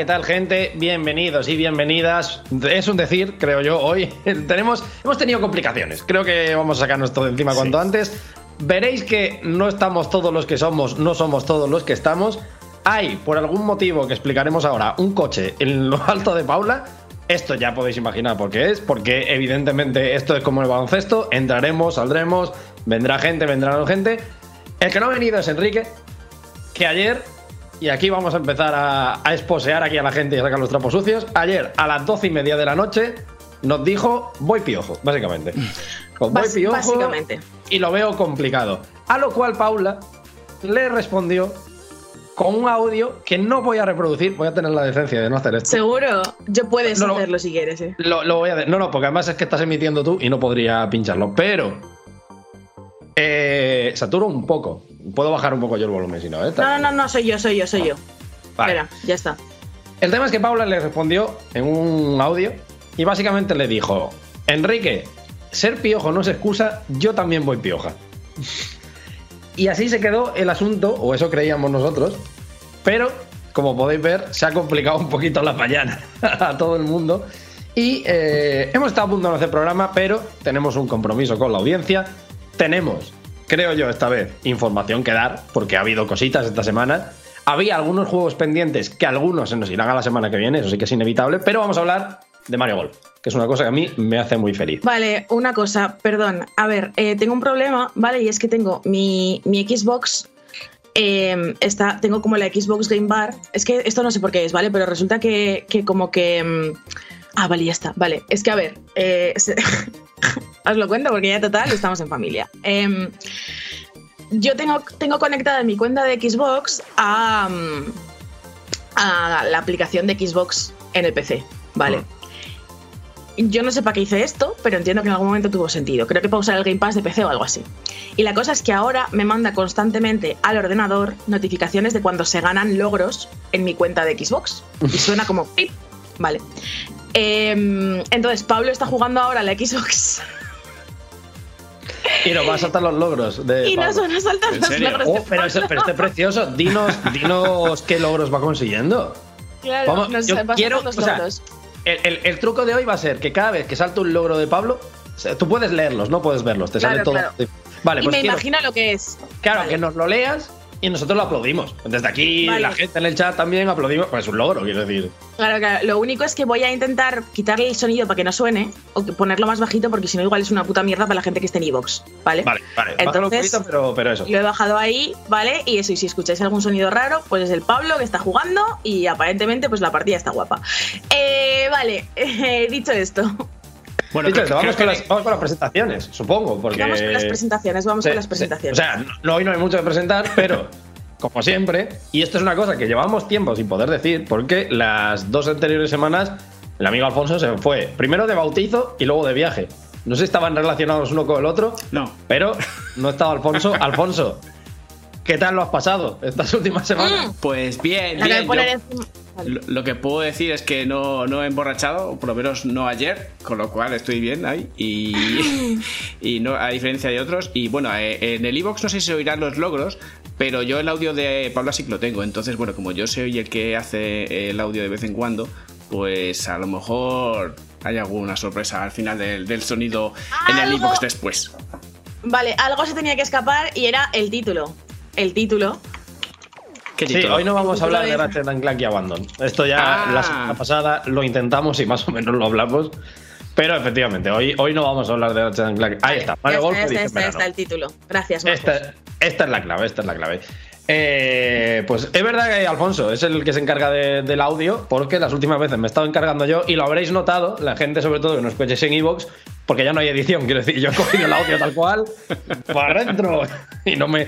¿qué tal, gente? Bienvenidos y bienvenidas. Es un decir, creo yo, hoy tenemos, hemos tenido complicaciones. Creo que vamos a sacarnos todo de encima cuanto antes. Veréis que no estamos todos los que somos, no somos todos los que estamos. Hay, por algún motivo que explicaremos ahora, un coche en lo alto de Paula. Esto ya podéis imaginar por qué es, porque evidentemente esto es como el baloncesto. Entraremos, saldremos, vendrá gente, vendrá gente. El que no ha venido es Enrique, que ayer y aquí vamos a empezar a, a, esposear aquí a la gente y a sacar los trapos sucios. Ayer, a las doce y media de la noche, nos dijo voy piojo, básicamente. Con voy piojo. Básicamente. Y lo veo complicado. A lo cual Paula le respondió con un audio que no voy a reproducir. Voy a tener la decencia de no hacer esto. Seguro, yo puedes no, hacerlo si quieres. ¿eh? Lo, lo, voy a hacer. No, no, porque además es que estás emitiendo tú y no podría pincharlo. Pero eh, saturo un poco. Puedo bajar un poco yo el volumen si no, ¿eh? No, no, no, soy yo, soy yo, soy yo. Vale. Espera, ya está. El tema es que Paula le respondió en un audio y básicamente le dijo: Enrique, ser piojo no es excusa, yo también voy pioja. y así se quedó el asunto, o eso creíamos nosotros, pero como podéis ver, se ha complicado un poquito la mañana a todo el mundo. Y eh, hemos estado a punto de hacer programa, pero tenemos un compromiso con la audiencia tenemos, creo yo esta vez, información que dar, porque ha habido cositas esta semana. Había algunos juegos pendientes que algunos se nos irán a la semana que viene, eso sí que es inevitable, pero vamos a hablar de Mario Golf, que es una cosa que a mí me hace muy feliz. Vale, una cosa, perdón. A ver, eh, tengo un problema, ¿vale? Y es que tengo mi, mi Xbox eh, está, tengo como la Xbox Game Bar. Es que esto no sé por qué es, ¿vale? Pero resulta que, que como que. Mm, ah, vale, ya está. Vale, es que a ver. Eh, Os lo cuento porque ya total estamos en familia. Em, yo tengo, tengo conectada mi cuenta de Xbox a, a la aplicación de Xbox en el PC, ¿vale? Ah. Yo no sé para qué hice esto, pero entiendo que en algún momento tuvo sentido. Creo que para usar el Game Pass de PC o algo así. Y la cosa es que ahora me manda constantemente al ordenador notificaciones de cuando se ganan logros en mi cuenta de Xbox. Y suena como pip. Vale. Em, entonces, Pablo está jugando ahora a la Xbox. Y nos va a saltar los logros. De y nos van a saltar los logros. Oh, pero, pero este precioso. Dinos, dinos qué logros va consiguiendo. Claro, Vamos, nos yo quiero, los logros. el, el, truco de hoy va a ser que cada vez que salta un logro de Pablo, tú puedes leerlos, no puedes verlos, te claro, sale todo. Claro. Vale, y pues me quiero, imagino lo que es. Claro, vale. que nos lo leas y nosotros lo aplaudimos. Desde aquí, vale. la gente en el chat también aplaudimos. Pues es un logro, quiero decir. Claro, claro. Lo único es que voy a intentar quitarle el sonido para que no suene o ponerlo más bajito porque si no, igual es una puta mierda para la gente que esté en Evox. ¿Vale? Vale, vale. Entonces, poquito, pero, pero, eso. Lo he bajado ahí, ¿vale? Y eso, y si escucháis algún sonido raro, pues es el Pablo que está jugando y aparentemente, pues la partida está guapa. Eh, vale, eh, dicho esto. Bueno, Dicho vamos, con las, vamos, con las, presentaciones, supongo. Porque... Vamos con las presentaciones, vamos sí, con las presentaciones. Sí. O sea, no, hoy no hay mucho que presentar, pero como siempre, y esto es una cosa que llevamos tiempo sin poder decir, porque las dos anteriores semanas el amigo Alfonso se fue primero de bautizo y luego de viaje. No sé si estaban relacionados uno con el otro, no. pero no estaba Alfonso. Alfonso, ¿qué tal lo has pasado estas últimas semanas? Pues bien, bien. Yo, lo, lo, que puedo decir es que no, no he emborrachado, por lo menos no ayer, con lo cual estoy bien ahí. Y, y no, a diferencia de otros. Y bueno, eh, en el iBox no sé si se oirán los logros, pero yo el audio de Pablo sí que lo tengo. Entonces, bueno, como yo soy el que hace el audio de vez en cuando, pues a lo mejor hay alguna sorpresa al final del, del sonido en el iBox después. Vale, algo se tenía que escapar y era el título. El título Sí, hoy no vamos a hablar de Ratchet and Clank y Abandon. Esto ya ah. la semana pasada lo intentamos y más o menos lo hablamos. Pero efectivamente, hoy, hoy no vamos a hablar de Ratchet and Clank. Ahí está. Mario Golf este, este, está el título. Gracias, esta, esta, es la clave, esta es la clave. Eh, pues es verdad que Alfonso es el que se encarga de, del audio, porque las últimas veces me he estado encargando yo y lo habréis notado, la gente sobre todo que nos escuchéis en Evox, porque ya no hay edición, quiero decir, yo he cogido el audio tal cual, para adentro, y no me,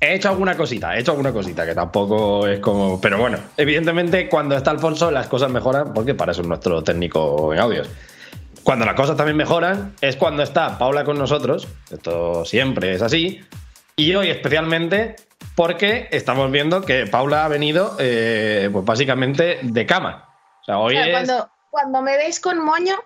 He hecho alguna cosita, he hecho alguna cosita que tampoco es como. Pero bueno, evidentemente cuando está Alfonso las cosas mejoran porque para eso es nuestro técnico en audios. Cuando las cosas también mejoran es cuando está Paula con nosotros. Esto siempre es así. Y hoy especialmente porque estamos viendo que Paula ha venido, eh, pues básicamente de cama. O sea, hoy es... cuando, cuando me veis con moño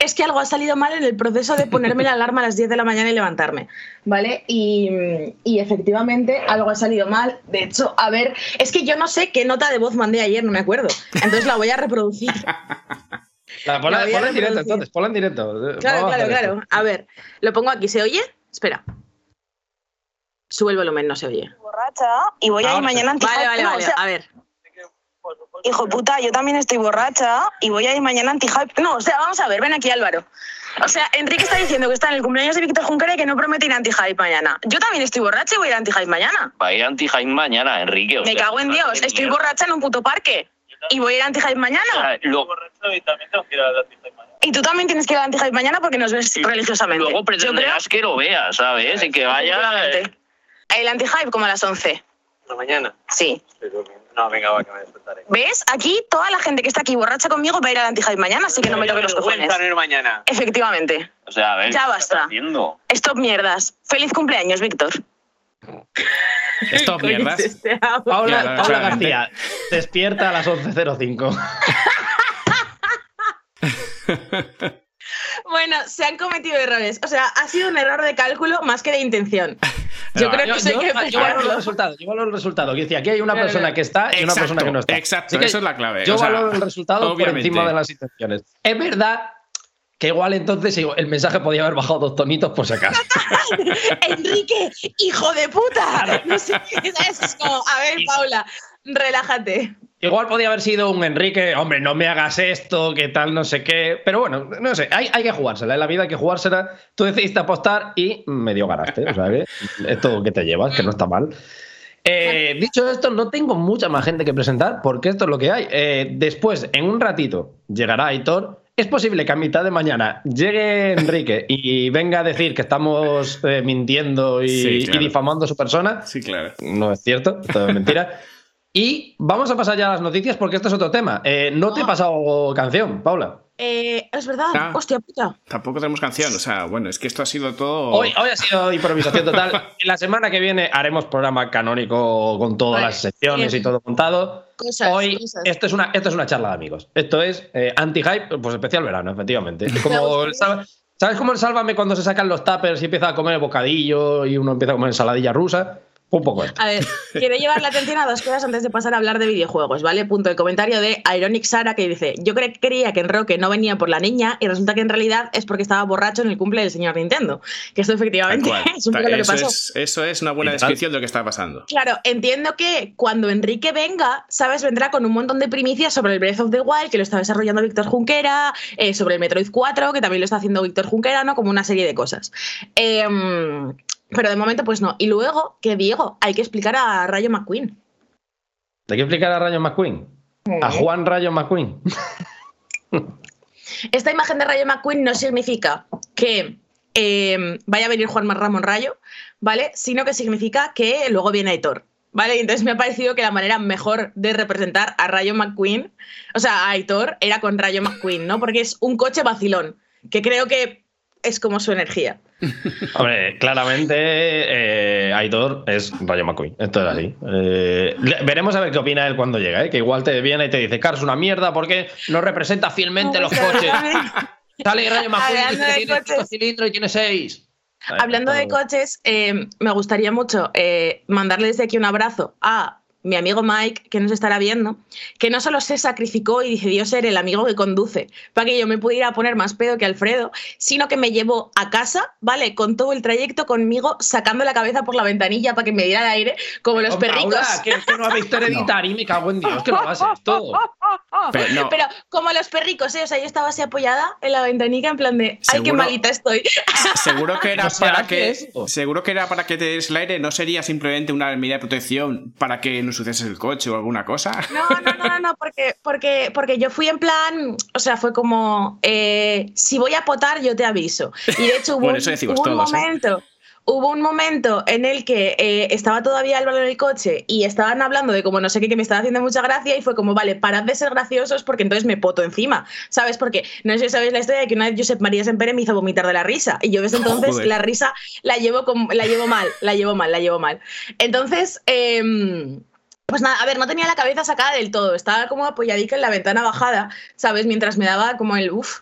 es que algo ha salido mal en el proceso de ponerme la alarma a las 10 de la mañana y levantarme, ¿vale? Y, y, efectivamente algo ha salido mal. De hecho, a ver, es que yo no sé qué nota de voz mandé ayer, no me acuerdo. Entonces la voy a reproducir. La, ponla, en directo, entonces, ponla en directo. Claro, claro, claro. A ver, lo pongo aquí. ¿Se oye? Espera. Sube el volumen, no se oye. Borracha y voy a ir mañana Vale, vale, vale. a ver. Hijo puta, yo también estoy borracha y voy a ir mañana anti-hype. No, o sea, vamos a ver, ven aquí Álvaro. O sea, Enrique está diciendo que está en el cumpleaños de Víctor Junquera y que no promete ir anti-hype mañana. Yo también estoy borracha y voy a ir anti-hype mañana. Va a ir anti-hype mañana, Enrique. Me cago en Dios, estoy borracha en un puto parque. Y voy a ir anti-hype mañana. y tú también tienes que ir a anti-hype mañana porque nos ves religiosamente. Luego pretenderás que lo veas, ¿sabes? Y que vaya... El anti-hype como a las 11. ¿La mañana? Sí. No, venga, va, que me despertaré. ¿Ves? Aquí toda la gente que está aquí borracha conmigo va a ir al anti-hype mañana, así que no me toque los cojones. ir mañana. Efectivamente. O sea, a ver. Ya basta. Stop mierdas. Feliz cumpleaños, Víctor. Stop mierdas. Este Paula, Paula García, despierta a las 11.05. Bueno, se han cometido errores. O sea, ha sido un error de cálculo más que de intención. Yo creo que yo, que yo valoro el resultado. Yo valoro el resultado. Que aquí hay una persona que está y una persona que no está. Exacto, eso es la clave. Yo valoro el resultado por encima de las intenciones. Es verdad que igual entonces el mensaje podía haber bajado dos tonitos por si acaso. Enrique, hijo de puta. No sé, es como, a ver, Paula, relájate. Igual podía haber sido un Enrique, hombre, no me hagas esto, que tal, no sé qué. Pero bueno, no sé, hay, hay que jugársela. En la vida hay que jugársela. Tú decidiste apostar y medio ganaste. O sea que esto que te llevas, que no está mal. Eh, dicho esto, no tengo mucha más gente que presentar porque esto es lo que hay. Eh, después, en un ratito, llegará Aitor. Es posible que a mitad de mañana llegue Enrique y venga a decir que estamos eh, mintiendo y, y, difamando a su persona. Sí, claro. No es cierto, todo es mentira. Y vamos a pasar ya a las noticias porque este es otro tema. Eh, no te he ah. pasado canción, Paula. Eh, es verdad, ah. hostia puta. Tampoco tenemos canción, o sea, bueno, es que esto ha sido todo. Hoy, hoy ha sido improvisación total. la semana que viene haremos programa canónico con todas las secciones y todo montado. hoy, Esto, es una, esto es una charla de amigos. Esto es eh, anti-hype, pues especial verano, efectivamente. Como ¿Sabes cómo el sálvame cuando se sacan los tuppers y empieza a comer el bocadillo y uno empieza a comer ensaladilla rusa? Un poco. A ver, quiero llevar la atención a dos cosas antes de pasar a hablar de videojuegos, ¿vale? Punto de comentario de Ironic Sara que dice: Yo creía que en Roque no venía por la niña y resulta que en realidad es porque estaba borracho en el cumple del señor Nintendo. Que esto efectivamente es un poco lo que pasó. Es, eso es una buena descripción de lo que está pasando. Claro, entiendo que cuando Enrique venga, ¿sabes? Vendrá con un montón de primicias sobre el Breath of the Wild, que lo está desarrollando Víctor Junquera, eh, sobre el Metroid 4, que también lo está haciendo Víctor Junquera, ¿no? Como una serie de cosas. Eh, pero de momento, pues no. Y luego, que Diego, hay que explicar a Rayo McQueen. ¿Hay que explicar a Rayo McQueen? A Juan Rayo McQueen. Esta imagen de Rayo McQueen no significa que em, vaya a venir Juan Ramón Rayo, ¿vale? Sino que significa que luego viene Aitor. ¿Vale? Entonces me ha parecido que la manera mejor de representar a Rayo McQueen, o sea, a Aitor, era con Rayo McQueen, ¿no? Porque es un coche vacilón, que creo que es como su energía. Hombre, claramente eh, Aitor es Rayo McQueen. Esto es así. Eh, veremos a ver qué opina él cuando llega, ¿eh? que igual te viene y te dice, Carlos, una mierda porque no representa fielmente los coches. Sale Rayo McQueen tiene cinco cilindros y tiene seis. Hablando de coches, eh, me gustaría mucho mandarle desde aquí un abrazo a mi amigo Mike, que nos estará viendo, que no solo se sacrificó y decidió ser el amigo que conduce para que yo me pudiera poner más pedo que Alfredo, sino que me llevó a casa, ¿vale? Con todo el trayecto conmigo, sacando la cabeza por la ventanilla para que me diera el aire, como los perricos. que, no habéis hereditario y me cago en Dios, que no haces todo. Pero, Pero, como los perricos, ¿eh? O sea, yo estaba así apoyada en la ventanilla en plan de, ay, qué malita estoy. Seguro que era para que, seguro que era para que te des el aire, no sería simplemente una medida de protección para que no el coche o alguna cosa. No, no, no, no, porque, porque, porque yo fui en plan, o sea, fue como, eh, si voy a potar, yo te aviso. Y de hecho hubo, un, ¿eh? momento hubo un momento en el que eh, estaba todavía Álvaro en el coche y estaban hablando de como no sé qué, que me estaba haciendo mucha gracia y fue como, vale, parad de ser graciosos porque entonces me poto encima, ¿sabes? Porque no sé si sabéis la historia de que una vez Josep María Sempere me hizo vomitar de la risa y yo desde entonces la risa la llevo, la llevo mal, la llevo mal, la llevo mal. Entonces... Eh, pues nada, a ver, no tenía la cabeza sacada del todo, estaba como apoyadica en la ventana bajada, ¿sabes? Mientras me daba como el uff.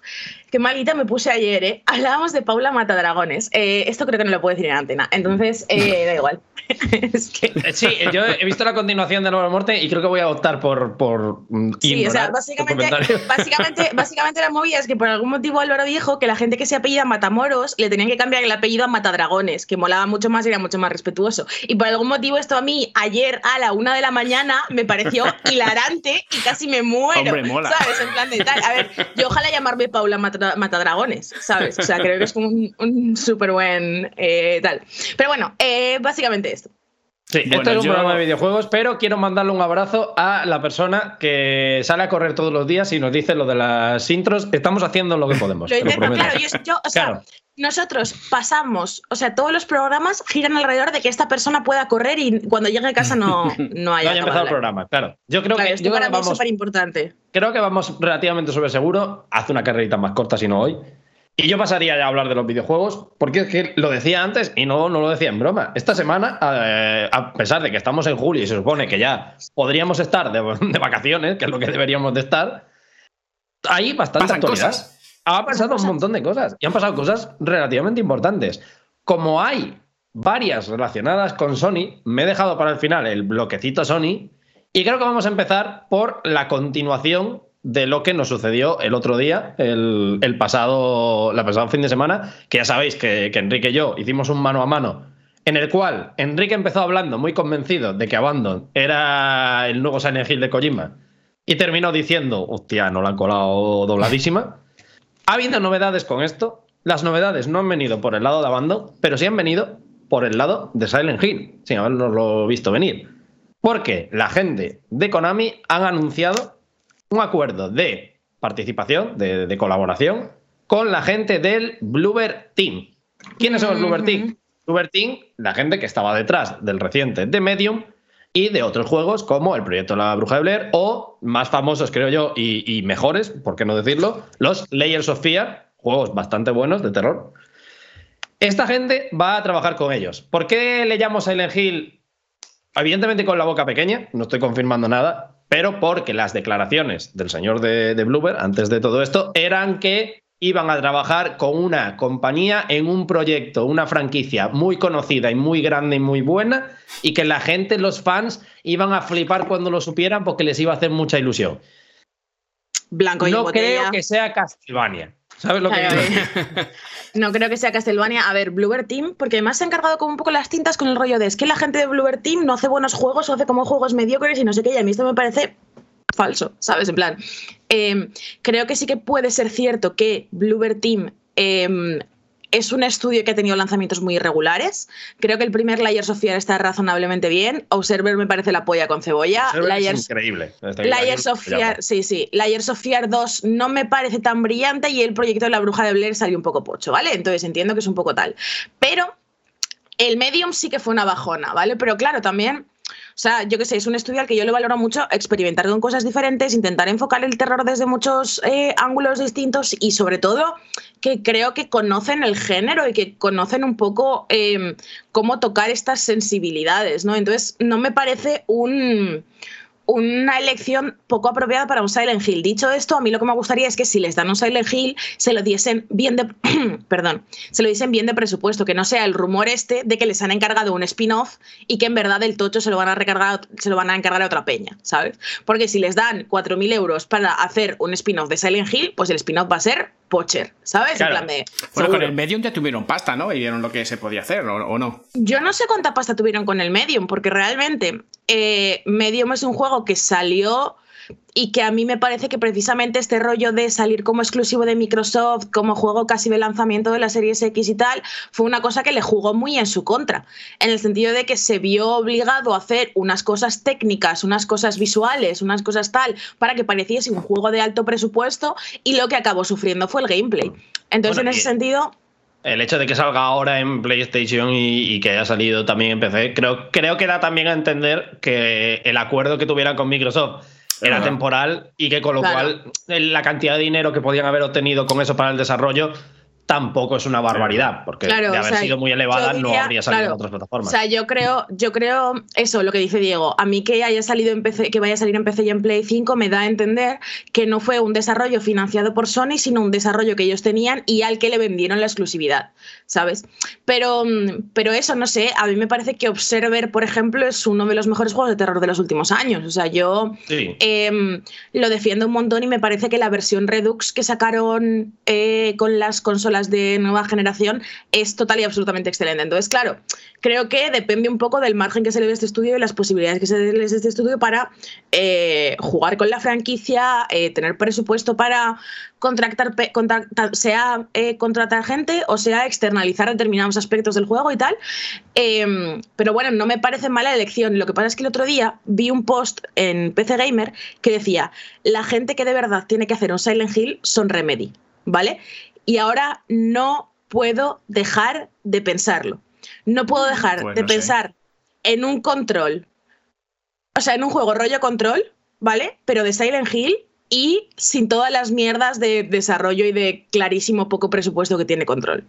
Qué malita me puse ayer, ¿eh? Hablábamos de Paula Matadragones. Eh, esto creo que no lo puedo decir en antena. Entonces, eh, da igual. es que... Eh, sí, yo he visto la continuación de Nueva Muerte y creo que voy a optar por. por mm, Sí, o sea, básicamente, básicamente, básicamente la movida es que por algún motivo Álvaro dijo que la gente que se apellida Matamoros le tenían que cambiar el apellido a Matadragones, que molaba mucho más y era mucho más respetuoso. Y por algún motivo esto a mí ayer a la una de la mañana me pareció hilarante y casi me muero. Hombre, mola. ¿Sabes? En plan de tal. A ver, yo ojalá llamarme Paula Mata- Matadragones, ¿sabes? O sea, creo que es como un, un súper buen eh, tal. Pero bueno, eh, básicamente esto. Sí, Bueno, esto es un yo- programa de videojuegos, pero quiero mandarle un abrazo a la persona que sale a correr todos los días y nos dice lo de las intros. Estamos haciendo lo que podemos. Lo te lo intento, claro, yo, yo- o sea, Claro. nosotros pasamos, o sea, todos los programas giran alrededor de que esta persona pueda correr y cuando llegue a casa no, no No haya acabado empezado el programa, claro. Yo creo Claro, que, esto para mí es vamos, súper importante. creo que vamos relativamente sobre seguro. Hace una carrerita más corta si no hoy. Y yo pasaría ya a hablar de los videojuegos, porque es que lo decía antes y no, no lo decía en broma. Esta semana, eh, a pesar de que estamos en julio y se supone que ya podríamos estar de, de vacaciones, que es lo que deberíamos de estar, hay bastante Pasan actualidad. cosas. Ha pasado un montón de cosas y han pasado cosas relativamente importantes. Como hay varias relacionadas con Sony, me he dejado para el final el bloquecito Sony y creo que vamos a empezar por la continuación de lo que nos sucedió el otro día, el, pasado, la fin de semana, que ya sabéis que, que Enrique y yo hicimos un mano a mano en el cual Enrique empezó hablando muy convencido de que Abandon era el nuevo Silent Hill de Kojima y terminó diciendo, hostia, no la han colado dobladísima. Ha habido novedades con esto. Las novedades no han venido por el lado de Abandon, pero sí han venido por el lado de Silent Hill, sin habernoslo visto venir. Porque la gente de Konami han anunciado un acuerdo de participación, de, de colaboración, con la gente del Bluebird Team. ¿Quiénes son los Bluebird Team? Bluebird Team, la gente que estaba detrás del reciente The Medium y de otros juegos como el proyecto La Bruja de Blair o más famosos, creo yo, y, y mejores, por qué no decirlo, los Layers of Fear, juegos bastante buenos de terror. Esta gente va a trabajar con ellos. ¿Por qué le llamo Silent Hill? Evidentemente con la boca pequeña, no estoy confirmando nada, pero porque las declaraciones del señor de, de Bloober antes de todo esto eran que iban a trabajar con una compañía en un proyecto, una franquicia muy conocida y muy grande y muy buena, y que la gente, los fans, iban a flipar cuando lo supieran porque les iba a hacer mucha ilusión. Blanco y No botella. creo que sea Castlevania. ¿Sabes lo que Claro. No creo que sea Castlevania. A ver, Bluebird Team, porque además se ha encargado como un poco las tintas con el rollo de es que la gente de Bluebird Team no hace buenos juegos o hace como juegos mediocres y no sé qué, y a mí esto me parece falso, ¿sabes? En plan, eh, creo que sí que puede ser cierto que Bluebird Team eh, es un estudio que ha tenido lanzamientos muy irregulares. Creo que el primer Layers of Fear está razonablemente bien. Observer me parece la polla con cebolla. Server es increíble. Layers of Fear, sí, sí. Layers of Fear 2 no me parece tan brillante y el proyecto de la bruja de Blair salió un poco pocho, ¿vale? Entonces entiendo que es un poco tal. Pero el Medium sí que fue una bajona, ¿vale? Pero claro, también, sea, yo qué sé, es un estudio al que yo le valoro mucho experimentar con cosas diferentes, intentar enfocar el terror desde muchos eh, ángulos distintos y sobre todo que creo que conocen el género y que conocen un poco eh, cómo tocar estas sensibilidades, ¿no? Entonces, no me parece un una elección poco apropiada para un Silent Hill. Dicho esto, a mí lo que me gustaría es que si les dan un Silent Hill, se lo diesen bien de perdón, se lo diesen bien de presupuesto, que no sea el rumor este de que les han encargado un spin-off y que en verdad el tocho se lo van a recargar, se lo van a encargar a otra peña, ¿sabes? Porque si les dan 4.000 euros para hacer un spin-off de Silent Hill, pues el spin-off va a ser Pocher, ¿sabes? Claro. En plan de. Bueno, con el Medium ya tuvieron pasta, ¿no? Y vieron lo que se podía hacer, ¿o, o no? Yo no sé cuánta pasta tuvieron con el Medium, porque realmente eh, Medium es un juego que salió y que a mí me parece que precisamente este rollo de salir como exclusivo de Microsoft, como juego casi de lanzamiento de la Series X y tal, fue una cosa que le jugó muy en su contra, en el sentido de que se vio obligado a hacer unas cosas técnicas, unas cosas visuales, unas cosas tal, para que pareciese un juego de alto presupuesto y lo que acabó sufriendo fue el gameplay. Entonces, Bueno, en ese sentido... El hecho de que salga ahora en PlayStation y, y que haya salido también en PC, creo, creo que da también a entender que el acuerdo que tuvieran con Microsoft era temporal y que con lo Claro. cual eh, la cantidad de dinero que podían haber obtenido con eso para el desarrollo tampoco es una barbaridad, porque de haber sido muy elevada no habría salido en otras plataformas. O sea, yo creo, yo creo eso, lo que dice Diego. A mí que haya salido en PC, que vaya a salir en PC y en Play 5 me da a entender que no fue un desarrollo financiado por Sony, sino un desarrollo que ellos tenían y al que le vendieron la exclusividad, ¿sabes? Pero, pero eso, no sé, a mí me parece que Observer, por ejemplo, es uno de los mejores juegos de terror de los últimos años. O sea, yo em, lo defiendo un montón y me parece que la versión Redux que sacaron eh, con las consolas de nueva generación es total y absolutamente excelente. Entonces, claro, creo que depende un poco del margen que se le dé a este estudio y las posibilidades que se le dé a este estudio para eh, jugar con la franquicia, eh, tener presupuesto para contratar, sea eh, contratar gente o sea externalizar determinados aspectos del juego y tal. Em, pero bueno, no me parece mala elección. Lo que pasa es que el otro día vi un post en PC Gamer que decía, la gente que de verdad tiene que hacer un Silent Hill son Remedy. ¿Vale? Y ahora no puedo dejar de pensarlo. No puedo dejar de pensar en un control, o sea, en un juego rollo control, ¿vale? Pero de Silent Hill y sin todas las mierdas de desarrollo y de clarísimo poco presupuesto que tiene control.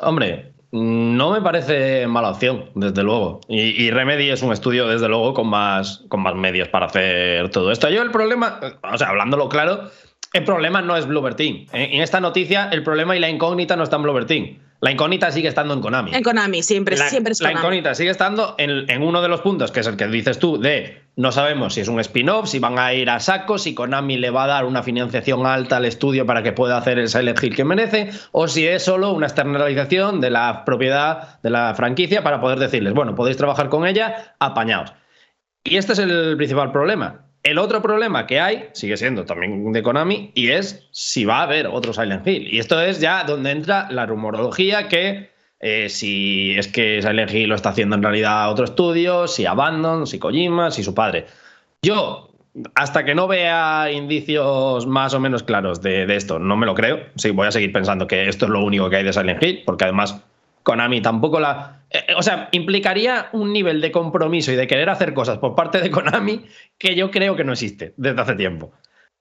Hombre, no me parece mala opción, desde luego. Y, Remedy es un estudio, desde luego, con más, con más medios para hacer todo esto. Yo el problema, o sea, hablándolo claro, el problema no es Bloober Team. En esta noticia, el problema y la incógnita no está en Bloober Team. La incógnita sigue estando en Konami. En Konami, siempre, siempre es Konami. La incógnita sigue estando en, uno de los puntos, que es el que dices tú, de no sabemos si es un spin-off, si van a ir a saco, si Konami le va a dar una financiación alta al estudio para que pueda hacer el Silent Hill que merece, o si es solo una externalización de la propiedad de la franquicia para poder decirles, bueno, podéis trabajar con ella, apañaos. Y este es el principal problema el otro problema que hay sigue siendo también de Konami y es si va a haber otro Silent Hill. Y esto es ya donde entra la rumorología que eh, si es que Silent Hill lo está haciendo en realidad otro estudio, si Abandon, si Kojima, si su padre. Yo, hasta que no vea indicios más o menos claros de, de esto, no me lo creo. Sí, voy a seguir pensando que esto es lo único que hay de Silent Hill, porque además Konami tampoco la eh, o sea, implicaría un nivel de compromiso y de querer hacer cosas por parte de Konami que yo creo que no existe desde hace tiempo.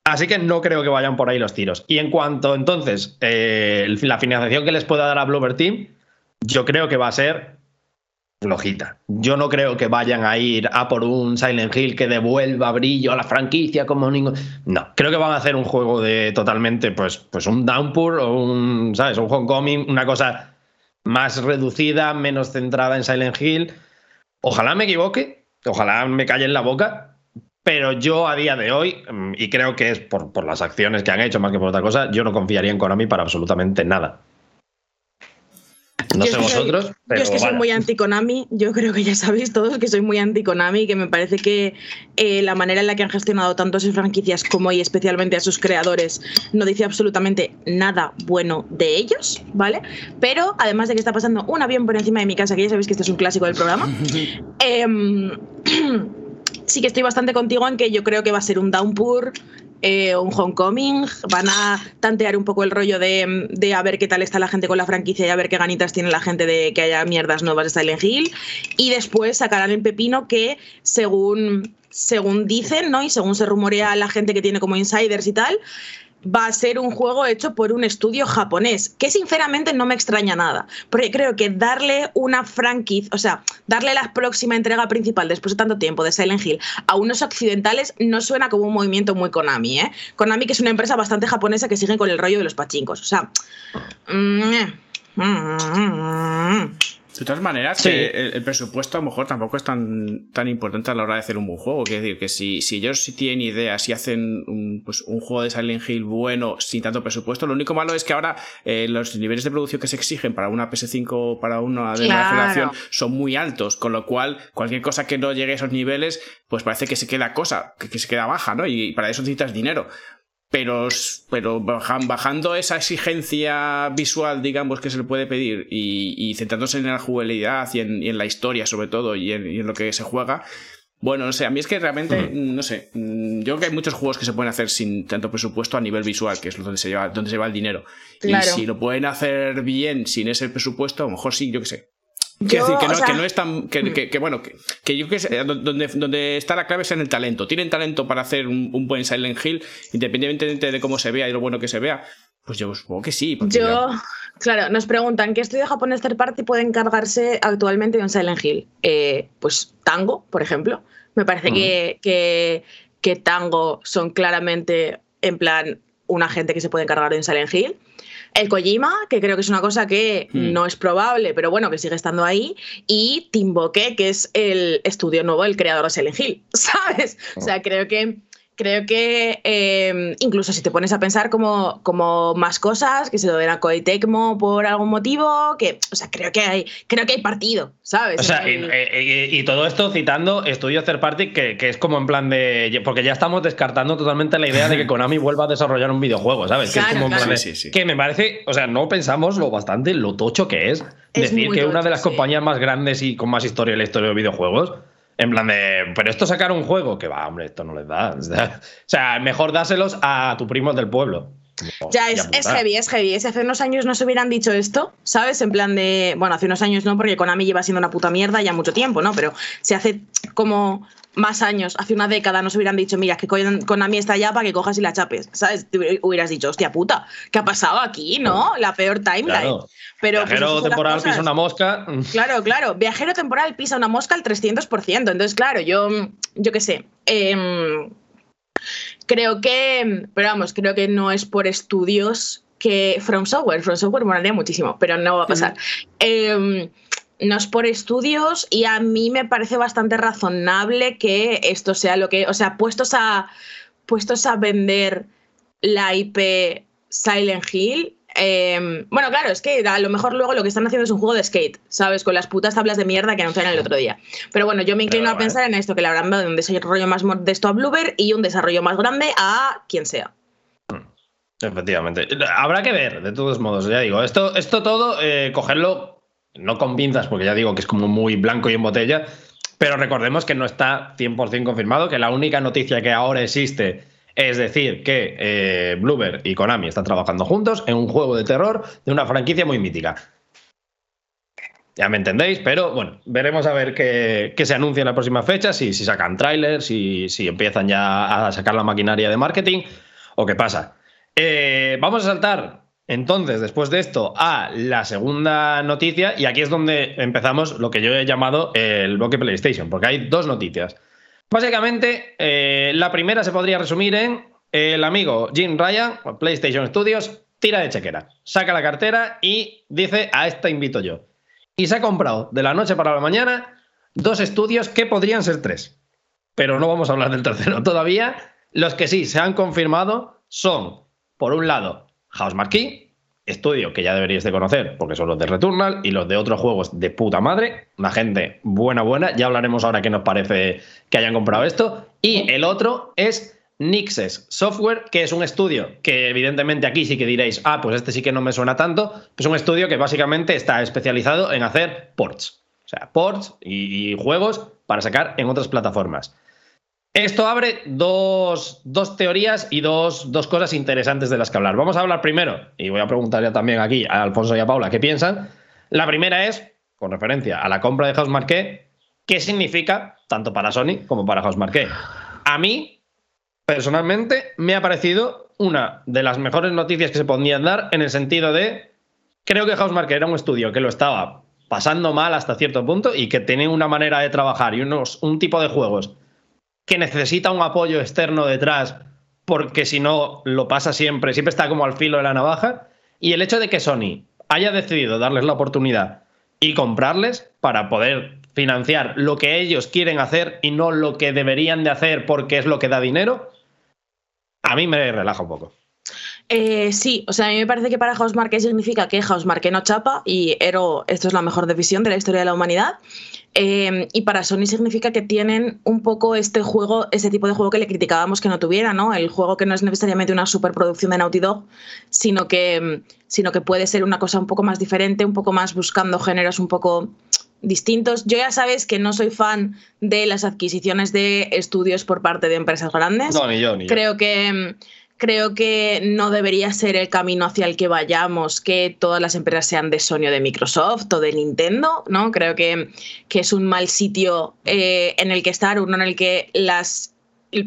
Así que no creo que vayan por ahí los tiros. Y en cuanto entonces eh, la financiación que les pueda dar a Bloober Team, yo creo que va a ser flojita. Yo no creo que vayan a ir a por un Silent Hill que devuelva brillo a la franquicia como ningún. No, creo que van a hacer un juego de totalmente, pues, pues un Downpour o un, ¿sabes? Un Homecoming, una cosa más reducida, menos centrada en Silent Hill. Ojalá me equivoque, ojalá me calle en la boca, pero yo a día de hoy, mm, y creo que es por, por las acciones que han hecho más que por otra cosa, yo no confiaría en Konami para absolutamente nada. No sé vosotros. yo es que soy muy anti-Konami. Yo creo que ya sabéis todos que soy muy anti-Konami que me parece que eh, la manera en la que han gestionado tanto sus franquicias como y especialmente a sus creadores no dice absolutamente nada bueno de ellos, ¿vale? Pero además de que está pasando un avión por encima de mi casa, que ya sabéis que este es un clásico del programa. Em, sí que estoy bastante contigo en que yo creo que va a ser un downpour eh, un homecoming, van a tantear un poco el rollo de, de, a ver qué tal está la gente con la franquicia y a ver qué ganitas tiene la gente de que haya mierdas nuevas de Silent Hill. Y después sacarán el pepino que, según, según dicen, ¿no? Y según se rumorea la gente que tiene como insiders y tal, va a ser un juego hecho por un estudio japonés, que sinceramente no me extraña nada, porque creo que darle una franquicia, o sea, darle la próxima entrega principal después de tanto tiempo de Silent Hill a unos occidentales no suena como un movimiento muy Konami, ¿eh? Konami que es una empresa bastante japonesa que sigue con el rollo de los pachincos, o sea... Mm, eh, mm, mm, de todas maneras, el, presupuesto a lo mejor tampoco es tan, tan importante a la hora de hacer un buen juego. Quiero decir que si, si ellos sí tienen ideas y hacen un, pues, un juego de Silent Hill bueno sin tanto presupuesto, lo único malo es que ahora eh, los niveles de producción que se exigen para una PS5 o para una de nueva generación son muy altos, con lo cual cualquier cosa que no llegue a esos niveles, pues parece que se queda cosa, que, que se queda baja, ¿no? Y para eso necesitas dinero pero, pero bajando esa exigencia visual, digamos, que se le puede pedir y, centrándose en la jugabilidad y en, la historia, sobre todo, y en, lo que se juega. Bueno, no sé, a mí es que realmente, mm. no sé, mm, yo creo que hay muchos juegos que se pueden hacer sin tanto presupuesto a nivel visual, que es donde se lleva, donde se va el dinero. Y si lo pueden hacer bien sin ese presupuesto, a lo mejor sí, yo qué sé. Quiero decir, que no, que no es tan. Que, mm. que, bueno, que, yo que sé, donde, donde está la clave es en el talento. Tienen talento para hacer un, buen Silent Hill, independientemente de cómo se vea y lo bueno que se vea. Pues yo supongo que sí. Yo, claro, nos preguntan, ¿qué estudio japonés third party puede encargarse actualmente de un Silent Hill? Eh, pues Tango, por ejemplo. Me parece que, que, que Tango son claramente, en plan, una gente que se puede encargar de un Silent Hill. El Kojima, que creo que es una cosa que Hmm. no es probable, pero bueno, que sigue estando ahí. Y Timboque, que es el estudio nuevo, el creador de Silent Hill, ¿sabes? O sea, creo que. Creo que eh, incluso si te pones a pensar como, como más cosas, que se lo den a Koei Tecmo por algún motivo, que, o sea, creo que hay, creo que hay partido, ¿sabes? O sea, y, El- y- y todo esto citando estudios third party, que, que es como en plan de. Porque ya estamos descartando totalmente la idea de que Konami vuelva a desarrollar un videojuego, ¿sabes? que es Claro, como en plan de- Sí, sí, sí. Que me parece. O sea, no pensamos lo bastante lo tocho que es, Es decir que una de las sí. compañías más grandes y con más historia en la historia de los videojuegos. En plan de. Pero esto sacar un juego, que va, hombre, esto no les da. O sea, mejor dáselos a tu primo del pueblo. Ya es, es heavy, es heavy. Si hace unos años no se hubieran dicho esto, ¿sabes? En plan de. Bueno, hace unos años no, porque Konami lleva siendo una puta mierda ya mucho tiempo, ¿no? Pero si hace como más años, hace una década, no se hubieran dicho, mira, que Kon- Konami está allá para que cojas y la chapes, ¿sabes? Te hubieras dicho, hostia puta, ¿qué ha pasado aquí, no? La peor timeline. Claro. Pero, pues, Viajero temporal pisa una mosca. Claro, claro. Viajero temporal pisa una mosca al 300%. Entonces, claro, yo, yo qué sé. em, creo que, pero vamos, creo que no es por estudios que From Software, From Software molaría muchísimo, pero no va a pasar. Em, no es por estudios y a mí me parece bastante razonable que esto sea lo que, o sea, puestos a, puestos a vender la IP Silent Hill. eh, bueno, claro, es que a lo mejor luego lo que están haciendo es un juego de skate, ¿sabes? Con las putas tablas de mierda que anunciaron el otro día. Pero bueno, yo me inclino Pero, a pensar en esto, que le habrán dado un desarrollo más modesto a Bluebird y un desarrollo más grande a quien sea. Efectivamente. Habrá que ver, de todos modos, ya digo. Esto, esto todo, eh, cogerlo, no con pinzas, porque ya digo que es como muy blanco y en botella, pero recordemos que no está 100% confirmado, que la única noticia que ahora existe es decir que eh, y Konami están trabajando juntos en un juego de terror de una franquicia muy mítica. Ya me entendéis, pero bueno, veremos a ver qué, se anuncia en la próxima fecha, si, sacan trailers, si, si empiezan ya a sacar la maquinaria de marketing o qué pasa. Eh, vamos a saltar entonces, después de esto, a la segunda noticia, y aquí es donde empezamos lo que yo he llamado el bloque PlayStation, porque hay dos noticias. Básicamente, eh, la primera se podría resumir en el amigo Jim Ryan, PlayStation Studios, tira de chequera, saca la cartera y dice, a esta invito yo. Y se ha comprado de la noche para la mañana dos estudios que podrían ser tres. Pero no vamos a hablar del tercero todavía. Los que sí se han confirmado son, por un lado, House Marquee, estudio que ya deberíais de conocer porque son los de Returnal y los de otros juegos de puta madre. Una gente buena, buena. Ya hablaremos ahora qué nos parece que hayan comprado esto. Y el otro es Nixes Software, que es un estudio que evidentemente aquí sí que diréis, ah, pues este sí que no me suena tanto. Es un estudio que básicamente está especializado en hacer ports. O sea, ports y, y juegos para sacar en otras plataformas. Esto abre dos, dos teorías y dos, dos, cosas interesantes de las que hablar. Vamos a hablar primero, y voy a preguntar ya también aquí a Alfonso y a Paula qué piensan. La primera es, con referencia a la compra de House Marquee, ¿qué significa tanto para Sony como para House Marquee? A mí, personalmente, me ha parecido una de las mejores noticias que se podían dar en el sentido de, creo que House Marquee era un estudio que lo estaba pasando mal hasta cierto punto y que tenía una manera de trabajar y unos, un tipo de juegos que necesita un apoyo externo detrás porque si no lo pasa siempre, siempre está como al filo de la navaja. Y el hecho de que Sony haya decidido darles la oportunidad y comprarles para poder financiar lo que ellos quieren hacer y no lo que deberían de hacer porque es lo que da dinero, a mí me relaja un poco. Eh, sí, o sea, a mí me parece que para Housemarque significa que Housemarque no chapa y Ero, esto es la mejor decisión de la historia de la humanidad. Eh, y para Sony significa que tienen un poco este juego, este tipo de juego que le criticábamos que no tuviera, ¿no? El juego que no es necesariamente una superproducción de Naughty Dog, sino que, sino que puede ser una cosa un poco más diferente, un poco más buscando géneros un poco distintos. Yo ya sabes que no soy fan de las adquisiciones de estudios por parte de empresas grandes. No, ni yo, ni yo. Creo que creo que no debería ser el camino hacia el que vayamos, que todas las empresas sean de Sony o de Microsoft o de Nintendo, ¿no? Creo que, que es un mal sitio eh, en el que estar, uno en el que las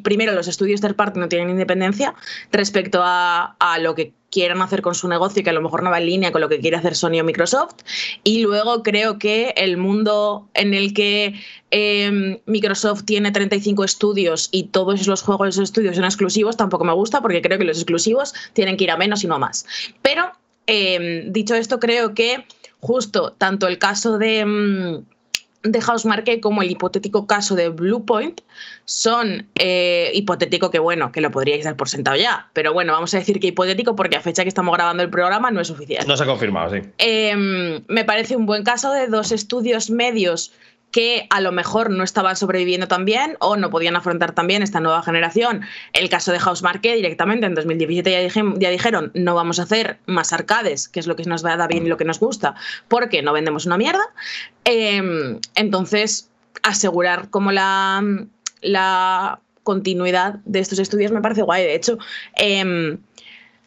primero los estudios third party no tienen independencia respecto a, a lo que quieran hacer con su negocio y que a lo mejor no va en línea con lo que quiere hacer Sony o Microsoft. Y luego creo que el mundo en el que em, Microsoft tiene 35 estudios y todos los juegos de esos estudios son exclusivos tampoco me gusta porque creo que los exclusivos tienen que ir a menos y no a más. Pero em, dicho esto, creo que justo tanto el caso de... Em, de Housemarque como el hipotético caso de Bluepoint son eh, hipotético que bueno, que lo podríais dar por sentado ya, pero bueno, vamos a decir que hipotético porque a fecha que estamos grabando el programa no es suficiente. No se ha confirmado, sí. Em, me parece un buen caso de dos estudios medios que a lo mejor no estaban sobreviviendo tan bien o no podían afrontar también esta nueva generación. El caso de Housemarque directamente en 2017 ya, dijeron no vamos a hacer más arcades, que es lo que nos da bien y lo que nos gusta, porque no vendemos una mierda. Em, entonces, asegurar como la, continuidad de estos estudios me parece guay. De hecho, em,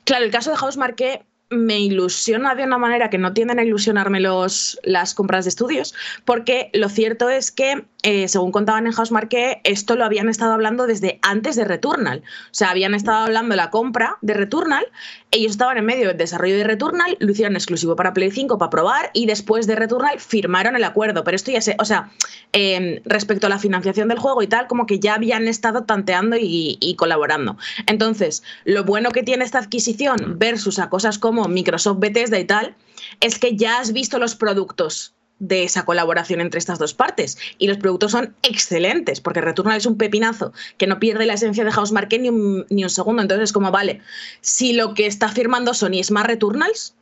claro, el caso de Housemarque me ilusiona de una manera que no tienden a ilusionarme los, las compras de estudios, porque lo cierto es que, eh, según contaban en Housemarque, esto lo habían estado hablando desde antes de Returnal. O sea, habían estado hablando de la compra de Returnal, ellos estaban en medio del desarrollo de Returnal, lo hicieron exclusivo para Play 5 para probar y después de Returnal firmaron el acuerdo. Pero esto ya sé, o sea, em, respecto a la financiación del juego y tal, como que ya habían estado tanteando y, y colaborando. Entonces, lo bueno que tiene esta adquisición versus a cosas como Microsoft Bethesda y tal, es que ya has visto los productos de esa colaboración entre estas dos partes. Y los productos son excelentes, porque Returnal es un pepinazo que no pierde la esencia de Housemarque ni un, ni un segundo. Entonces es como, vale, si lo que está firmando Sony es más Returnals,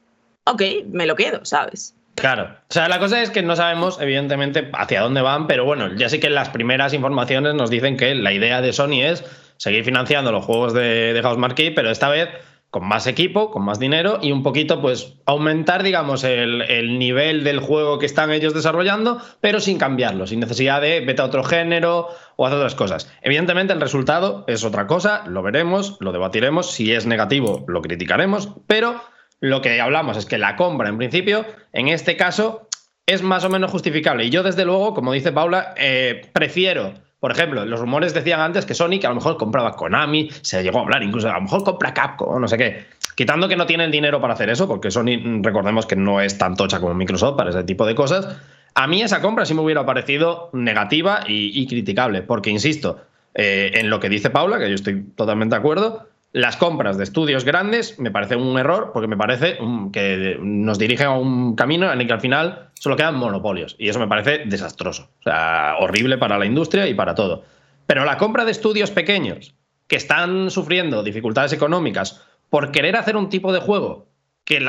ok, me lo quedo, ¿sabes? Claro, o sea, la cosa es que no sabemos, evidentemente, hacia dónde van, pero bueno, ya sí que las primeras informaciones nos dicen que la idea de Sony es seguir financiando los juegos de, de Housemarque, pero esta vez con más equipo, con más dinero y un poquito, pues, aumentar, digamos, el, nivel del juego que están ellos desarrollando, pero sin cambiarlo, sin necesidad de vete a otro género o hacer otras cosas. Evidentemente, el resultado es otra cosa, lo veremos, lo debatiremos. Si es negativo, lo criticaremos, pero lo que hablamos es que la compra, en principio, en este caso, es más o menos justificable. Y yo, desde luego, como dice Paula, eh, prefiero por ejemplo, los rumores decían antes que Sony que a lo mejor compraba Konami, se llegó a hablar incluso, a lo mejor compra Capcom, no sé qué. Quitando que no tiene el dinero para hacer eso, porque Sony, mm, recordemos que no es tan tocha como Microsoft para ese tipo de cosas, a mí esa compra sí me hubiera parecido negativa y, criticable, porque insisto, eh, en lo que dice Paula, que yo estoy totalmente de acuerdo, las compras de estudios grandes me parece un error porque me parece que nos dirigen a un camino en el que al final solo quedan monopolios y eso me parece desastroso, o sea, horrible para la industria y para todo. Pero la compra de estudios pequeños que están sufriendo dificultades económicas por querer hacer un tipo de juego que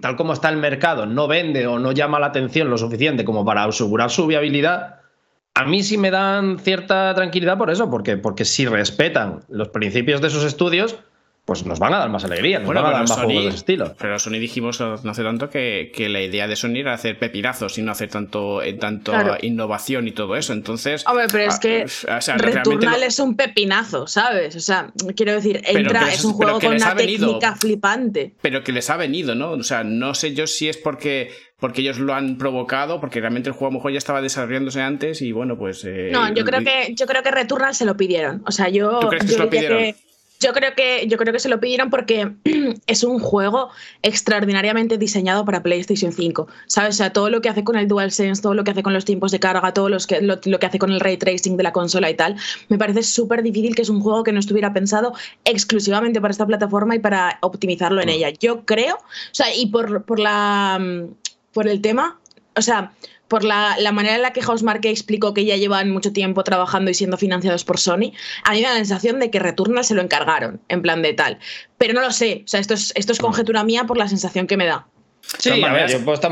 tal como está el mercado no vende o no llama la atención lo suficiente como para asegurar su viabilidad, a mí sí me dan cierta tranquilidad por eso, porque, porque si respetan los principios de sus estudios, pues nos van a dar más alegría, nos van a dar más juegos de ese estilo. Pero Sony dijimos no hace tanto que, la idea de Sony era hacer pepinazos y no hacer tanto, eh, tanto innovación y todo eso. Entonces. Hombre, pero es ah, que Returnal es un pepinazo, ¿sabes? O sea, quiero decir, entra, es un juego con una técnica flipante. Pero que les ha venido, ¿no? O sea, no sé yo si es porque porque ellos lo han provocado, porque realmente el juego a lo mejor ya estaba desarrollándose antes y bueno, pues... Eh, no, yo creo que yo creo que Returnal se lo pidieron. O sea, yo... ¿Tú crees que se lo pidieron? Yo creo que yo creo que se lo pidieron porque es un juego extraordinariamente diseñado para PlayStation 5. ¿Sabes? O sea, todo lo que hace con el DualSense, todo lo que hace con los tiempos de carga, todo lo, lo que hace con el ray tracing de la consola y tal, me parece súper difícil que es un juego que no estuviera pensado exclusivamente para esta plataforma y para optimizarlo en mm. ella. Yo creo, o sea, y por, por la por el tema, o sea, por la, manera en la que Housemarque explicó que ya llevan mucho tiempo trabajando y siendo financiados por Sony, a mí me da la sensación de que Returnal se lo encargaron, en plan de tal. Pero no lo sé, o sea, esto es, esto es conjetura mía por la sensación que me da. Sí, a ver, yo puedo estar...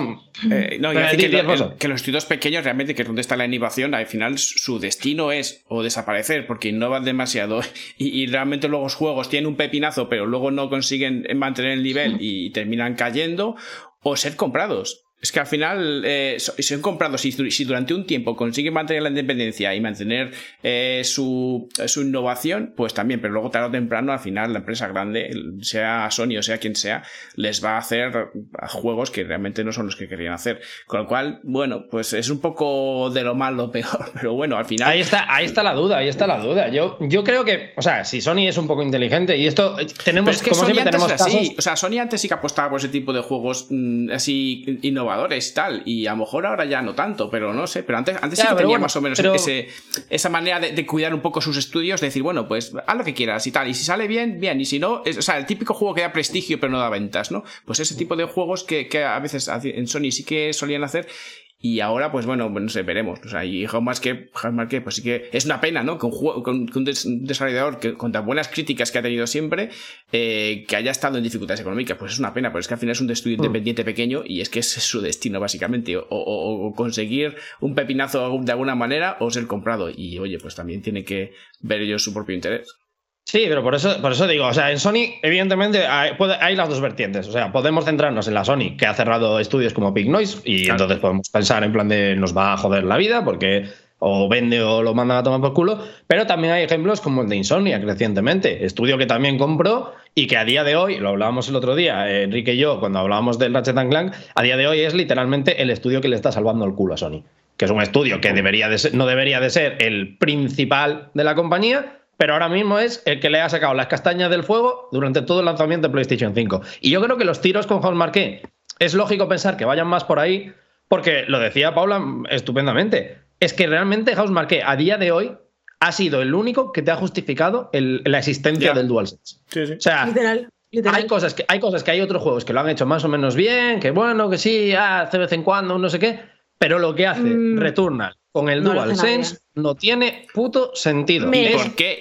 Eh, no, que, que, los estudios pequeños realmente, que es donde está la innovación, al final su destino es o desaparecer porque innovan demasiado y, y, realmente luego los juegos tienen un pepinazo pero luego no consiguen mantener el nivel y terminan cayendo o ser comprados Es que al final, eh, si han comprado, si, durante un tiempo consiguen mantener la independencia y mantener eh, su, innovación, pues también, pero luego tarde o temprano, al final, la empresa grande, sea Sony o sea quien sea, les va a hacer juegos que realmente no son los que querían hacer. Con lo cual, bueno, pues es un poco de lo malo peor, pero bueno, al final. Ahí está, ahí está la duda, ahí está la duda. Yo, yo creo que, o sea, si Sony es un poco inteligente y esto eh, tenemos que como siempre tenemos así. O sea, Sony antes sí que apostaba por ese tipo de juegos mm, así innovadores y tal. Y a lo mejor ahora ya no tanto, pero no sé. Pero antes, antes sí que tenía más o menos esa manera de, cuidar un poco sus estudios, de decir, bueno, pues haz lo que quieras y tal. Y si sale bien, bien. Y si no, o sea, el típico juego que da prestigio pero no da ventas, ¿no? Pues ese tipo de juegos que, que a veces en Sony sí que solían hacer y ahora, pues bueno, no sé, veremos. O sea, y más que, que, pues sí que es una pena, ¿no? Que un, juego, con, un desarrollador que, con tan buenas críticas que ha tenido siempre, eh, que haya estado en dificultades económicas, pues es una pena, pero es que al final es un estudio mm. independiente pequeño y es que es su destino, básicamente. O, o, conseguir un pepinazo de alguna manera o ser comprado. Y oye, pues también tiene que ver ellos su propio interés. Sí, pero por eso, por eso digo, o sea, en Sony, evidentemente, hay, las dos vertientes. O sea, podemos centrarnos en la Sony, que ha cerrado estudios como Big Noise, y entonces podemos pensar en plan de nos va a joder la vida, porque o vende o lo mandan a tomar por culo. Pero también hay ejemplos como el de Insomnia, recientemente, estudio que también compró y que a día de hoy, lo hablábamos el otro día, Enrique y yo, cuando hablábamos del Ratchet Clank, a día de hoy es literalmente el estudio que le está salvando el culo a Sony. Que es un estudio que debería de no debería de ser el principal de la compañía, pero ahora mismo es el que le ha sacado las castañas del fuego durante todo el lanzamiento de PlayStation 5. Y yo creo que los tiros con House Marqué es lógico pensar que vayan más por ahí, porque lo decía Paula estupendamente. Es que realmente House Marqué a día de hoy ha sido el único que te ha justificado la existencia del DualSense. Sí, sí. O sea, Hay, cosas que, hay cosas que hay otros juegos que lo han hecho más o menos bien, que bueno, que sí, hace de vez en cuando, no sé qué, pero lo que hace mm. Returnal con el DualSense no tiene puto sentido. ¿Y por, qué,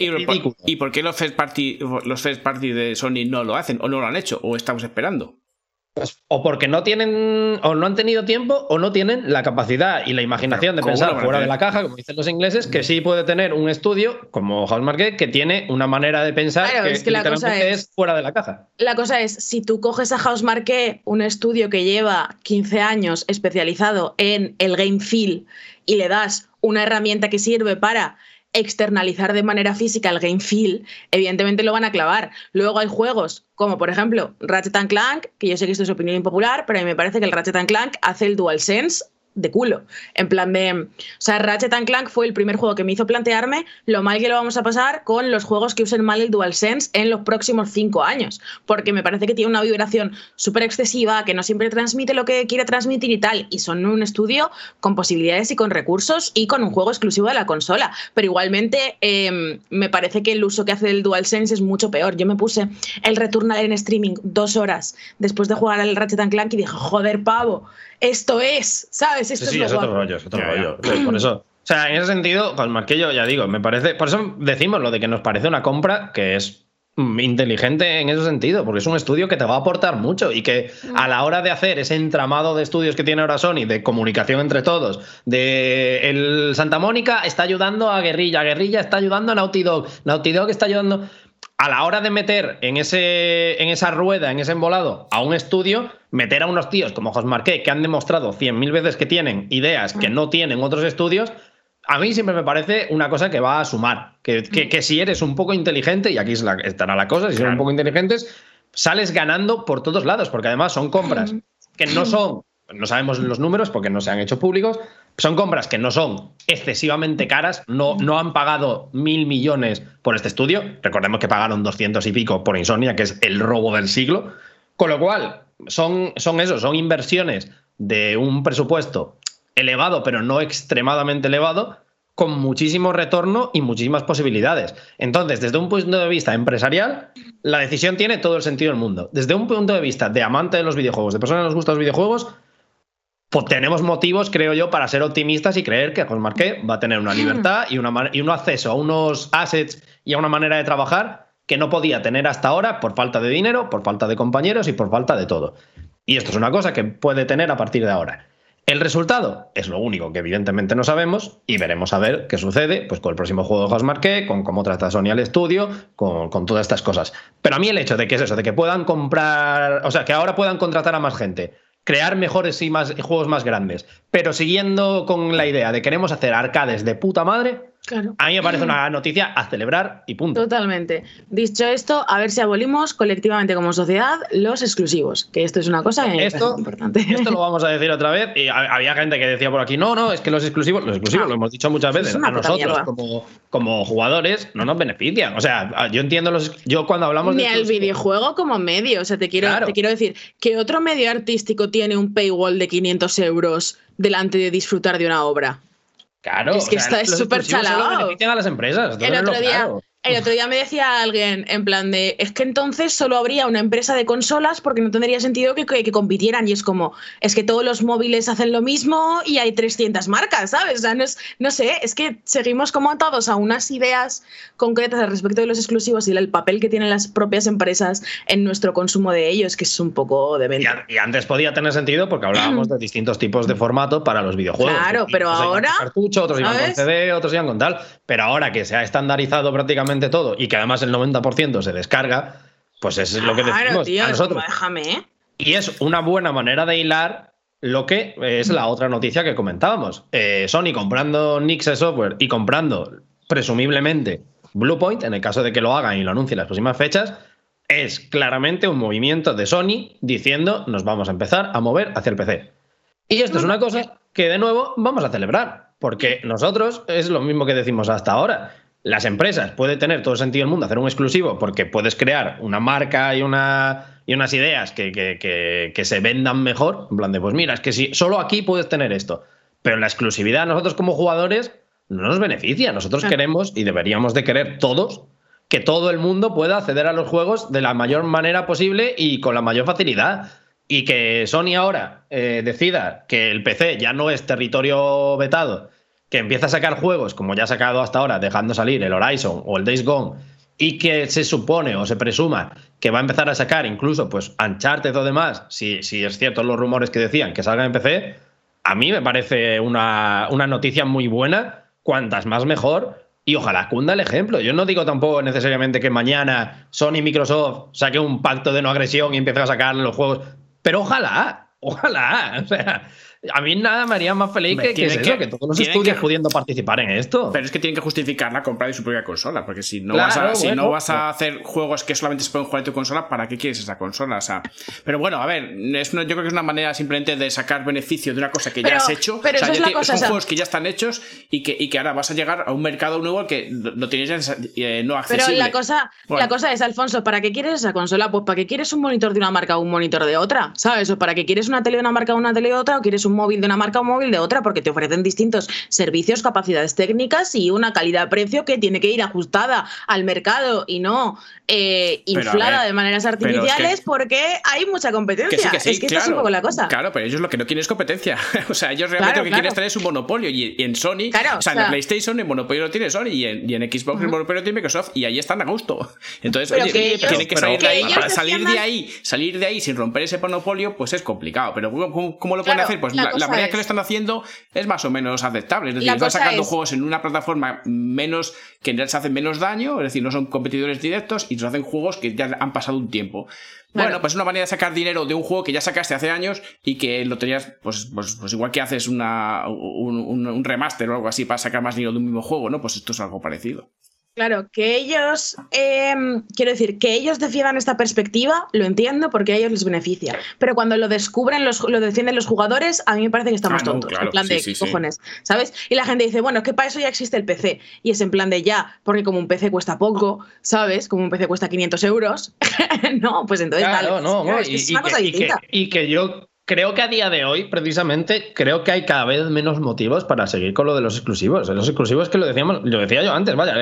y, por, qué los first, party, los first party de Sony no lo hacen o no lo han hecho o estamos esperando? Pues, o porque no tienen, o no han tenido tiempo, o no tienen la capacidad y la imaginación de pensar fuera de la caja, como dicen los ingleses, que sí puede tener un estudio como Housemarque que tiene una manera de pensar que, es la cosa es, fuera de la caja. La cosa es, si tú coges a Housemarque, un estudio que lleva 15 años especializado en el game feel, y le das una herramienta que sirve para externalizar de manera física el game feel, evidentemente lo van a clavar. Luego hay juegos como por ejemplo Ratchet Clank, que yo sé que esto es opinión impopular, pero a mí me parece que el Ratchet Clank hace el DualSense de culo. En plan de. O sea, Ratchet Clank fue el primer juego que me hizo plantearme lo mal que lo vamos a pasar con los juegos que usen mal el DualSense en los próximos cinco años. Porque me parece que tiene una vibración súper excesiva, que no siempre transmite lo que quiere transmitir y tal. Y son un estudio con posibilidades y con recursos y con un juego exclusivo de la consola. Pero igualmente em, me parece que el uso que hace del DualSense es mucho peor. Yo me puse el Returnal en streaming dos horas después de jugar al Ratchet Clank y dije, joder, pavo esto es, ¿sabes? Esto sí, es, sí, otro rollo, es otro rollo. Por eso, o sea, en ese sentido, más que yo ya digo, me parece, por eso decimos lo de que nos parece una compra que es mm, inteligente en ese sentido, porque es un estudio que te va a aportar mucho y que a la hora de hacer ese entramado de estudios que tiene ahora Sony, de comunicación entre todos, de el Santa Mónica está ayudando a Guerrilla, Guerrilla está ayudando a Naughty Dog, Naughty Dog está ayudando a la hora de meter en, ese, en esa rueda, en ese embolado, a un estudio, meter a unos tíos como Jos Marqué, que han demostrado cien mil veces que tienen ideas que no tienen otros estudios, a mí siempre me parece una cosa que va a sumar. Que, que, si eres un poco inteligente, y aquí estará la cosa, si son un poco inteligentes, sales ganando por todos lados, porque además son compras que no son, no sabemos los números porque no se han hecho públicos, son compras que no son excesivamente caras, no, no han pagado mil millones por este estudio. Recordemos que pagaron 200 y pico por Insomnia, que es el robo del siglo. Con lo cual, son, son eso, son inversiones de un presupuesto elevado, pero no extremadamente elevado, con muchísimo retorno y muchísimas posibilidades. Entonces, desde un punto de vista empresarial, la decisión tiene todo el sentido del mundo. Desde un punto de vista de amante de los videojuegos, de persona que nos gustan los videojuegos, pues tenemos motivos, creo yo, para ser optimistas y creer que Marqué va a tener una libertad y, una, y un acceso a unos assets y a una manera de trabajar que no podía tener hasta ahora por falta de dinero, por falta de compañeros y por falta de todo. Y esto es una cosa que puede tener a partir de ahora. El resultado es lo único que evidentemente no sabemos y veremos a ver qué sucede pues, con el próximo juego de Marqué, con cómo trata Sony al estudio, con, con, todas estas cosas. Pero a mí el hecho de que es eso, de que puedan comprar, o sea, que ahora puedan contratar a más gente crear mejores y más juegos más grandes, pero siguiendo con la idea de queremos hacer arcades de puta madre, Claro. a mí me parece una noticia a celebrar y punto. Totalmente. Dicho esto, a ver si abolimos colectivamente como sociedad los exclusivos, que esto es una cosa que Esto, importante. esto lo vamos a decir otra vez. Y ha- había gente que decía por aquí, no, no, es que los exclusivos, los exclusivos, Ah, lo hemos dicho muchas es veces, a nosotros como, como jugadores no nos benefician. O sea, yo entiendo los. Yo cuando hablamos Ni de. al exclusivos- videojuego como medio. O sea, te quiero, Claro. te quiero decir que otro medio artístico tiene un paywall de 500 euros delante de disfrutar de una obra. Claro, Es que o sea, está- súper benefician a las empresas. El otro, día, claro. El otro día me decía alguien en plan de, es que entonces solo habría una empresa de consolas porque no tendría sentido que, que- que compitieran. Y es como, es que todos los móviles hacen lo mismo y hay 300 marcas, ¿sabes? O sea, no, es- no sé, es que seguimos como atados a unas ideas concretas al respecto de los exclusivos y el papel que tienen las propias empresas en nuestro consumo de ellos, que es un poco de Y, y antes podía tener sentido porque hablábamos de distintos tipos de formato para los videojuegos. Claro, pero unos iban con ahora, cartucho, otros iban con. CD, otros iban con tal. Pero ahora que se ha estandarizado prácticamente todo y que además el 90% se descarga, pues eso es lo que Claro, decimos tío, a es nosotros. déjame, ¿eh? Y es una buena manera de hilar lo que es la otra noticia que comentábamos. Eh, Sony comprando Nixie Software y comprando, presumiblemente, Bluepoint, en el caso de que lo hagan y lo anuncien en las próximas fechas, es claramente un movimiento de Sony diciendo nos vamos a empezar a mover hacia el PC. Y esto es una cosa que de nuevo vamos a celebrar, porque nosotros es lo mismo que decimos hasta ahora. Las empresas puede tener todo el sentido del mundo hacer un exclusivo porque puedes crear una marca y, una, y unas ideas que, que- que- que se vendan mejor. En plan de, pues mira, es que si solo aquí puedes tener esto. Pero la exclusividad, nosotros como jugadores, no nos beneficia. Nosotros queremos y deberíamos de querer todos que todo el mundo pueda acceder a los juegos de la mayor manera posible y con la mayor facilidad. Y que Sony ahora eh, decida que el PC ya no es territorio vetado, que empieza a sacar juegos como ya ha sacado hasta ahora, dejando salir el Horizon o el Days Gone, y que se supone o se presuma que va a empezar a sacar incluso pues Uncharted o demás, si, si es cierto los rumores que decían que salgan en PC, a mí me parece una, una noticia muy buena, cuantas más mejor, y ojalá cunda el ejemplo. Yo no digo tampoco necesariamente que mañana Sony Microsoft saque un pacto de no agresión y empiece a sacar los juegos, pero ojalá, ojalá. a mí nada me haría más feliz que, que, es tienen eso, que- que todos los estudios que- pudiendo participar en esto. Pero es que tienen que justificar la compra de su propia consola, porque si no, Claro, vas, a, si no vas pero- a hacer juegos que solamente se pueden jugar en tu consola, ¿para qué quieres esa consola? O sea, pero bueno, a ver, es una- yo creo que es una manera simplemente de sacar beneficio de una cosa que ya Pero- has hecho. pero o sea, eso es ya la ti- cosa, son o sea- juegos que ya están hechos y que, y que ahora vas a llegar a un mercado nuevo al que lo tienes eh, no Pero accesible. la cosa, Bueno. la cosa es, Alfonso, ¿para qué quieres esa consola? Pues ¿para qué quieres un monitor de una marca o un monitor de otra? ¿Sabes? ¿O para qué quieres una tele de una marca o una tele de otra? ¿O quieres un móvil de una marca o un móvil de otra? Porque te ofrecen distintos servicios, capacidades técnicas y una calidad-precio que tiene que ir ajustada al mercado y no eh, inflada ver, de maneras pero es que- artificiales porque hay mucha competencia. Que sí, que sí, es que claro. esta es un poco la cosa. Claro, pero ellos lo que no quieren es competencia. o sea, ellos realmente Claro, lo que claro. quieren tener es un monopolio. Y, y en Sony, Claro, o sea, o en la PlayStation el monopolio lo tiene Sony y en, y en Xbox el monopolio lo tiene Microsoft y ahí están a gusto. Entonces, Pero oye, que ellos- tienen que pero salir de ahí. Para salir de ahí, salir de ahí sin romper ese monopolio, pues es complicado. Pero ¿cómo, cómo- cómo lo pueden Claro, hacer? Pues la manera es- que lo están haciendo es más o menos aceptable. Es decir, La están sacando es- juegos en una plataforma menos que en realidad se hacen menos daño, es decir, no son competidores directos y nos hacen juegos que ya han pasado un tiempo. Claro. Bueno, pues es una manera de sacar dinero de un juego que ya sacaste hace años y que lo tenías, pues, pues, pues igual que haces una, un, un- un remaster o algo así para sacar más dinero de un mismo juego, ¿no? Pues esto es algo parecido. Claro, que ellos, eh, quiero decir, que ellos defiendan esta perspectiva, lo entiendo porque a ellos les beneficia. Pero cuando lo descubren, los, lo defienden los jugadores, a mí me parece que estamos Ah, no, tontos. claro, en plan sí, de, sí, ¿qué sí. cojones? ¿Sabes? Y la gente dice, bueno, es que para eso ya existe el PC. Y es en plan de ya, porque como un PC cuesta poco, ¿sabes? Como un PC cuesta 500 euros, no, pues entonces Claro, vale. no, no, es, que y, es y una que, cosa y que- y que yo creo que a día de hoy, precisamente, creo que hay cada vez menos motivos para seguir con lo de los exclusivos. Los exclusivos que lo decíamos, lo decía yo antes, vaya,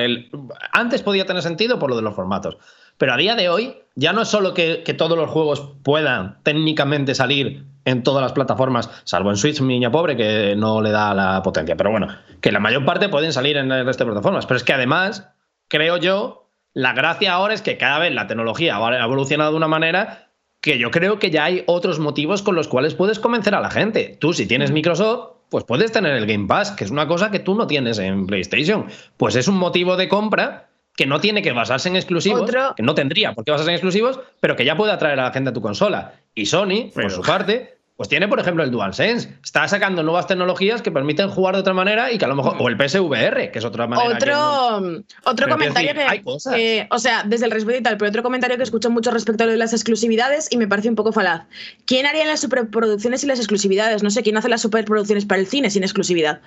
antes podía tener sentido por lo de los formatos. Pero a día de hoy, ya no es solo que, que todos los juegos puedan técnicamente salir en todas las plataformas, salvo en Switch, mi niña pobre, que no le da la potencia. Pero bueno, que la mayor parte pueden salir en el resto de plataformas. Pero es que además, creo yo, la gracia ahora es que cada vez la tecnología ha evolucionado de una manera que yo creo que ya hay otros motivos con los cuales puedes convencer a la gente. Tú, si tienes Microsoft, pues puedes tener el Game Pass, que es una cosa que tú no tienes en PlayStation. Pues es un motivo de compra que no tiene que basarse en exclusivos, Otro- que no tendría por qué basarse en exclusivos, pero que ya puede atraer a la gente a tu consola. Y Sony, por Pero- su parte, pues tiene, por ejemplo, el DualSense. Está sacando nuevas tecnologías que permiten jugar de otra manera y que a lo mejor. O el PSVR, que es otra manera. Otro, otro comentario que, O sea, desde el respeto y tal, pero otro comentario que escucho mucho respecto a lo de las exclusividades y me parece un poco falaz. ¿Quién haría las superproducciones y las exclusividades? No sé, ¿quién hace las superproducciones para el cine sin exclusividad?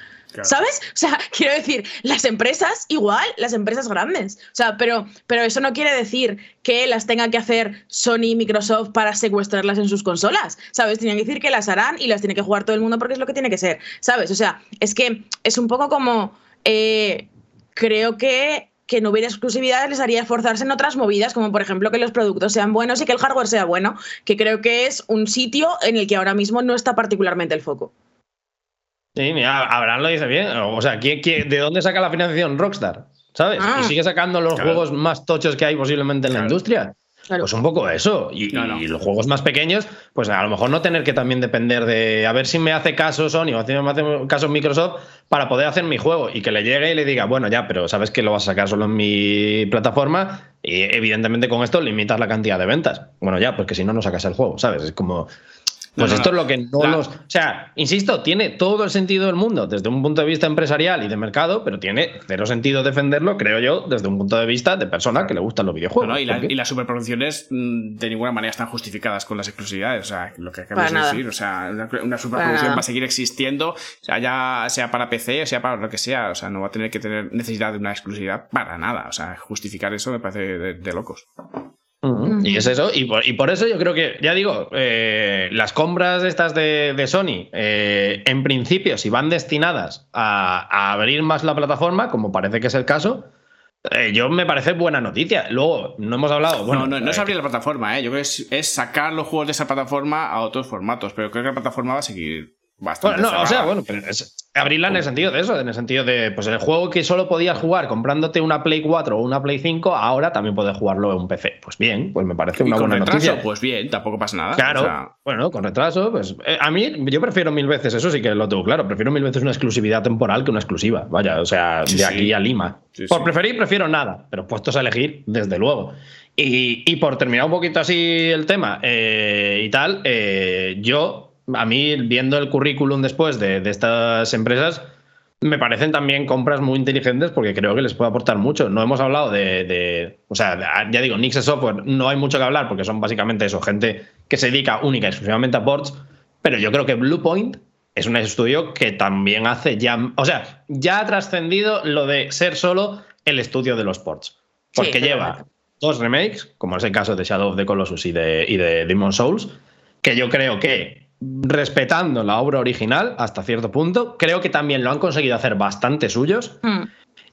¿Sabes? O sea, quiero decir, las empresas, igual, las empresas grandes. O sea, pero, pero eso no quiere decir que las tenga que hacer Sony y Microsoft para secuestrarlas en sus consolas. ¿Sabes? Tenían que decir que las harán y las tiene que jugar todo el mundo porque es lo que tiene que ser. ¿Sabes? O sea, es que es un poco como. Eh, creo que que no hubiera exclusividad les haría esforzarse en otras movidas, como por ejemplo que los productos sean buenos y que el hardware sea bueno, que creo que es un sitio en el que ahora mismo no está particularmente el foco. Sí, mira, Abraham lo dice bien. O sea, de dónde saca la financiación Rockstar? ¿Sabes? Y ah. sigue sacando los juegos más tochos que hay posiblemente en la industria. Pues un poco eso. Y, los juegos más pequeños, pues a lo mejor no tener que también depender de a ver si me hace caso Sony o si me hace caso Microsoft para poder hacer mi juego y que le llegue y le diga, bueno, ya, pero sabes que lo vas a sacar solo en mi plataforma y evidentemente con esto limitas la cantidad de ventas. Bueno, ya, pues que si no, no sacas el juego, ¿sabes? Es como pues esto es lo que no nos. O sea, insisto, tiene todo el sentido del mundo desde un punto de vista empresarial y de mercado, pero tiene cero sentido defenderlo, creo yo, desde un punto de vista de persona que le gustan los videojuegos. y, las superproducciones mm, de ninguna manera están justificadas con las exclusividades. O sea, lo que acabas de decir. O sea, una, superproducción va a seguir existiendo, o sea, ya sea para PC, o sea para lo que sea. O sea, no va a tener que tener necesidad de una exclusividad para nada. O sea, justificar eso me parece de locos. Y es eso, y por, eso yo creo que, ya digo, eh, las compras estas de, Sony, eh, en principio, si van destinadas a, abrir más la plataforma, como parece que es el caso, eh, yo me parece buena noticia. Luego, no hemos hablado. Bueno, no, no, es abrir la plataforma, yo creo que es, es, sacar los juegos de esa plataforma a otros formatos, pero creo que la plataforma va a seguir Bastante bueno, no, o sea, bueno, pero abrirla en el sentido de eso, en el sentido de, pues el juego que solo podías jugar comprándote una Play 4 o una Play 5, ahora también puedes jugarlo en un PC. Pues bien, pues me parece una buena noticia. Pues bien, tampoco pasa nada. Claro, bueno, con retraso, pues eh, a mí yo prefiero mil veces, eso sí que lo tengo claro, prefiero mil veces una exclusividad temporal que una exclusiva, vaya, o sea, de aquí a Lima. por preferir, prefiero nada, pero puestos a elegir, desde luego. Y, por terminar un poquito así el tema eh, y tal, eh, yo a mí, viendo el currículum después de, estas empresas, me parecen también compras muy inteligentes porque creo que les puede aportar mucho. No hemos hablado de, o sea, ya digo, Nix Software no hay mucho que hablar porque son básicamente eso, gente que se dedica única y exclusivamente a ports, pero yo creo que Bluepoint es un estudio que también hace ya, o sea, ya ha trascendido lo de ser solo el estudio de los ports, porque lleva dos remakes, como es el caso de Shadow of the Colossus y de, y de Demon Souls, que yo creo que respetando la obra original hasta cierto punto. Creo que también lo han conseguido hacer bastante suyos. Hmm.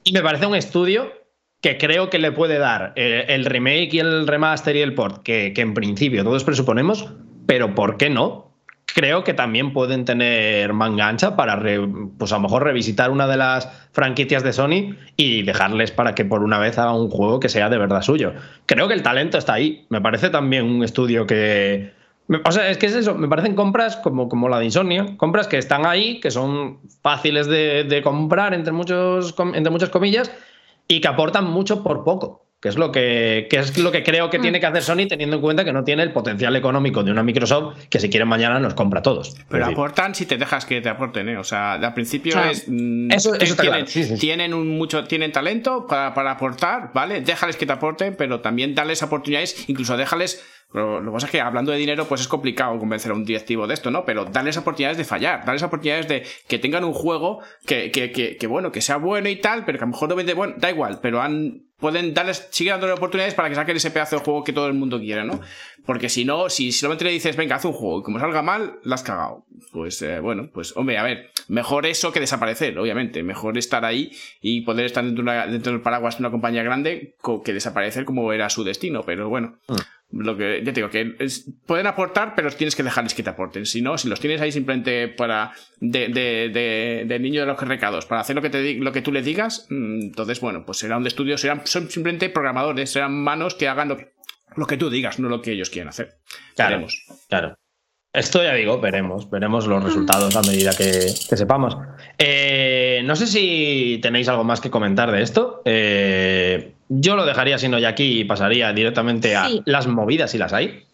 Y me parece un estudio que creo que le puede dar eh, el, remake y el remaster y el port, que, en principio todos presuponemos, pero ¿por qué no? Creo que también pueden tener manga ancha para, pues a lo mejor revisitar una de las franquicias de Sony y dejarles para que por una vez haga un juego que sea de verdad suyo. Creo que el talento está ahí. Me parece también un estudio que, o sea, es que es eso, me parecen compras como, como la de Insomnia, compras que están ahí, que son fáciles de, comprar entre, muchos, entre muchas comillas y que aportan mucho por poco, que es lo que, es lo que creo que mm. tiene que hacer Sony teniendo en cuenta que no tiene el potencial económico de una Microsoft que si quieren mañana nos compra a todos. Pero aportan si te dejas que te aporten, ¿eh? O sea, al principio es... Mm, eso, tienen, tienen, un mucho, tienen talento para, para aportar, ¿vale? Déjales que te aporten, pero también dales oportunidades, incluso déjales lo, lo, que pasa es que hablando de dinero, pues es complicado convencer a un directivo de esto, ¿no? Pero darles oportunidades de fallar, darles oportunidades de que tengan un juego que, que, que, que bueno, que sea bueno y tal, pero que a lo mejor no vende, bueno, da igual, pero han, pueden darles, sigue dándole oportunidades para que saquen ese pedazo de juego que todo el mundo quiere, ¿no? Porque si no, si solamente le dices, venga, haz un juego y como salga mal, la has cagado. Pues eh, bueno, pues hombre, a ver, mejor eso que desaparecer, obviamente. Mejor estar ahí y poder estar dentro, dentro del paraguas de una compañía grande que desaparecer como era su destino, pero bueno. Mm lo que ya te digo que pueden aportar pero tienes que dejarles que te aporten. Si no si los tienes ahí simplemente para de, de, de, niño de los recados para hacer lo que te lo que tú les digas mm, entonces bueno pues será un estudio serán son simplemente programadores serán manos que hagan lo que, lo que tú digas no lo que ellos quieren hacer. Claro claro esto ya digo, veremos, veremos los resultados a medida que, sepamos. Eh, no sé si tenéis algo más que comentar de esto. Eh, yo lo dejaría sino ya aquí y pasaría directamente a las movidas si las hay.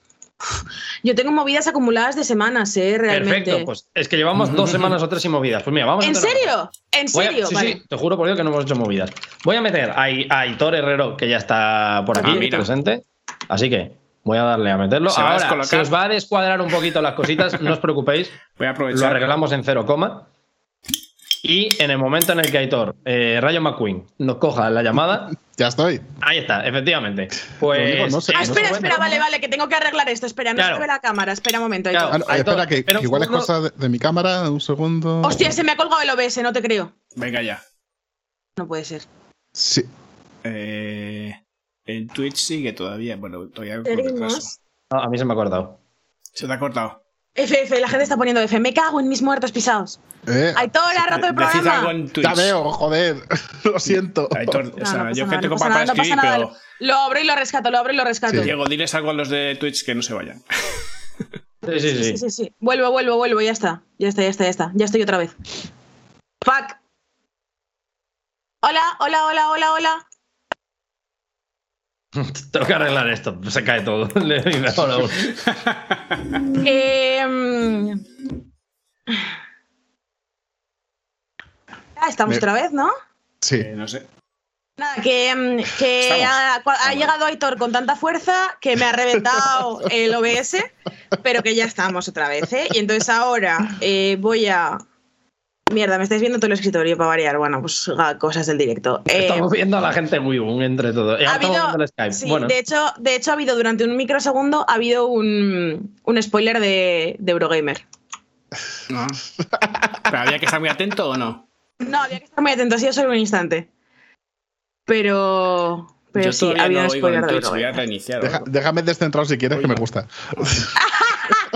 Yo tengo movidas acumuladas de semanas, ¿eh? Realmente. Perfecto, pues es que llevamos dos semanas o tres sin movidas. Pues mira, vamos a ¿En una serio? ¿En Voy a- serio? sí, Vale. sí, te juro por Dios que no hemos hecho movidas. Voy a meter a, a Aitor Herrero, que ya está por Ah, aquí presente. Así que voy a darle a meterlo. Se va a Ahora, se os va a descuadrar un poquito las cositas, no os preocupéis. Voy a Lo aprovechar. arreglamos en cero coma. Y en el momento en el que Aitor, eh, Rayo McQueen, nos coja la llamada, Ya estoy. ahí está, efectivamente. Lo Pues. no sé- Ah, no sé espera, espera, vale, vale, que tengo que arreglar esto. Espera, no Claro. se ve la cámara. Espera un momento. Claro. Ah, no, espera, que, igual es cosa de, de mi cámara. Un segundo. Hostia, se me ha colgado el OBS, no te creo. Venga ya. No puede ser. Sí. Eh, en Twitch sigue todavía. Bueno, todavía con retraso. Seguimos. No, a mí se me ha acordado. Se te ha cortado. FF, la gente está poniendo F. Me cago en mis muertos pisados. Eh, Aitor, ha roto el Decid algo programa. en Twitch. ya veo, joder. Lo siento. Aitor, o No, sea, no yo que tengo para, nada, no escribir, pero. Lo abro y lo rescato, lo abro y lo rescato. Sí. Diego, diles algo a los de Twitch que no se vayan. Sí, sí, sí. Sí, sí, sí. Vuelvo, vuelvo, vuelvo, ya está. Ya está, ya está, ya está. Ya estoy otra vez. Fuck. Hola, hola, hola, hola, hola. Tengo que arreglar esto, se cae todo. Eh, estamos Me- otra vez, ¿no? Sí. Eh, no sé. Nada, que, que Estamos. ha, ha llegado Aitor con tanta fuerza que me ha reventado el OBS, pero que ya estamos otra vez, ¿eh? Y entonces ahora eh, voy a. Mierda, me estáis viendo todo el escritorio para variar. Bueno, pues ah, cosas del directo. Eh, Estamos viendo a la gente muy boom entre todos. Ha habido, viendo el Skype. sí, bueno, de, hecho, de hecho, ha habido durante un microsegundo ha habido un, un spoiler de, de Eurogamer. No. ¿Pero había que estar muy atento o no? No, había que estar muy atento, ha sido solo un instante. Pero. Pero Yo sí, todavía había no un spoiler de Twitch, voy a Eurogamer. reiniciar. Deja- déjame descentrado si quieres, que me gusta.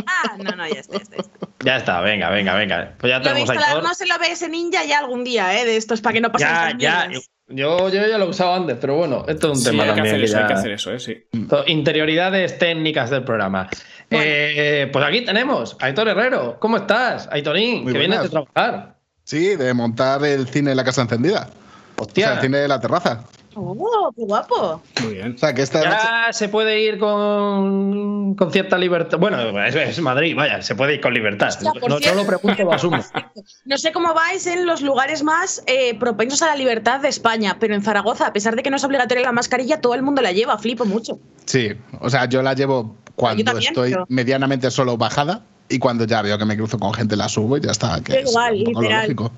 Ah, no, no, ya está, ya está. ya está. ya está, venga, venga, venga. Pues ya Lo tenemos a Aitor. instalarnos el OBS Ninja ya algún día, ¿eh? De estos para que no pasen Ya, ya. Yo, yo ya lo he usado antes, pero bueno, esto es un Sí, tema hay que también. hacer que eso, hay que hacer eso, ¿eh? Sí. Interioridades técnicas del programa. Bueno. Eh, pues aquí tenemos a Aitor Herrero. ¿Cómo estás, Aitorín? Muy que vienes de trabajar. Sí, de montar el cine en la casa encendida. O Hostia. sea, el cine de la terraza. ¡Oh, qué guapo! Muy bien. O sea, que esta noche. Ya se puede ir con, con cierta libertad. Bueno, es, es Madrid, vaya, se puede ir con libertad. No, cierto. no lo pregunto, lo asumo. No sé cómo vais en los lugares más eh, propensos a la libertad de España, pero en Zaragoza, a pesar de que no es obligatoria la mascarilla, todo el mundo la lleva, flipo mucho. Sí, o sea, yo la llevo cuando también, estoy pero- medianamente solo bajada y cuando ya veo que me cruzo con gente la subo y ya está. Que es igual, un poco lo literal. lógico.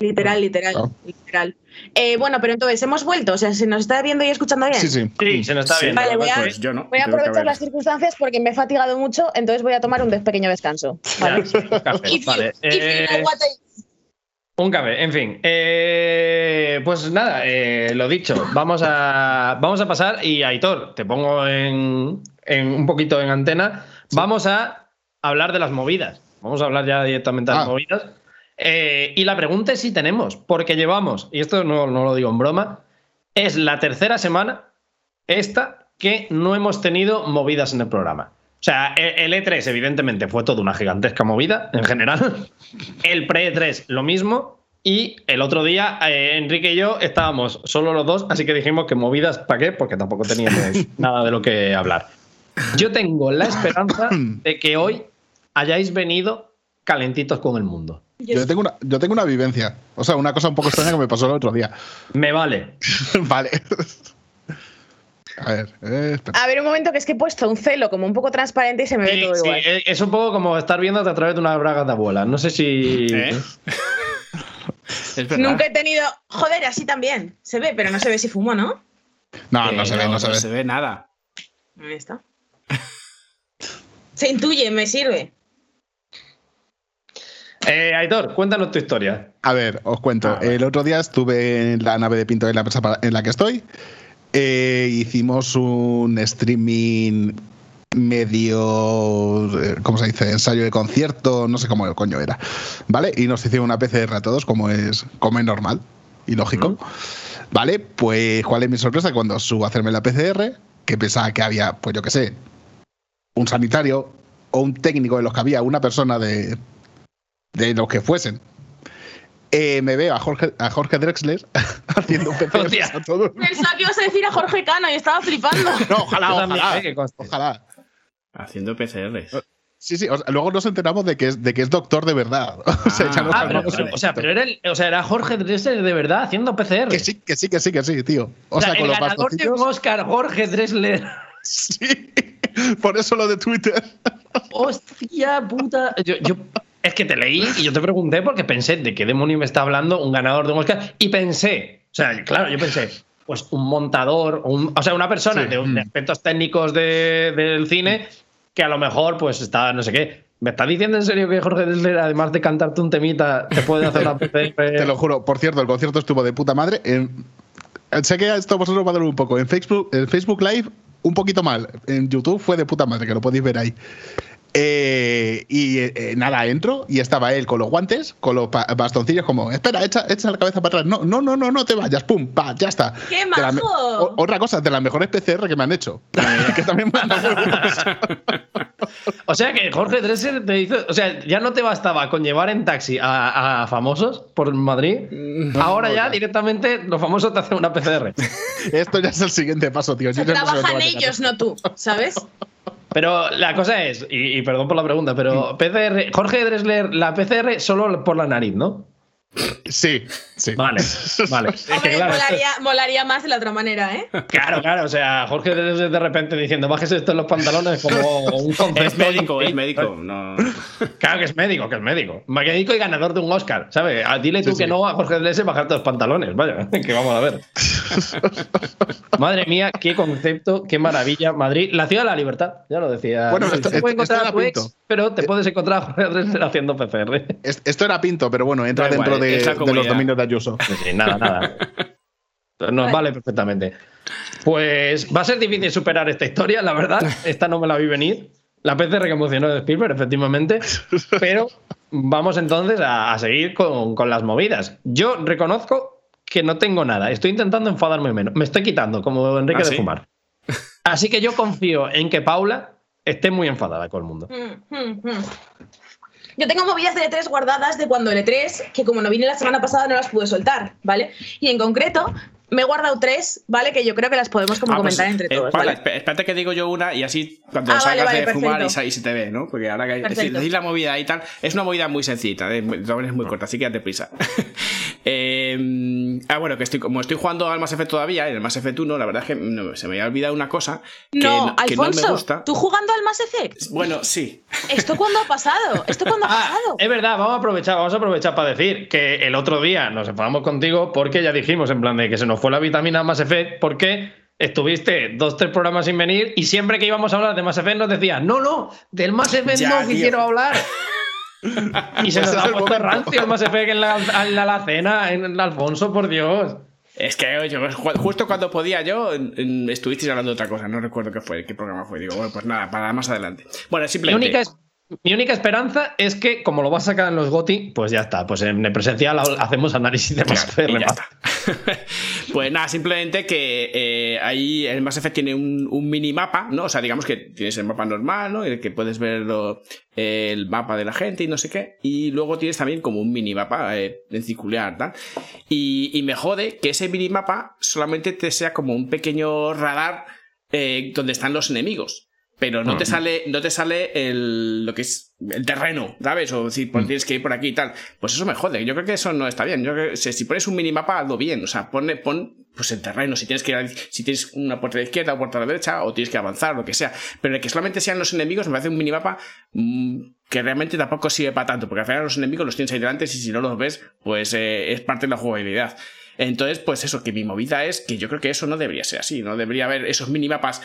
Literal, literal, Claro. literal. Eh, bueno, pero entonces, ¿hemos vuelto? O sea, ¿se nos está viendo y escuchando bien? Sí, sí. Sí, se nos está Sí, viendo. Vale, voy a- pues yo no. Voy a aprovechar las circunstancias porque me he fatigado mucho, entonces voy a tomar un pequeño descanso. Vale. Un café, en fin. Eh, pues nada, eh, lo dicho, vamos a, vamos a pasar y Aitor, te pongo en, en un poquito en antena. Vamos a hablar de las movidas. Vamos a hablar ya directamente de las Ah. movidas. Eh, y la pregunta es si tenemos, porque llevamos, y esto no, no lo digo en broma, es la tercera semana esta que no hemos tenido movidas en el programa. O sea, e- el E3 evidentemente fue toda una gigantesca movida en general. El pre-E3 lo mismo. Y el otro día eh, Enrique y yo estábamos solo los dos, así que dijimos que movidas, ¿para qué? Porque tampoco teníamos nada de lo que hablar. Yo tengo la esperanza de que hoy hayáis venido calentitos con el mundo. Yo tengo, una, yo tengo una vivencia. O sea, una cosa un poco extraña que me pasó el otro día. Me vale. vale. A ver, eh, espera. A ver, un momento que es que he puesto un celo como un poco transparente y se me ve Sí, todo sí, igual. es- es un poco como estar viéndote a través de una braga de abuela. No sé si. ¿Eh? es verdad. Nunca he tenido. Joder, así también. Se ve, pero no se ve si fumo, ¿no? No, Eh, no se ve, no se ve. se ve nada. Ahí está. Se intuye, me sirve. Eh, Aitor, cuéntanos tu historia. A ver, os cuento. Ah. El otro día estuve en la nave de Pinto en la empresa en la que estoy. Eh, hicimos un streaming medio, eh, ¿cómo se dice? Ensayo de concierto, no sé cómo coño era. ¿Vale? Y nos hicieron una PCR a todos, como es, como es normal y lógico. ¿Vale? Pues, ¿cuál es mi sorpresa? Cuando subo a hacerme la PCR, que pensaba que había, pues yo qué sé, un sanitario o un técnico de los que había, una persona de, de los que fuesen. Eh, me veo a Jorge, a Jorge Drexler haciendo Hostia. a todos. Pensaba que ibas a decir a Jorge Cano y estaba flipando. No, ojalá, ojalá. eh. Ojalá. Haciendo PCRs. Sí, sí, luego nos enteramos de que es, de que es doctor de verdad. o, sea, ya no ah, pero, o sea, pero era, o sea, era Jorge Dressler de verdad haciendo PCR. Que sí, que sí, que sí, que sí, tío. O, sea, con el ganador de un Oscar, Jorge Dressler. Sí, por eso lo de Twitter. Hostia puta. Yo, yo, es que te leí y yo te pregunté porque pensé de qué demonio me está hablando un ganador de un Oscar. Y pensé, o sea, claro, yo pensé, pues un montador, o sea, una persona de, de, aspectos técnicos de, del cine que a lo mejor pues está no sé qué. ¿Me estás diciendo en serio que Jorge Dessler, además de cantarte un temita, te puede hacer la PCR? Te lo juro. Por cierto, el concierto estuvo de puta madre. sé que esto vosotros va a dar un poco. En Facebook, en Facebook Live, un poquito mal. En YouTube fue de puta madre, que lo podéis ver ahí. Eh, y eh, nada, entro y estaba él con los guantes, con los bastoncillos, como, espera, echa, echa, la cabeza para atrás. No, no, no, no, no te vayas, pum, pa, ya está. ¡Qué majo! otra cosa, de las mejores PCR que me han hecho. que también o sea que Jorge Dresser te hizo. O sea, ya no te bastaba con llevar en taxi a, famosos por Madrid. Ahora ya directamente los famosos te hacen una PCR. Esto ya es el siguiente paso, tío. trabajan ellos, no tú, ¿sabes? Pero la cosa es, y, perdón por la pregunta, pero PCR, Jorge Dresler, la PCR solo por la nariz, ¿no? Sí, sí. Vale, vale. molaría, más de la otra manera, ¿eh? Claro, claro. O sea, Jorge de repente diciendo, bajes esto en los pantalones como un concepto. Es médico, es médico. No. Claro que es médico, que es médico. Médico y ganador de un Oscar, ¿sabes? Ah, dile tú que no a Jorge de bajarte los pantalones. Vaya, que vamos a ver. Madre mía, qué concepto, qué maravilla. Madrid, la ciudad de la libertad, ya lo decía. Bueno, esto, te puedes encontrar a tu ex, pero te puedes encontrar a Jorge Dresler haciendo PCR. Esto era pinto, pero bueno, entra dentro de, los dominios de Ayuso. Sí, nada, nada. Nos vale perfectamente. Pues va a ser difícil superar esta historia, la verdad. Esta no me la vi venir. La PCR que emocionó de Spielberg, efectivamente. Pero vamos entonces a, seguir con, con, las movidas. Yo reconozco que no tengo nada. Estoy intentando enfadarme menos. Me estoy quitando, como Enrique ¿Ah, de fumar. Así que yo confío en que Paula esté muy enfadada con el mundo. Yo tengo movidas de E3 guardadas de cuando el E3, que como no vine la semana pasada no las pude soltar, ¿vale? Y en concreto, me he guardado tres, ¿vale? Que yo creo que las podemos como ah, pues, comentar entre eh, todos. ¿vale? Espérate que digo yo una y así cuando ah, salgas de fumar y, se te ve, ¿no? Porque ahora que decir, decir, la movida y tal, es una movida muy sencilla, ¿eh? es muy corta, así que date prisa. Eh, ah, bueno, que estoy, como estoy jugando al Mass Effect todavía, en el Mass Effect 1, la verdad es que se me había olvidado una cosa que no, no me gusta. ¿Tú jugando al Mass Effect? Bueno, sí. ¿Esto cuándo ha pasado? ¿Esto cuándo ha ah, pasado? Es verdad, vamos a aprovechar, vamos a aprovechar para decir que el otro día nos enfadamos contigo porque ya dijimos en plan de que se nos fue la vitamina Mass Effect porque estuviste dos, tres programas sin venir y siempre que íbamos a hablar de Mass Effect nos decías, no, no, del Mass Effect no quiero hablar. Y se nos ha puesto rancio el Mass Effect en la, en la, cena, en Alfonso, por Dios. Es que oye, justo cuando podía yo, estuvisteis hablando de otra cosa, no recuerdo qué fue, qué programa fue. Digo, bueno, pues nada, para más adelante. Bueno, simplemente. Mi única, mi única esperanza es que, como lo vas a sacar en los GOTI, pues ya está. Pues en el presencial hacemos análisis de Mass Effect. pues nada, simplemente que eh, ahí el Mass Effect tiene un, un, minimapa, ¿no? O sea, digamos que tienes el mapa normal, ¿no? En el que puedes ver el mapa de la gente y no sé qué. Y luego tienes también como un minimapa eh, en circular, ¿tal? Y, y me jode que ese minimapa solamente te sea como un pequeño radar eh, donde están los enemigos pero no te sale, no te sale el, lo que es el terreno, ¿sabes? O decir, pues mm. tienes que ir por aquí y tal. Pues eso me jode. Yo creo que eso no está bien. Yo creo que si pones un minimapa, hazlo bien. O sea, pone, pon pues el terreno, si tienes que ir si tienes una puerta de izquierda o puerta de derecha, o tienes que avanzar, lo que sea. Pero el que solamente sean los enemigos me parece un minimapa mmm, que realmente tampoco sirve para tanto, porque al final los enemigos los tienes ahí delante y si no los ves, pues eh, es parte de la jugabilidad. Entonces, pues eso, que mi movida es que yo creo que eso no debería ser así, no debería haber esos minimapas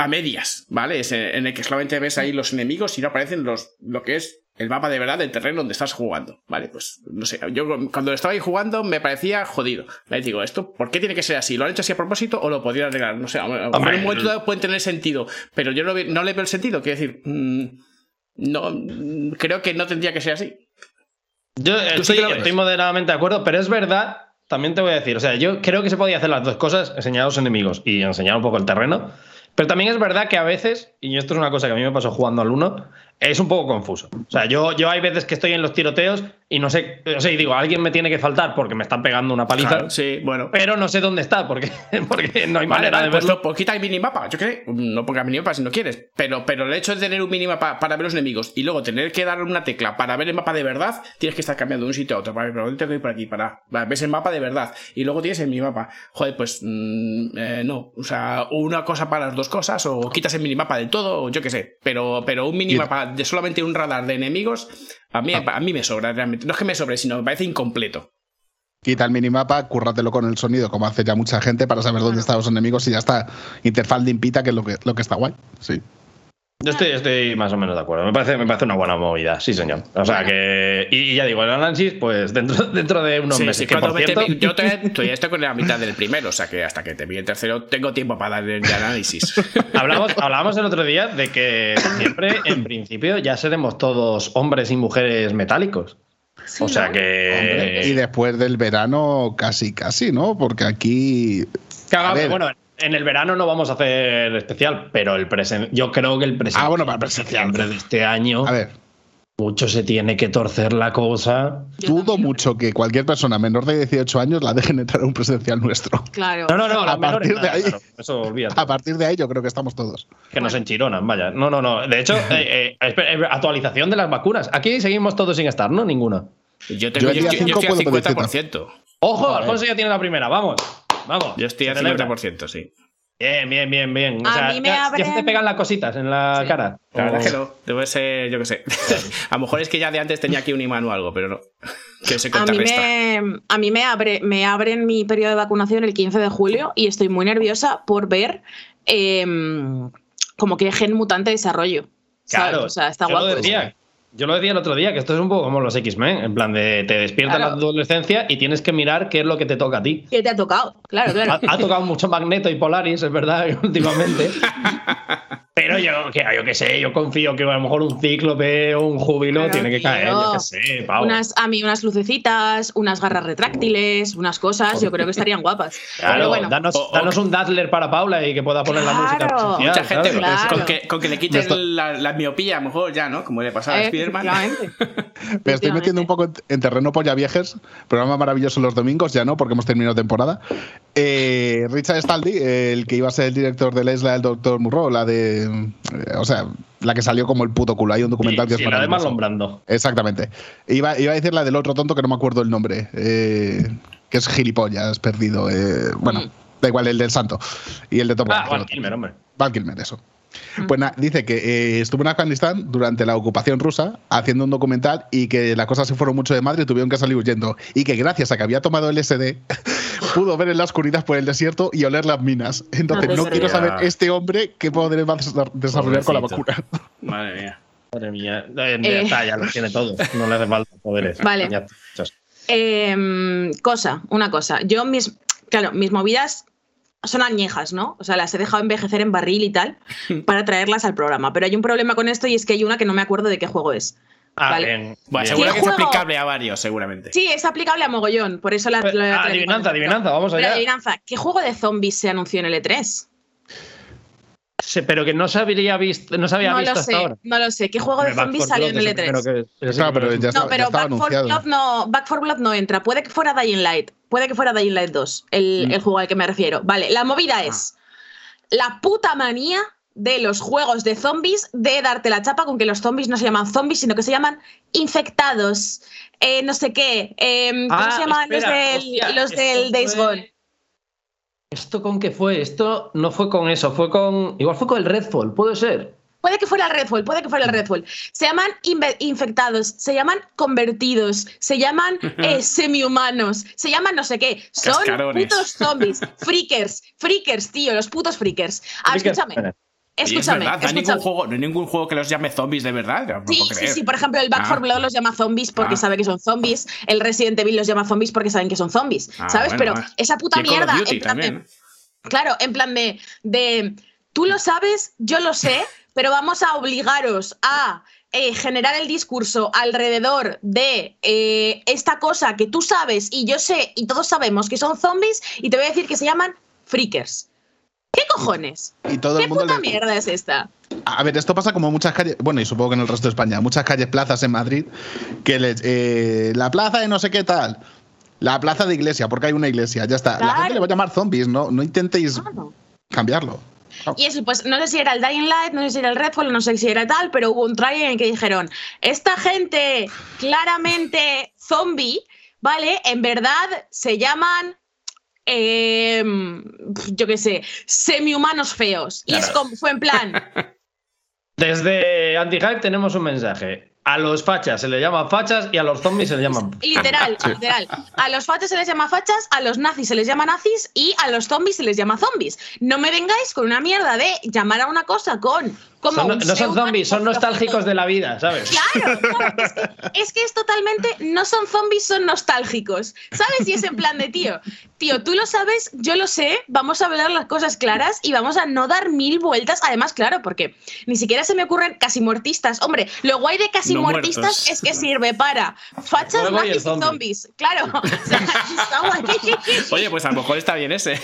a medias, ¿vale? Es en el que solamente ves ahí los enemigos y no aparecen los, lo que es el mapa de verdad del terreno donde estás jugando, ¿vale? Pues no sé, yo cuando estaba ahí jugando me parecía jodido. Le digo, ¿esto por qué tiene que ser así? ¿Lo han hecho así a propósito o lo podría arreglar? No sé, en un momento dado pueden tener sentido, pero yo no, no le veo el sentido, quiero decir, mm, no, creo que no tendría que ser así. Yo estoy moderadamente de acuerdo, pero es verdad, también te voy a decir, o sea, yo creo que se podía hacer las dos cosas, enseñar a los enemigos y enseñar un poco el terreno. Pero también es verdad que a veces, y esto es una cosa que a mí me pasó jugando al 1, es un poco confuso. O sea, yo, yo hay veces que estoy en los tiroteos y no sé, o sea, y digo, alguien me tiene que faltar porque me están pegando una paliza. Claro, sí, bueno. Pero no sé dónde está porque, porque no hay Vale, manera vale, de pues, verlo. lo- pues quita el minimapa. Yo qué sé, no pongas minimapa si no quieres. Pero, pero el hecho de tener un minimapa para ver los enemigos y luego tener que darle una tecla para ver el mapa de verdad, tienes que estar cambiando de un sitio a otro. Vale, pero ¿dónde tengo que ir por aquí? Para. Vale, ves el mapa de verdad. Y luego tienes el minimapa. Joder, pues mm, eh, no. O sea, una cosa para las dos cosas, o quitas el minimapa del todo, o yo qué sé. Pero, pero un minimapa de solamente un radar de enemigos, a mí, a mí me sobra realmente. No es que me sobre, sino me parece incompleto. Quita el minimapa, cúrratelo con el sonido, como hace ya mucha gente, para saber dónde están los enemigos y ya está. Interfaz limpita, que es lo que, lo que está guay. Sí. Yo estoy, estoy más o menos de acuerdo. Me parece, me parece una buena movida, sí, señor. O sea que. Y, y ya digo, el análisis, pues dentro, dentro de unos Sí, meses. sí, que por cierto, yo todavía, estoy con la mitad del primero, o sea que hasta que termine el tercero tengo tiempo para dar el análisis. Hablamos, hablábamos el otro día de que siempre, en principio, ya seremos todos hombres y mujeres metálicos. Sí, o sea ¿no? que. Y después del verano, casi, casi, ¿no? Porque aquí. Bueno, en el verano no vamos a hacer especial, pero el presen yo creo que el presencial Ah, bueno, para presencial. de este año, A ver, mucho se tiene que torcer la cosa. Yo dudo también. mucho que cualquier persona menor de 18 años la dejen entrar a un presencial nuestro. Claro. No, no, no, A los menores partir de ahí. claro, eso olvídate. A partir de ahí, yo creo que estamos todos. Que nos enchironan, vaya. No, no, no. De hecho, eh, eh, eh, actualización de las vacunas. Aquí seguimos todos sin estar, ¿no? Ninguna. Yo, tengo, Yo el yo, día yo- yo cinco estoy puedo al pedir 50%. Ojo, Alfonso ya tiene la primera. Vamos. Vamos. Yo estoy celebra. 50%, sí. Bien, bien, bien, bien. O A sea, mí me ya, ya se te abren- pegan las cositas en la Sí. cara. La verdad O- es que no. Debe ser, yo qué sé. a lo mejor es que ya de antes tenía aquí un imán o algo, pero no. Que se A mí, me, a mí me, abre, me abren mi periodo de vacunación el 15 de julio y estoy muy nerviosa por ver em, como que gen mutante desarrollo. ¿sabes? Claro, O sea, está yo guapo. Lo decía, yo lo decía el otro día, que esto es un poco como los X-Men, en plan de te despierta Claro. la adolescencia y tienes que mirar qué es lo que te toca a ti. ¿Qué te ha tocado? Claro, claro. Ha, ha tocado mucho Magneto y Polaris, es verdad, últimamente. Pero yo, que, yo qué sé, yo confío que a lo mejor un cíclope o un júbilo Claro, tiene que caer, yo qué sé, pavo. Unas, a mí unas lucecitas, unas garras retráctiles, unas cosas, yo creo que estarían guapas. Claro, Pero bueno, danos, danos un Dazzler para Paula y que pueda poner la música. Claro. Mucha gente ¿sabes? Claro. con, que, con que le quiten la, la miopía, a lo mejor ya, ¿no? Como le pasaba a eh, Spiderman. Me estoy metiendo un poco en, en terreno polla viejes. Programa maravilloso los domingos, ya no, porque hemos terminado temporada. Eh, Richard Staldi, el que iba a ser el director de la isla del Doctor Murrow, la de. eh, o sea, la que salió como el puto culo. Hay un documental que Sí, es sí, la de. Marlon Brando. Exactamente. Iba, iba a decir la del otro tonto que no me acuerdo el nombre. eh, que es gilipollas, perdido. eh, bueno, Mm. da igual, el del santo. Y el de Tom Ah, otro. Kilmer, hombre. Val Kilmer, eso. Pues nada, dice que eh, estuvo en Afganistán durante la ocupación rusa haciendo un documental y que las cosas se fueron mucho de madre y tuvieron que salir huyendo. Y que gracias a que había tomado LSD pudo ver en la oscuridad por el desierto y oler las minas. Entonces Madre no mía. quiero saber este hombre qué poderes va a desa- desarrollar con la vacuna. Madre mía. Madre mía. Eh, Eh. Ya está, ya los tiene todos. No le hace falta poderes. Vale. Ya. Em, cosa, una cosa. Yo mis, claro, mis movidas son añejas, ¿no? O sea, las he dejado envejecer en barril y tal para traerlas al programa. Pero hay un problema con esto y es que hay una que no me acuerdo de qué juego es. Ah, Vale. bien. Bueno, bien. seguro ¿Qué que es juego? aplicable a varios, seguramente. Sí, es aplicable a mogollón, por eso la, la- ah, la- adivinanza, adivinanza, vamos Pero allá. adivinanza, ¿qué juego de zombies se anunció en el E3? Pero que no se habría visto, no se había No visto lo hasta sé, ahora. no lo sé. ¿Qué juego de zombies for salió en el es primero E3? que- ese Claro, primero pero es- ya está- No, pero Back for, anunciado. Blood no, Back 4 Blood no entra. Puede que fuera Dying Light. Puede que fuera Dying Light 2, el, Mm. el juego al que me refiero. Vale, la movida es la puta manía de los juegos de zombies de darte la chapa con que los zombies no se llaman zombies, sino que se llaman infectados. eh, no sé qué. em, ¿Cómo Ah, se llaman espera, los del, hostia, los del Days fue- Gone? ¿Esto con qué fue? Esto no fue con eso, fue con. Igual fue con el Redfall, puede ser. Puede que fuera el Redfall, puede que fuera el Redfall. Se llaman infectados, se llaman convertidos, se llaman eh, semi-humanos, se llaman no sé qué. Son Cascarones. putos zombies, freakers, freakers, tío, los putos freakers. Ah, Así que- escúchame, no hay, juego, no hay ningún juego que los llame zombies de verdad. No Sí, sí, sí, por ejemplo, el Back Ah. 4 Blood los llama zombies porque Ah. sabe que son zombies, el Resident Evil los llama zombies porque saben que son zombies, Ah, ¿sabes? bueno, Pero ah. esa puta mierda, Duty en plan de- también. Claro, en plan de, de tú lo sabes, yo lo sé, pero vamos a obligaros a eh, generar el discurso alrededor de eh, esta cosa que tú sabes y yo sé y todos sabemos que son zombies y te voy a decir que se llaman freakers. ¿Qué cojones? Y todo ¿Qué el mundo puta le- mierda es esta? A ver, esto pasa como muchas calles, bueno, y supongo que en el resto de España, muchas calles, plazas en Madrid, que les, eh, la plaza de no sé qué tal, la plaza de iglesia, porque hay una iglesia, ya está. La gente le va a llamar zombies, no, no intentéis Claro. cambiarlo. Y eso, pues no sé si era el Dying Light, no sé si era el Redfall, no sé si era tal, pero hubo un trailer en el que dijeron, esta gente claramente zombie, ¿vale? En verdad se llaman, eh, yo qué sé, semi-humanos feos. Y es como, fue en plan, Desde Anti-Hype tenemos un mensaje. A los fachas se les llama fachas y a los zombies se les llaman. literal, literal. A los fachos se les llama fachas, a los nazis se les llama nazis y a los zombies se les llama zombies. No me vengáis con una mierda de llamar a una cosa con... Como Son- un no son zombies, son nostálgicos de la vida, ¿sabes? Claro, claro, es que, es que es totalmente, no son zombies, son nostálgicos, ¿sabes? Y es en plan de tío, tío, tú lo sabes, yo lo sé, vamos a hablar las cosas claras y vamos a no dar mil vueltas, además, claro, porque ni siquiera se me ocurren casi muertistas, hombre, lo guay de casi No muertistas muertos. es que sirve para fachas, Luego y zombies, claro, o sea, está guay. Oye, pues a lo mejor está bien ese.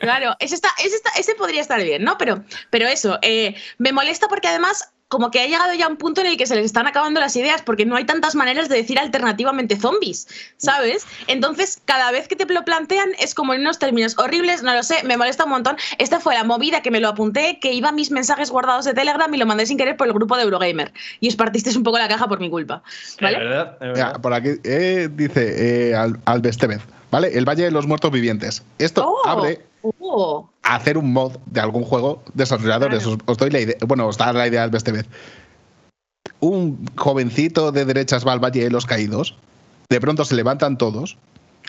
Claro, ese, está, ese, está- ese podría estar bien, ¿no? Pero, pero eso, eh, me molesta porque además como que ha llegado ya un punto en el que se les están acabando las ideas porque no hay tantas maneras de decir alternativamente zombies, ¿sabes? Entonces, cada vez que te lo plantean es como en unos términos horribles, no lo sé, me molesta un montón. Esta fue la movida que me lo apunté, que iba a mis mensajes guardados de Telegram y lo mandé sin querer por el grupo de Eurogamer. Y os partisteis un poco la caja por mi culpa, Es ¿vale? verdad, es Mira, verdad. por aquí eh, dice eh, Al- Albestevez, ¿vale? El Valle de los Muertos Vivientes. Esto Oh, abre oh. a hacer un mod de algún juego desarrolladores. Claro. Os, os doy la idea, bueno, os da la idea de este vez. Un jovencito de derechas va al Valle de los Caídos, de pronto se levantan todos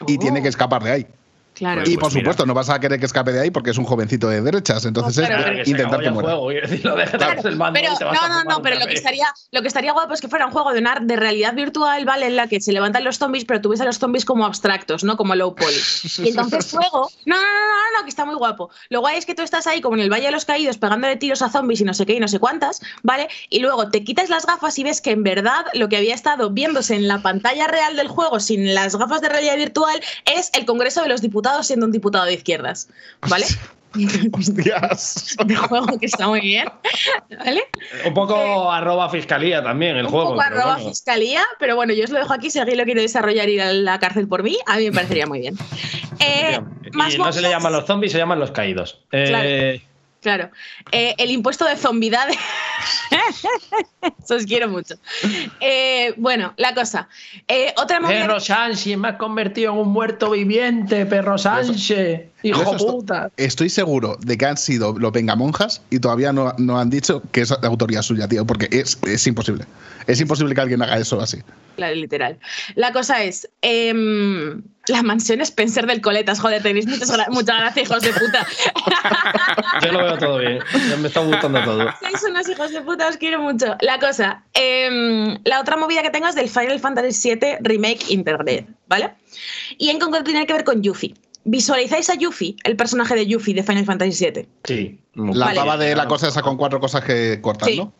y Oh. tiene que escapar de ahí. Claro. Pues y por mira. supuesto, no vas a querer que escape de ahí porque es un jovencito de derechas. Entonces No, claro, es intentar que muera. juego, quiero decir, lo dejas Claro, el mando pero y te vas a no, no, no, pero lo que estaría, lo que estaría guapo es que fuera un juego de, una, de realidad virtual, ¿vale? En la que se levantan los zombies, pero tú ves a los zombies como abstractos, ¿no? Como low poly. Y entonces luego. No, no, no, no, no, que está muy guapo. Lo guay es que tú estás ahí como en el Valle de los Caídos pegándole tiros a zombies y no sé qué y no sé cuántas, ¿vale? Y luego te quitas las gafas y ves que en verdad lo que había estado viéndose en la pantalla real del juego sin las gafas de realidad virtual es el Congreso de los Diputados siendo un diputado de izquierdas, ¿vale? Hostias. de juego que está muy bien, ¿vale? Un poco arroba fiscalía también el un juego. poco pero arroba bueno. fiscalía, pero bueno, yo os lo dejo aquí. Si alguien lo quiere desarrollar y ir a la cárcel por mí, a mí me parecería muy bien. Eh, más y no se le llaman los zombies, se llaman los caídos. Eh, Claro. Eh, el impuesto de zombidad. Os quiero mucho. Eh, bueno, la cosa. Eh, otra. Perro Sánchez, me has convertido en un muerto viviente, perro Sánchez. Hijo Eso esto- puta. Estoy seguro de que han sido los vengamonjas y todavía no, no han dicho que es de autoría suya, tío, porque es, es imposible. Es imposible que alguien haga eso así. Claro, literal. La cosa es. em, la mansión Spencer del Coletas. Joder, tenéis muchas, gra- muchas gracias, hijos de puta. Yo lo veo todo bien. Ya me está gustando todo. Sois unos hijos de puta, os quiero mucho. La cosa, em, la otra movida que tengo es del Final Fantasy VII Remake Intergrade, ¿vale? Y en concreto tiene que ver con Yuffie. ¿Visualizáis a Yuffie, el personaje de Yuffie de Final Fantasy VII? Sí. La Vale. pava de la cosa esa con cuatro cosas que cortan, Sí. ¿no?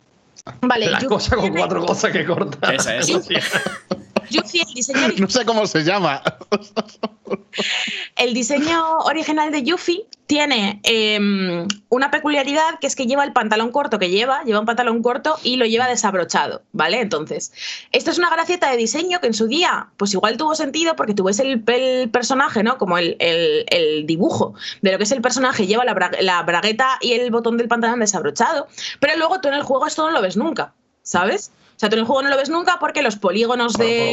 Vale, La Yuffie cosa con tiene- cuatro cosas que corta. Esa es. Yuffie, el diseño, No sé cómo se llama. el diseño original de Yuffie tiene em, una peculiaridad que es que lleva el pantalón corto que lleva, lleva un pantalón corto y lo lleva desabrochado, ¿vale? Entonces, esto es una gracieta de diseño que en su día, pues igual tuvo sentido porque tú ves el, el personaje, ¿no? Como el, el- el dibujo de lo que es el personaje, lleva la, bra- la bragueta y el botón del pantalón desabrochado, pero luego tú en el juego esto no lo ves nunca, ¿sabes? O sea, tú en el juego no lo ves nunca porque los polígonos de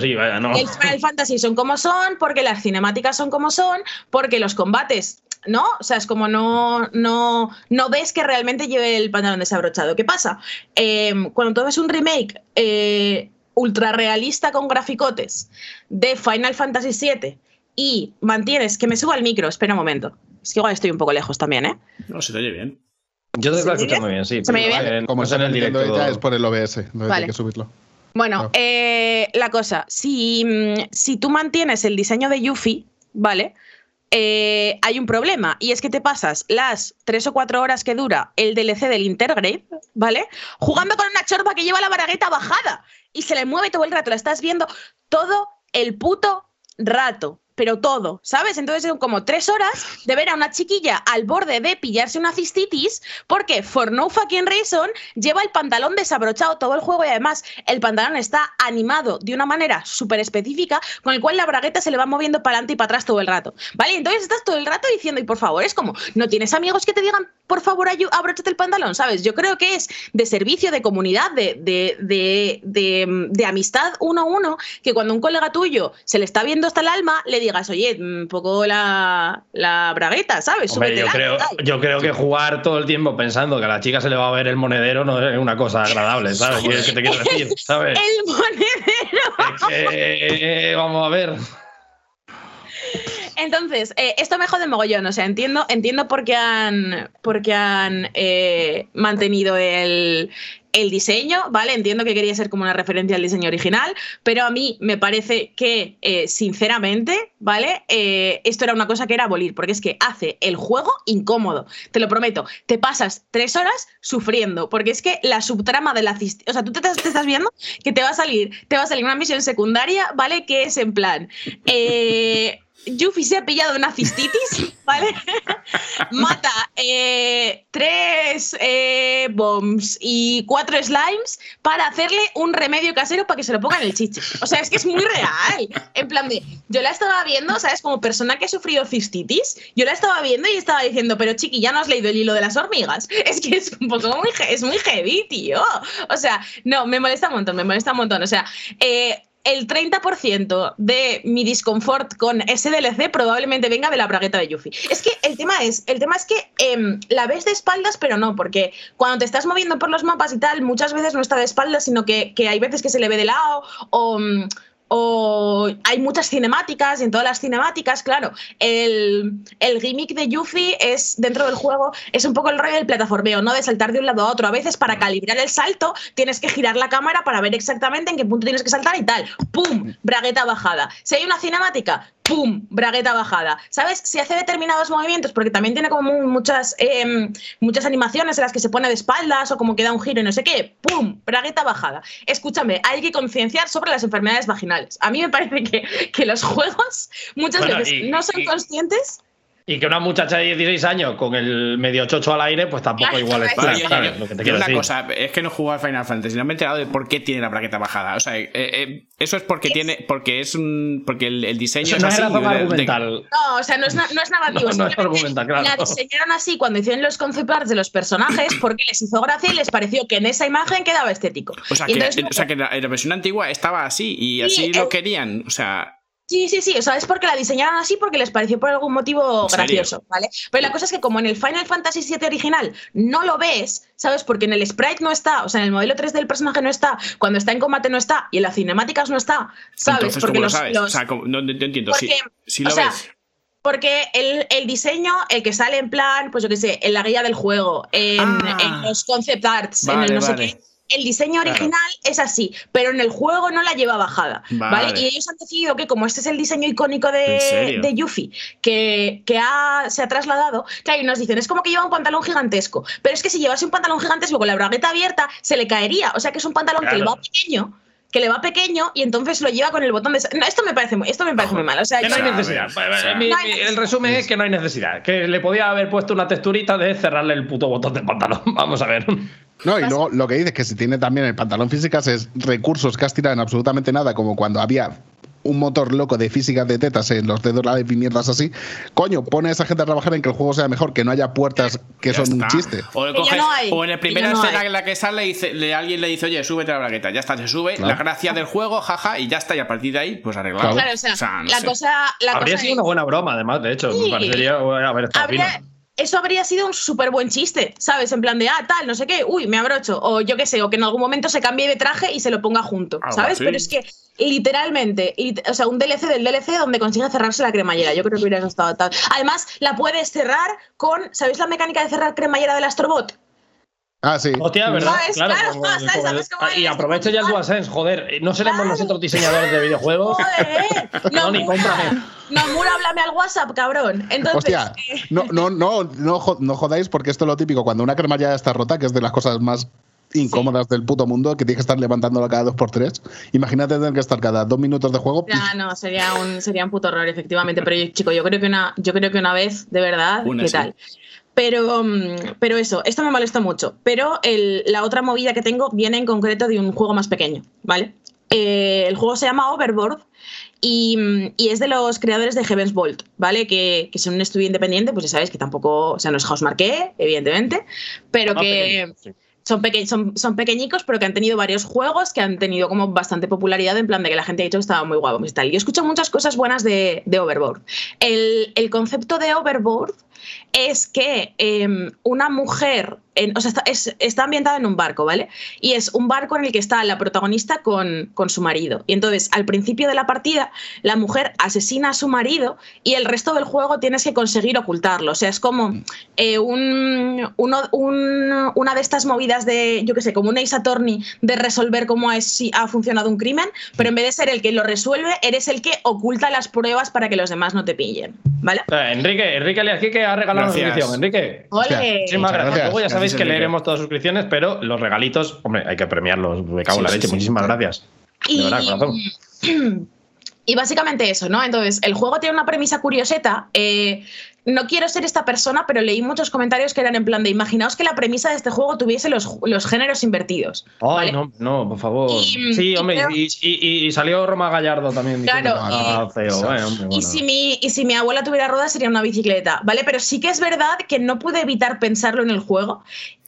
sí, vaya, no. el Final Fantasy son como son, porque las cinemáticas son como son, porque los combates, ¿no? O sea, es como no, no, no ves que realmente lleve el pantalón desabrochado. ¿Qué pasa? Eh, cuando tú ves un remake eh, ultra realista con graficotes de Final Fantasy VII y mantienes que me suba el micro, espera un momento. Es que igual estoy un poco lejos también, ¿eh? No, se te oye bien. Yo te estoy ¿Se me escuchando bien, sí. ¿Se me pero oye bien? en- Como está en el directo. ella, es por el OBS. No Vale. hay que subirlo. Bueno, eh, la cosa, si, mm, si tú mantienes el diseño de Yuffie, ¿vale? Eh, hay un problema y es que te pasas las tres o cuatro horas que dura el DLC del Intergrade, ¿vale? Jugando con una chorba que lleva la baragueta bajada y se le mueve todo el rato, la estás viendo todo el puto rato, pero todo, ¿sabes? Entonces son como tres horas de ver a una chiquilla al borde de pillarse una cistitis porque for no fucking reason lleva el pantalón desabrochado todo el juego y además el pantalón está animado de una manera súper específica con el cual la bragueta se le va moviendo para adelante y para atrás todo el rato, ¿vale? Entonces estás todo el rato diciendo, y por favor, es como, ¿no tienes amigos que te digan, por favor, abróchate el pantalón, ¿sabes? Yo creo que es de servicio, de comunidad, de, de, de, de, amistad uno a uno, que cuando un colega tuyo se le está viendo hasta el alma, le digas, oye, un poco la, la bragueta, ¿sabes? Hombre, yo, creo, yo creo que jugar todo el tiempo pensando que a la chica se le va a ver el monedero no es una cosa agradable, ¿sabes? ¿Qué, te quiero decir? ¿sabes? El monedero. Es que, vamos a ver. Entonces, eh, esto me jode mogollón. O sea, entiendo, entiendo por qué han, por qué han eh, mantenido el, el diseño, ¿vale? Entiendo que quería ser como una referencia al diseño original, pero a mí me parece que, eh, sinceramente, ¿vale? Esto era una cosa que era abolir, porque es que hace el juego incómodo, te lo prometo. Te pasas tres horas sufriendo, porque es que la subtrama de la... O sea, tú te, te, estás viendo que te va a salir, te va a salir una misión secundaria, ¿vale? Que es en plan... Eh, Yuffie se ha pillado una cistitis, ¿vale? Mata eh, tres eh, bombs y cuatro slimes para hacerle un remedio casero para que se lo ponga en el chiche. O sea, es que es muy real. En plan de, yo la estaba viendo, ¿sabes? Como persona que ha sufrido cistitis, yo la estaba viendo y estaba diciendo, pero chiqui, ya no has leído el hilo de las hormigas. Es que es un poco muy, es muy heavy, tío. O sea, no, me molesta un montón, me molesta un montón. O sea, eh, el 30% de mi disconfort con ese DLC probablemente venga de la bragueta de Yuffie. Es que el tema es, el tema es que eh, la ves de espaldas, pero no, porque cuando te estás moviendo por los mapas y tal, muchas veces no está de espaldas, sino que, que hay veces que se le ve de lado o mm, o hay muchas cinemáticas y en todas las cinemáticas, claro, el, el, gimmick de Yuffie es dentro del juego es un poco el rollo del plataformeo, ¿no? De saltar de un lado a otro. A veces para calibrar el salto tienes que girar la cámara para ver exactamente en qué punto tienes que saltar y tal. ¡Pum! Bragueta bajada. Si hay una cinemática, ¡pum! Bragueta bajada. ¿Sabes? Si hace determinados movimientos, porque también tiene como muchas, eh, muchas animaciones en las que se pone de espaldas o como que da un giro y no sé qué, ¡pum! Bragueta bajada. Escúchame, hay que concienciar sobre las enfermedades vaginales. A mí me parece que, que los juegos muchas bueno, veces y, no son y, conscientes. Y que una muchacha de 16 años con el medio chocho al aire, pues tampoco igual es ¿sabes? ¿sabes? Lo que te quiero una decir. cosa, es que no al Final Fantasy, no me he enterado de por qué tiene la braqueta bajada. O sea, eh, eh, eso es porque tiene, porque es un, porque el, el diseño eso es no así. Es argumental. De, no, o sea, no es, no es narrativo. No, no es argumental, claro. La diseñaron así cuando hicieron los concept arts de los personajes porque les hizo gracia y les pareció que en esa imagen quedaba estético. O sea, que, entonces, o sea, que la, la, versión antigua estaba así y así sí, lo querían. O sea. Sí, sí, sí, o sea, es porque la diseñaron así porque les pareció por algún motivo gracioso, ¿vale? Pero la cosa es que como en el Final Fantasy VII original no lo ves, ¿sabes? Porque en el sprite no está, o sea, en el modelo 3 del personaje no está, cuando está en combate no está y en las cinemáticas no está, ¿sabes? Entonces, porque ¿cómo los, lo sabes? los- O sea, no, no- no entiento. porque, si, si lo o sea, ves. Porque el, el diseño, el que sale en plan, pues yo qué sé, en la guía del juego, en, Ah. en los concept arts, en el no vale. sé qué. El diseño Claro. original es así, pero en el juego no la lleva bajada, ¿vale? Vale. Y ellos han decidido que como este es el diseño icónico de, de Yuffie, que, que ha- se ha trasladado, claro, y nos dicen, es como que lleva un pantalón gigantesco, pero es que si llevase un pantalón gigantesco con la bragueta abierta, se le caería, o sea que es un pantalón que le va pequeño, que le va pequeño y entonces lo lleva con el botón de... No, esto me parece muy, esto me parece muy mal, o sea, Que no hay necesidad. a ver, o sea, Mi- No hay mi- el resumen es que no hay necesidad. Que le podía haber puesto una texturita de cerrarle el puto botón del pantalón. Vamos a ver. No, y luego lo que dices que si tiene también el pantalón físicas es recursos que has tirado en absolutamente nada, como cuando había un motor loco de física de tetas en los dedos live y mierdas así. Coño, pone a esa gente a trabajar en que el juego sea mejor, que no haya puertas que Ya son un chiste. O, le Que ya coges- no hay, o en la primera no escena hay. en la que sale, dice, le, alguien le dice, oye, súbete la braqueta. Ya está, se sube. Claro. La gracia del juego, jaja, y ya está. Y a partir de ahí, pues arreglado. Claro, o sea, no la sé. cosa, la Habría cosa sido es- una buena broma, además, de hecho. Sí. Me parecería haber estado habría- fino. Eso habría sido un súper buen chiste, ¿sabes? En plan de, ah, tal, no sé qué, uy, me abrocho, o yo qué sé, o que en algún momento se cambie de traje y se lo ponga junto, ¿sabes? Pero es que literalmente, lit- o sea, un DLC del DLC donde consigue cerrarse la cremallera, yo creo que hubiera estado tal. Además, la puedes cerrar con, ¿sabéis la mecánica de cerrar cremallera del Astrobot? Ah, sí. Hostia, ¿verdad? ¿Sabes? Claro, como- ¿sabes? como- ¿Sabes cómo y es? aprovecho ya el DualSense, joder. ¿No seremos Claro. nosotros diseñadores de videojuegos? ¡Joder! No, ni cómprame. Nomura, háblame al WhatsApp, cabrón. Entonces, Hostia, eh, no, no, no, no, jo- no jodáis porque esto es lo típico. Cuando una cremallera está rota, que es de las cosas más incómodas del puto mundo que tienes que estar levantándolo cada dos por tres. Imagínate tener que estar cada dos minutos de juego. Ya, no, sería un, sería un puto horror, efectivamente. Pero yo, chico, yo creo que una, yo creo que una vez, de verdad, Una, ¿qué sí. tal? Pero, mm, pero eso, esto me molesta mucho. Pero el- la otra movida que tengo viene en concreto de un juego más pequeño, ¿vale? Eh, el juego se llama Overboard y, mm, y es de los creadores de Heaven's Vault, ¿vale? Que, que son un estudio independiente, pues ya sabéis que tampoco, o sea, no es Housemarque, evidentemente, pero que pequeño, sí. son, peque son, son pequeñicos, pero que han tenido varios juegos que han tenido como bastante popularidad, en plan de que la gente ha dicho que estaba muy guapo y tal. Yo escucho muchas cosas buenas de, de Overboard. El, el concepto de Overboard es que em, una mujer, en- o sea, está, es- está ambientado en un barco, ¿vale? Y es un barco en el que está la protagonista con, con su marido. Y entonces, al principio de la partida, la mujer asesina a su marido y el resto del juego tienes que conseguir ocultarlo. O sea, es como eh, un, uno- un- una de estas movidas de, yo qué sé, como un Ace Attorney de resolver cómo es, si ha funcionado un crimen, pero en vez de ser el que lo resuelve, eres el que oculta las pruebas para que los demás no te pillen, ¿vale? Eh, Enrique, Enrique Aliaquique ha regalado Gracias. una. Enrique. ¡Ole! Muchísimas Muchas gracias. gracias. Luego ya sabéis que leeremos todas las suscripciones, pero los regalitos, hombre, hay que premiarlos. Me cago en la leche. sí. Muchísimas gracias. De verdad, corazón. Y básicamente eso, ¿no? Entonces, el juego tiene una premisa curioseta. eh, no quiero ser esta persona, pero leí muchos comentarios que eran en plan de imaginaos que la premisa de este juego tuviese los, los géneros invertidos. Ay, ¿vale? no, no, por favor. Y- sí, y hombre, creo- y, y- y salió Roma Gallardo también. Claro, feo. Hombre, bueno. si mi, y si mi abuela tuviera ruedas sería una bicicleta, ¿vale? Pero sí que es verdad que no pude evitar pensarlo en el juego.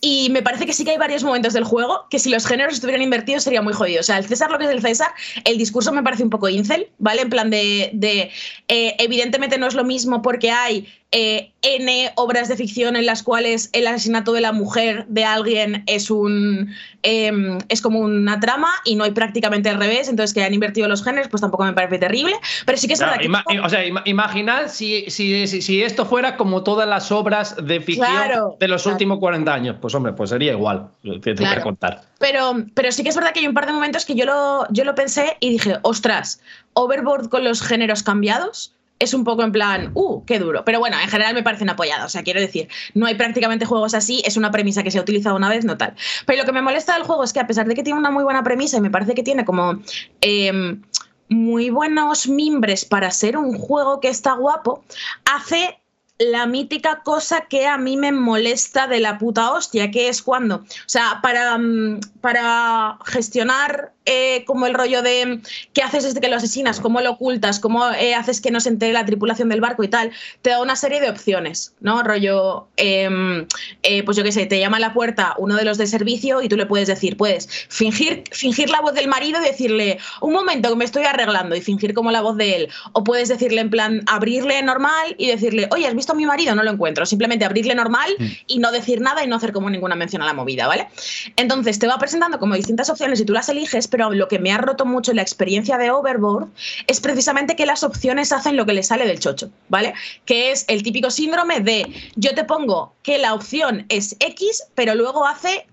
Y me parece que sí que hay varios momentos del juego que si los géneros estuvieran invertidos sería muy jodido. O sea, el César lo que es el César, el discurso me parece un poco incel, ¿vale? En plan de, de, eh, evidentemente no es lo mismo porque hay eh, N obras de ficción en las cuales el asesinato de la mujer de alguien es un em, es como una trama y no hay prácticamente al revés, entonces que han invertido los géneros, pues tampoco me parece terrible. Pero sí que es verdad que o sea, ima- imaginad si, si, si, si esto fuera como todas las obras de ficción Claro, de los claro. últimos 40 años. Pues hombre, pues sería igual. Te Claro. que contar. Pero, pero sí que es verdad que hay un par de momentos que yo lo, yo lo pensé y dije, ostras, Overboard con los géneros cambiados es un poco en plan, uh, qué duro. Pero bueno, en general me parecen apoyados. O sea, quiero decir, no hay prácticamente juegos así, es una premisa que se ha utilizado una vez, no tal. Pero lo que me molesta del juego es que a pesar de que tiene una muy buena premisa y me parece que tiene como em, muy buenos mimbres para ser un juego que está guapo, hace la mítica cosa que a mí me molesta de la puta hostia, que es cuando, o sea, para, mm, para gestionar eh, como el rollo de qué haces desde que lo asesinas, cómo lo ocultas, cómo eh, haces que no se entere la tripulación del barco y tal, te da una serie de opciones, ¿no? Rollo, em, eh, pues yo qué sé, te llama a la puerta uno de los de servicio y tú le puedes decir, puedes fingir, fingir la voz del marido y decirle, un momento que me estoy arreglando y fingir como la voz de él. O puedes decirle en plan, abrirle normal y decirle, oye, ¿has visto a mi marido? No lo encuentro. Simplemente abrirle normal y no decir nada y no hacer como ninguna mención a la movida, ¿vale? Entonces te va presentando como distintas opciones y tú las eliges, pero lo que me ha roto mucho la experiencia de Overboard es precisamente que las opciones hacen lo que le sale del chocho, ¿vale? Que es el típico síndrome de yo te pongo que la opción es X, pero luego hace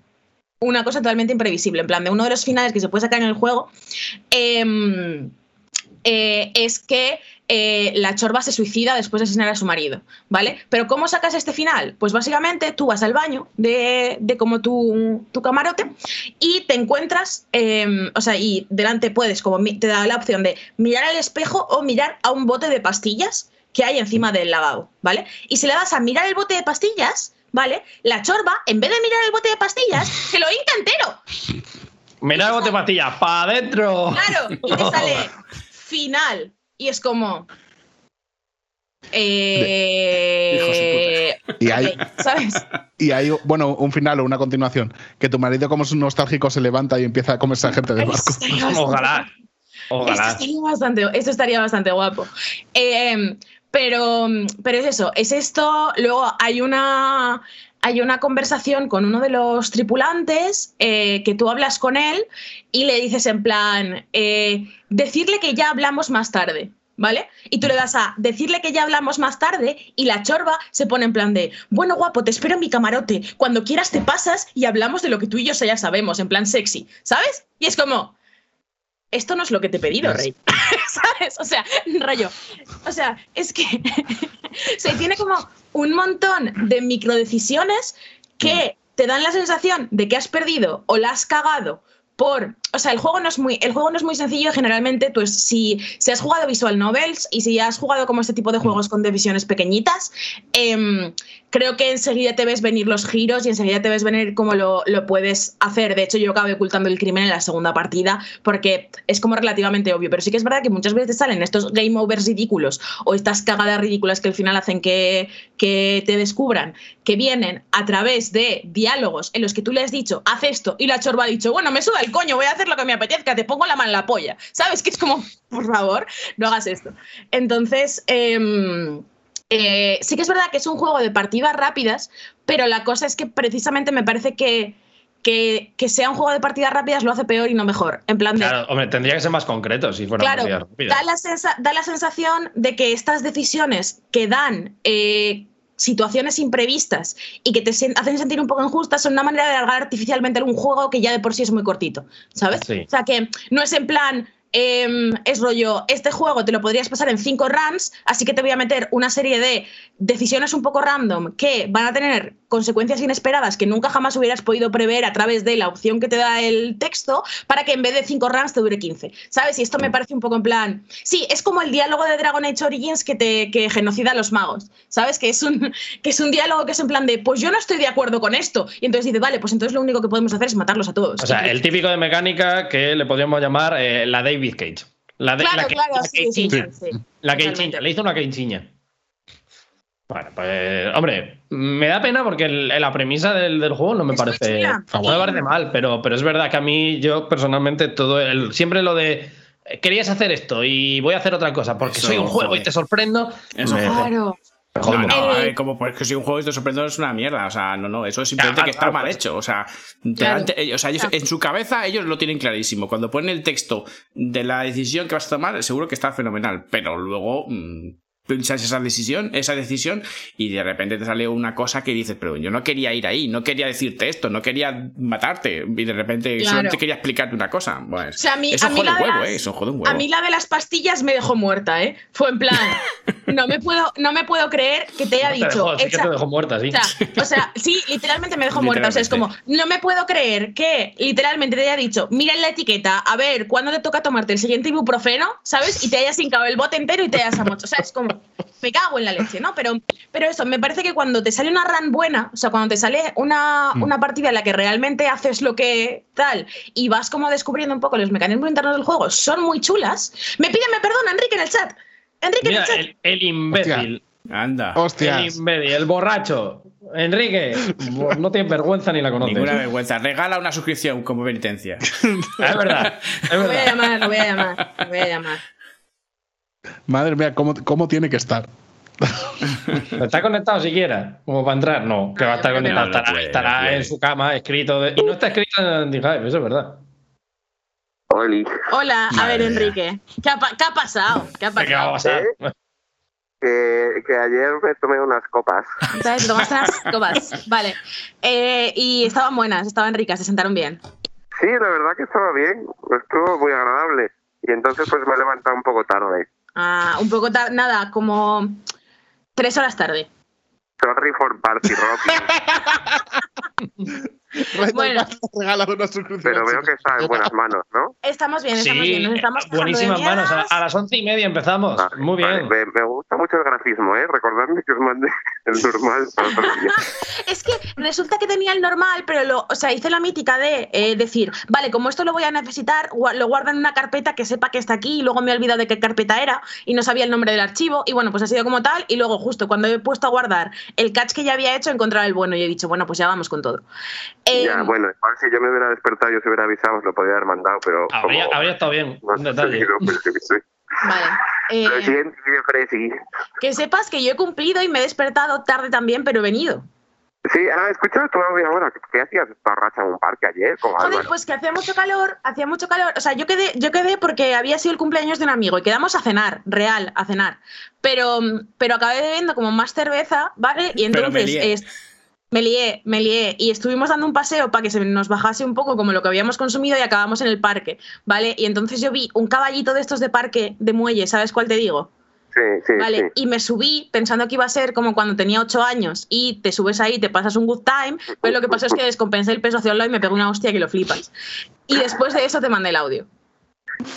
una cosa totalmente imprevisible. En plan, de uno de los finales que se puede sacar en el juego em, eh, es que eh, la chorba se suicida después de asesinar a su marido, ¿vale? Pero ¿cómo sacas este final? Pues básicamente tú vas al baño de, de como tu, tu camarote y te encuentras, em, o sea, y delante puedes, como te da la opción de mirar al espejo o mirar a un bote de pastillas que hay encima del lavabo, ¿vale? Y si le das a mirar el bote de pastillas, ¿vale? La chorba, en vez de mirar el bote de pastillas, se lo hinca entero. Mira el bote de pastillas, ¡para adentro! Claro, y te sale final. Y es como. Eh, Y hay, ¿Sabes? y hay, bueno, un final o una continuación. Que tu marido, como es un nostálgico, se levanta y empieza a comerse a gente del Esto barco. Ojalá. Esto Ojalá. estaría bastante, esto estaría bastante guapo. Eh, pero, pero es eso, es esto. Luego hay una, hay una conversación con uno de los tripulantes eh, que tú hablas con él y le dices en plan, eh, decirle que ya hablamos más tarde. ¿Vale? Y tú le das a decirle que ya hablamos más tarde y la chorba se pone en plan de, bueno, guapo, te espero en mi camarote, cuando quieras te pasas y hablamos de lo que tú y yo ya sabemos, en plan sexy, ¿sabes? Y es como, esto no es lo que te he pedido, Rey. ¿Sabes? O sea, rollo. O sea, es que se tiene como un montón de microdecisiones que te dan la sensación de que has perdido o la has cagado por, o sea, el juego no es muy, el juego no es muy sencillo. Generalmente, pues si, si has jugado visual novels y si has jugado como este tipo de juegos con divisiones pequeñitas, em, creo que enseguida te ves venir los giros y enseguida te ves venir cómo lo, lo, puedes hacer. De hecho, yo acabé ocultando el crimen en la segunda partida porque es como relativamente obvio. Pero sí que es verdad que muchas veces salen estos game overs ridículos o estas cagadas ridículas que al final hacen que, que te descubran, que vienen a través de diálogos en los que tú le has dicho, haz esto, y la chorba ha dicho, bueno, me suda el coño, voy a hacer lo que me apetezca, te pongo la mano en la polla. ¿Sabes? Que es como, por favor, no hagas esto. Entonces, eh, eh, sí que es verdad que es un juego de partidas rápidas, pero la cosa es que precisamente me parece que, que, que, sea un juego de partidas rápidas lo hace peor y no mejor. En plan de. Claro, hombre, tendría que ser más concreto si fuera claro, partidas rápidas. Da la, sensa da la sensación de que estas decisiones que dan. Eh, situaciones imprevistas y que te hacen sentir un poco injustas son una manera de alargar artificialmente un juego que ya de por sí es muy cortito, ¿sabes? Sí. O sea que no es en plan, eh, es rollo, este juego te lo podrías pasar en cinco runs, así que te voy a meter una serie de decisiones un poco random que van a tener consecuencias inesperadas que nunca jamás hubieras podido prever a través de la opción que te da el texto para que en vez de cinco runs te dure 15. ¿Sabes? Y esto me parece un poco en plan. Sí, es como el diálogo de Dragon Age Origins que te que genocida a los magos. ¿Sabes? Que es, un, que es un diálogo que es en plan de, pues yo no estoy de acuerdo con esto. Y entonces dice, vale, pues entonces lo único que podemos hacer es matarlos a todos. O sea, el típico de mecánica que le podríamos llamar eh, la David Cage. La de, claro, la que, claro, la sí, sí, sí, sí, La que le hizo una quinchiña. Bueno, pues, hombre, me da pena porque el- la premisa del, del juego no me parece. No me parece mal, pero, pero es verdad que a mí, yo personalmente, todo el, siempre lo de. Querías hacer esto y voy a hacer otra cosa porque Eso, soy un juego y te sorprendo. Eso, me- Claro. No, no, Eh, como pues, que si un juego de sorprendente es una mierda. O sea, no, no, eso es simplemente Claro, que está claro, mal pues. hecho. O sea, Claro. eh, o sea, ellos- Claro. en su cabeza ellos lo tienen clarísimo. Cuando ponen el texto de la decisión que vas a tomar, seguro que está fenomenal. Pero luego mm, piensas esa decisión, esa decisión, y de repente te sale una cosa que dices, pero yo no quería ir ahí, no quería decirte esto, no quería matarte, y de repente Claro. solamente quería explicarte una cosa. Bueno, O sea, a mí, eso a mí jode la un de huevo, las- eh, eso jode un huevo. A mí la de las pastillas me dejó muerta, ¿eh? Fue en plan, no me puedo, no me puedo creer que te haya No te dicho. dejó, sí que te dejó muerta, sí. O sea, o sea, sí, literalmente me dejó muerta. O sea, es como, no me puedo creer que literalmente te haya dicho, mira en la etiqueta, a ver, ¿cuándo te toca tomarte el siguiente ibuprofeno? ¿Sabes? Y te hayas hincado el bote entero y te hayas amochado. O sea, es como, me cago en la leche, ¿no? Pero, pero eso, me parece que cuando te sale una run buena, o sea, cuando te sale una, una partida en la que realmente haces lo que tal y vas como descubriendo un poco los mecanismos internos del juego, son muy chulas. Me piden, me perdona, Enrique en el chat. Enrique Mira, en el chat. el, el imbécil. Anda. El Hostias. imbécil, el borracho. Enrique, no tienes vergüenza ni la conoces. Ninguna vergüenza. Regala una suscripción como penitencia. Es verdad, es Lo voy a verdad. llamar, lo voy a llamar, lo voy a llamar. Madre mía, ¿cómo, cómo tiene que estar? ¿Está conectado siquiera? Como para entrar. No, que va a estar conectado. no, no estará puede, estará no puede. en su cama escrito. de- y no está escrito en Hive, eso es verdad. Oli, Hola, a Madre ver. Enrique. ¿Qué ha, pa- qué ha pasado? ¿Qué ha ¿Qué va a pasado? pasar? que, que ayer me tomé unas copas. ¿Sabes? Te tomaste unas copas. Vale. Eh, y estaban buenas, estaban ricas, se sentaron bien. Sí, la verdad que estaba bien, estuvo muy agradable. Y entonces pues me he levantado un poco tarde. Ah, un poco tarde, nada, como tres horas tarde. Sorry for party rock, Bueno. regalado una suscripción. pero veo que está en buenas manos, ¿no? Estamos bien, estamos bien. Nos estamos buenísimas manos. A, las once y media empezamos. Vale, Muy vale, bien. Me, me gusta mucho el grafismo, ¿eh? Recordadme que os mande el normal para otro día. Es que resulta que tenía el normal, pero lo, o sea, hice la mítica de eh, decir, vale, como esto lo voy a necesitar, lo guardo en una carpeta que sepa que está aquí y luego me he olvidado de qué carpeta era y no sabía el nombre del archivo y bueno, pues ha sido como tal y luego justo cuando he puesto a guardar el catch que ya había hecho, encontrar el bueno y he dicho, bueno, pues ya vamos con todo. Eh, Ya, bueno, igual si yo me hubiera despertado y os hubiera avisado, os lo podría haber mandado, pero Habría, como habría estado bien. no Un detalle. yo. Vale. Eh, Lo Fresi. que sepas que yo he cumplido y me he despertado tarde también, pero he venido. Sí, ah, escucha tu audio ahora. ¿Qué hacías esta racha en un parque ayer con Joder, Álvaro? pues que hacía mucho calor, hacía mucho calor. O sea, yo quedé, yo quedé porque había sido el cumpleaños de un amigo y quedamos a cenar, real, a cenar. Pero, pero acabé bebiendo como más cerveza, ¿vale? Y Pero me entonces me lié, me lié. Y estuvimos dando un paseo para que se nos bajase un poco como lo que habíamos consumido y acabamos en el parque, ¿vale? Y entonces yo vi un caballito de estos de parque de muelle, ¿sabes cuál te digo? Sí, sí, Vale, sí. y me subí pensando que iba a ser como cuando tenía 8 años y te subes ahí, te pasas un good time, pero lo que pasó es que descompensé el peso hacia un lado y me pegó una hostia que lo flipas. Y después de eso te mandé el audio.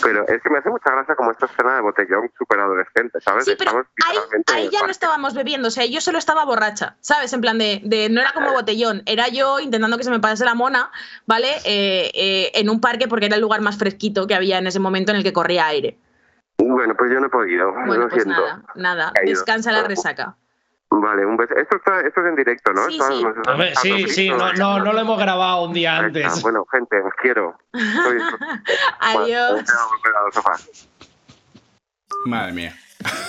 Pero es que me hace mucha gracia como esta escena de botellón súper adolescente, ¿sabes? Sí, pero Estamos ahí, ya no estábamos bebiendo, o sea, yo solo estaba borracha, ¿sabes? En plan de, de- no era como botellón, era yo intentando que se me pasase la mona, ¿vale? Eh, eh, en un parque porque era el lugar más fresquito que había en ese momento en el que corría aire. Bueno, pues yo no he podido. Bueno, lo pues siento. nada, nada, descansa la resaca. Vale, un beso. Esto, está, esto es en directo, ¿no? Sí, sí. nos- A ver, sí, sí, no, no, no lo hemos grabado un día está. antes. Bueno, gente, os quiero. Soy- Adiós. Bueno. Madre mía.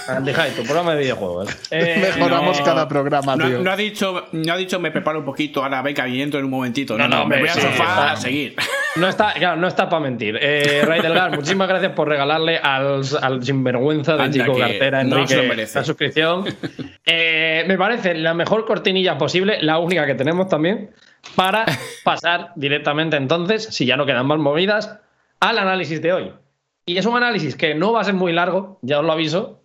Andy Hyde, tu programa de videojuegos. Eh, Mejoramos no. cada programa, No, tío. no ha dicho, no ha dicho me preparo un poquito, ahora venga y entro en un momentito. No, No, no, no, me hombre, voy al sí, sofá está- a seguir. No está, claro, no está para mentir. Eh, Ray Delgar, muchísimas gracias por regalarle al, al sinvergüenza de Anda, Chico Cartera, no Enrique, la suscripción. Eh, me parece la mejor cortinilla posible, la única que tenemos también, para pasar directamente entonces, si ya no quedan más movidas, al análisis de hoy. Y es un análisis que no va a ser muy largo, ya os lo aviso,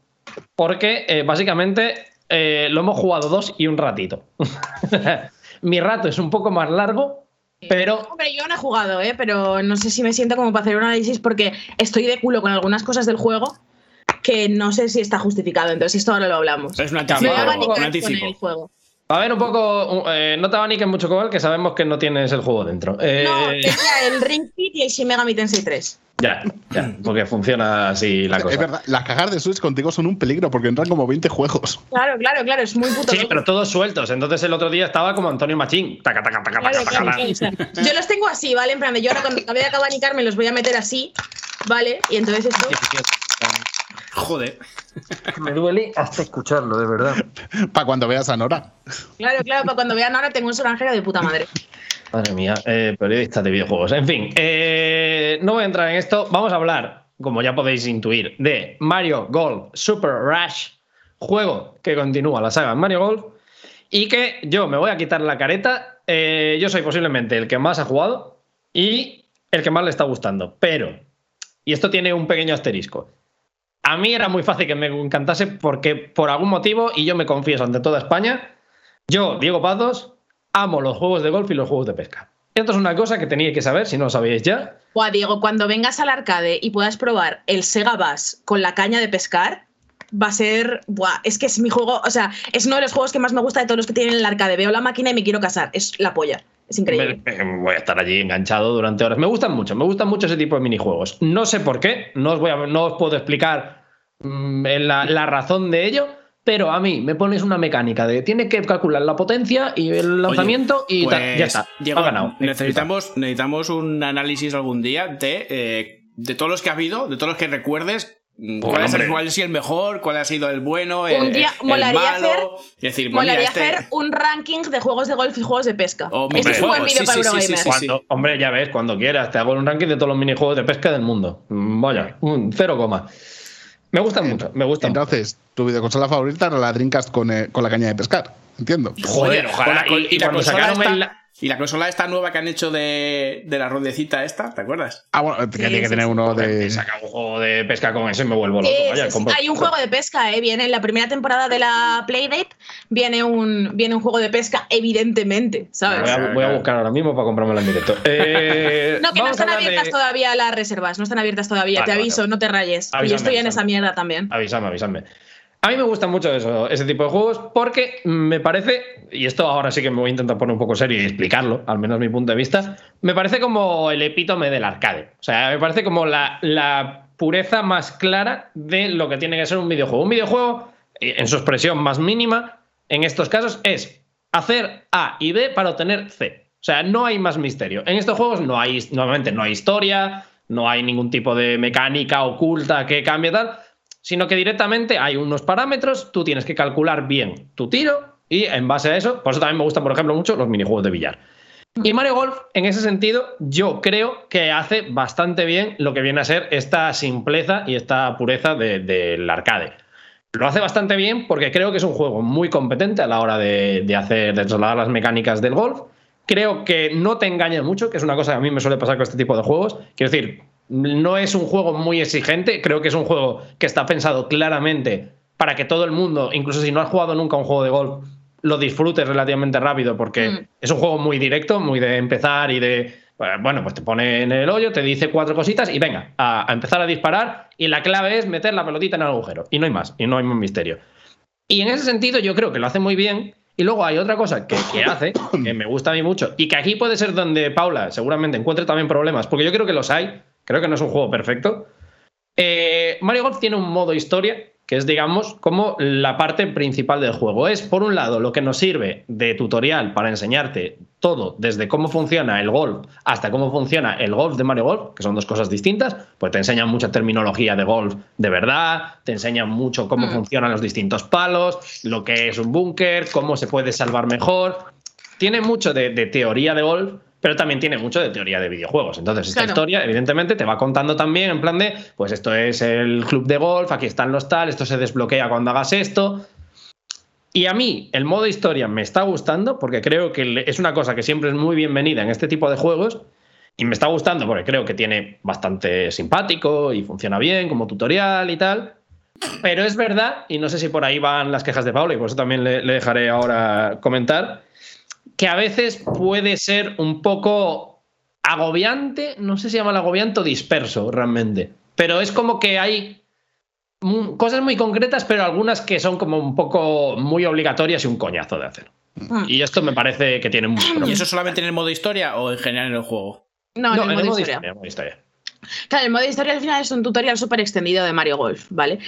porque eh, básicamente eh, lo hemos jugado dos y un ratito. Mi rato es un poco más largo, pero Hombre, yo no he jugado, ¿eh? pero no sé si me siento como para hacer un análisis porque estoy de culo con algunas cosas del juego que no sé si está justificado. Entonces, esto ahora lo hablamos. Es un Me anticipo. voy a Claro, abanicar un con anticipo. el juego. A ver, un poco. eh, no te abaniques mucho, Cobal, que sabemos que no tienes el juego dentro. Eh, No, tenía el Ring Fit y el Shin Megami Tensei 3. Ya, ya, porque funciona así la cosa. Es verdad, las cajas de Switch contigo son un peligro porque entran como 20 juegos. Claro, claro, claro, es muy puto Sí, loco. pero todos sueltos. Entonces el otro día estaba como Antonio Machín. Taca, taca, taca, Claro, taca, claro, taca, claro, yo los tengo así, ¿vale? En plan, de yo ahora cuando acabe de abanicar me los voy a meter así, ¿vale? Y entonces esto. Joder. Me duele hasta escucharlo, de verdad. Para cuando veas a Nora. Claro, claro, para cuando vean ahora tengo un soranjero de puta madre. Madre mía, eh, periodista de videojuegos. En fin, eh, no voy a entrar en esto. Vamos a hablar, como ya podéis intuir, de Mario Golf Super Rush, juego que continúa la saga Mario Golf y que yo me voy a quitar la careta. Eh, yo soy posiblemente el que más ha jugado y el que más le está gustando. Pero, y esto tiene un pequeño asterisco. A mí era muy fácil que me encantase porque por algún motivo, y yo me confieso ante toda España, yo, Diego Pazos, amo los juegos de golf y los juegos de pesca. Esto es una cosa que teníais que saber si no lo sabíais ya. Buah, Diego, cuando vengas al arcade y puedas probar el Sega Bass con la caña de pescar, va a ser. Buah, es que es mi juego. O sea, es uno de los juegos que más me gusta de todos los que tienen en el arcade. Veo la máquina y me quiero casar. Es la polla. Es increíble. Me- Voy a estar allí enganchado durante horas. Me gustan mucho, me gustan mucho ese tipo de minijuegos. No sé por qué, no os, voy a- no os puedo explicar mm, la, la razón de ello, pero a mí me pones una mecánica de tiene que calcular la potencia y el lanzamiento y tal. Pues, ya está. Diego, ha ganado. Necesitamos, necesitamos un análisis algún día de, eh, de todos los que ha habido, de todos los que recuerdes. mm, ¿Cuál, es el, hombre. cuál ha sido el mejor? ¿Cuál ha sido el bueno? El, Un día el molaría malo? hacer- Es decir, pues Molaría este- hacer un ranking de juegos de golf y juegos de pesca. O Este es un buen minijuegos, vídeo sí, para sí, sí. Cuando- Hombre, ya ves, cuando quieras, te hago un ranking de todos los minijuegos de pesca del mundo. Mm, Vaya, un cero coma. Me gustan mucho, me gustan. Entonces, tu videoconsola favorita era la Dreamcast con, eh, con la caña de pescar. Entiendo. Joder, ojalá. con la- con- Y- y, y la cuando sacaron esta, el- y la consola esta nueva que han hecho de, de la ruedecita esta, ¿te acuerdas? Ah, bueno, que tiene que sí, tener sí. uno de. saca un juego de pesca con eso y me vuelvo loco. Eh, Vaya, sí, sí, compro- Hay un juego de pesca, ¿eh? Viene en la primera temporada de la Playdate, viene un, viene un juego de pesca, evidentemente, ¿sabes? Voy a, voy a buscar ahora mismo para comprármelo en directo. Eh, No, que no a están de- abiertas todavía las reservas, no están abiertas todavía. Vale, Te aviso, vale. no te rayes. Avísame, yo estoy en esa mierda también. Avísame, avísame. A mí me gusta mucho ese tipo de juegos porque me parece, y esto ahora sí que me voy a intentar poner un poco serio y explicarlo, al menos mi punto de vista, me parece como el epítome del arcade. O sea, me parece como la, la pureza más clara de lo que tiene que ser un videojuego. Un videojuego, eh, en su expresión más mínima, en estos casos, es hacer A y B para obtener C. O sea, no hay más misterio. En estos juegos no hay, normalmente no hay historia, no hay ningún tipo de mecánica oculta que cambie tal, sino que directamente hay unos parámetros, tú tienes que calcular bien tu tiro y en base a eso, por eso también me gustan, por ejemplo, mucho los minijuegos de billar. Y Mario Golf, en ese sentido, yo creo que hace bastante bien lo que viene a ser esta simpleza y esta pureza de- del arcade. Lo hace bastante bien porque creo que es un juego muy competente a la hora de, de hacer, de trasladar las mecánicas del golf. Creo que no te engaña mucho, que es una cosa que a mí me suele pasar con este tipo de juegos. Quiero decir, no es un juego muy exigente, creo que es un juego que está pensado claramente para que todo el mundo, incluso si no has jugado nunca un juego de golf, lo disfrutes relativamente rápido porque Mm. es un juego muy directo, muy de empezar y de, eh, bueno, pues te pone en el hoyo, te dice cuatro cositas y venga, a, a empezar a disparar y la clave es meter la pelotita en el agujero y no hay más, y no hay más misterio. Y en ese sentido yo creo que lo hace muy bien. Y luego hay otra cosa que, que hace, que me gusta a mí mucho, y que aquí puede ser donde Paula seguramente encuentre también problemas, porque yo creo que los hay, creo que no es un juego perfecto. Eh, Mario Golf tiene un modo historia, que es, digamos, como la parte principal del juego. Es, por un lado, lo que nos sirve de tutorial para enseñarte todo, desde cómo funciona el golf hasta cómo funciona el golf de Mario Golf, que son dos cosas distintas, pues te enseñan mucha terminología de golf de verdad, te enseñan mucho cómo Mm. funcionan los distintos palos, lo que es un búnker, cómo se puede salvar mejor. Tiene mucho de, de teoría de golf, pero también tiene mucho de teoría de videojuegos. Entonces, esta Claro. historia, evidentemente, te va contando también en plan de, pues esto es el club de golf, aquí están los tal, esto se desbloquea cuando hagas esto. Y a mí el modo historia me está gustando porque creo que es una cosa que siempre es muy bienvenida en este tipo de juegos. Y me está gustando porque creo que tiene bastante simpático y funciona bien como tutorial y tal. Pero es verdad, y no sé si por ahí van las quejas de Pablo, y por eso también le, le dejaré ahora comentar, que a veces puede ser un poco agobiante, no sé si llama el agobiante o disperso realmente, pero es como que hay mm, cosas muy concretas, pero algunas que son como un poco muy obligatorias y un coñazo de hacer. Mm. Y esto me parece que tiene mucho ¿Y problema. eso solamente en el modo historia o en general en el juego? No, No, en el en modo el modo historia. historia, modo historia. Claro, el modo historia al final es un tutorial súper extendido de Mario Golf, ¿vale?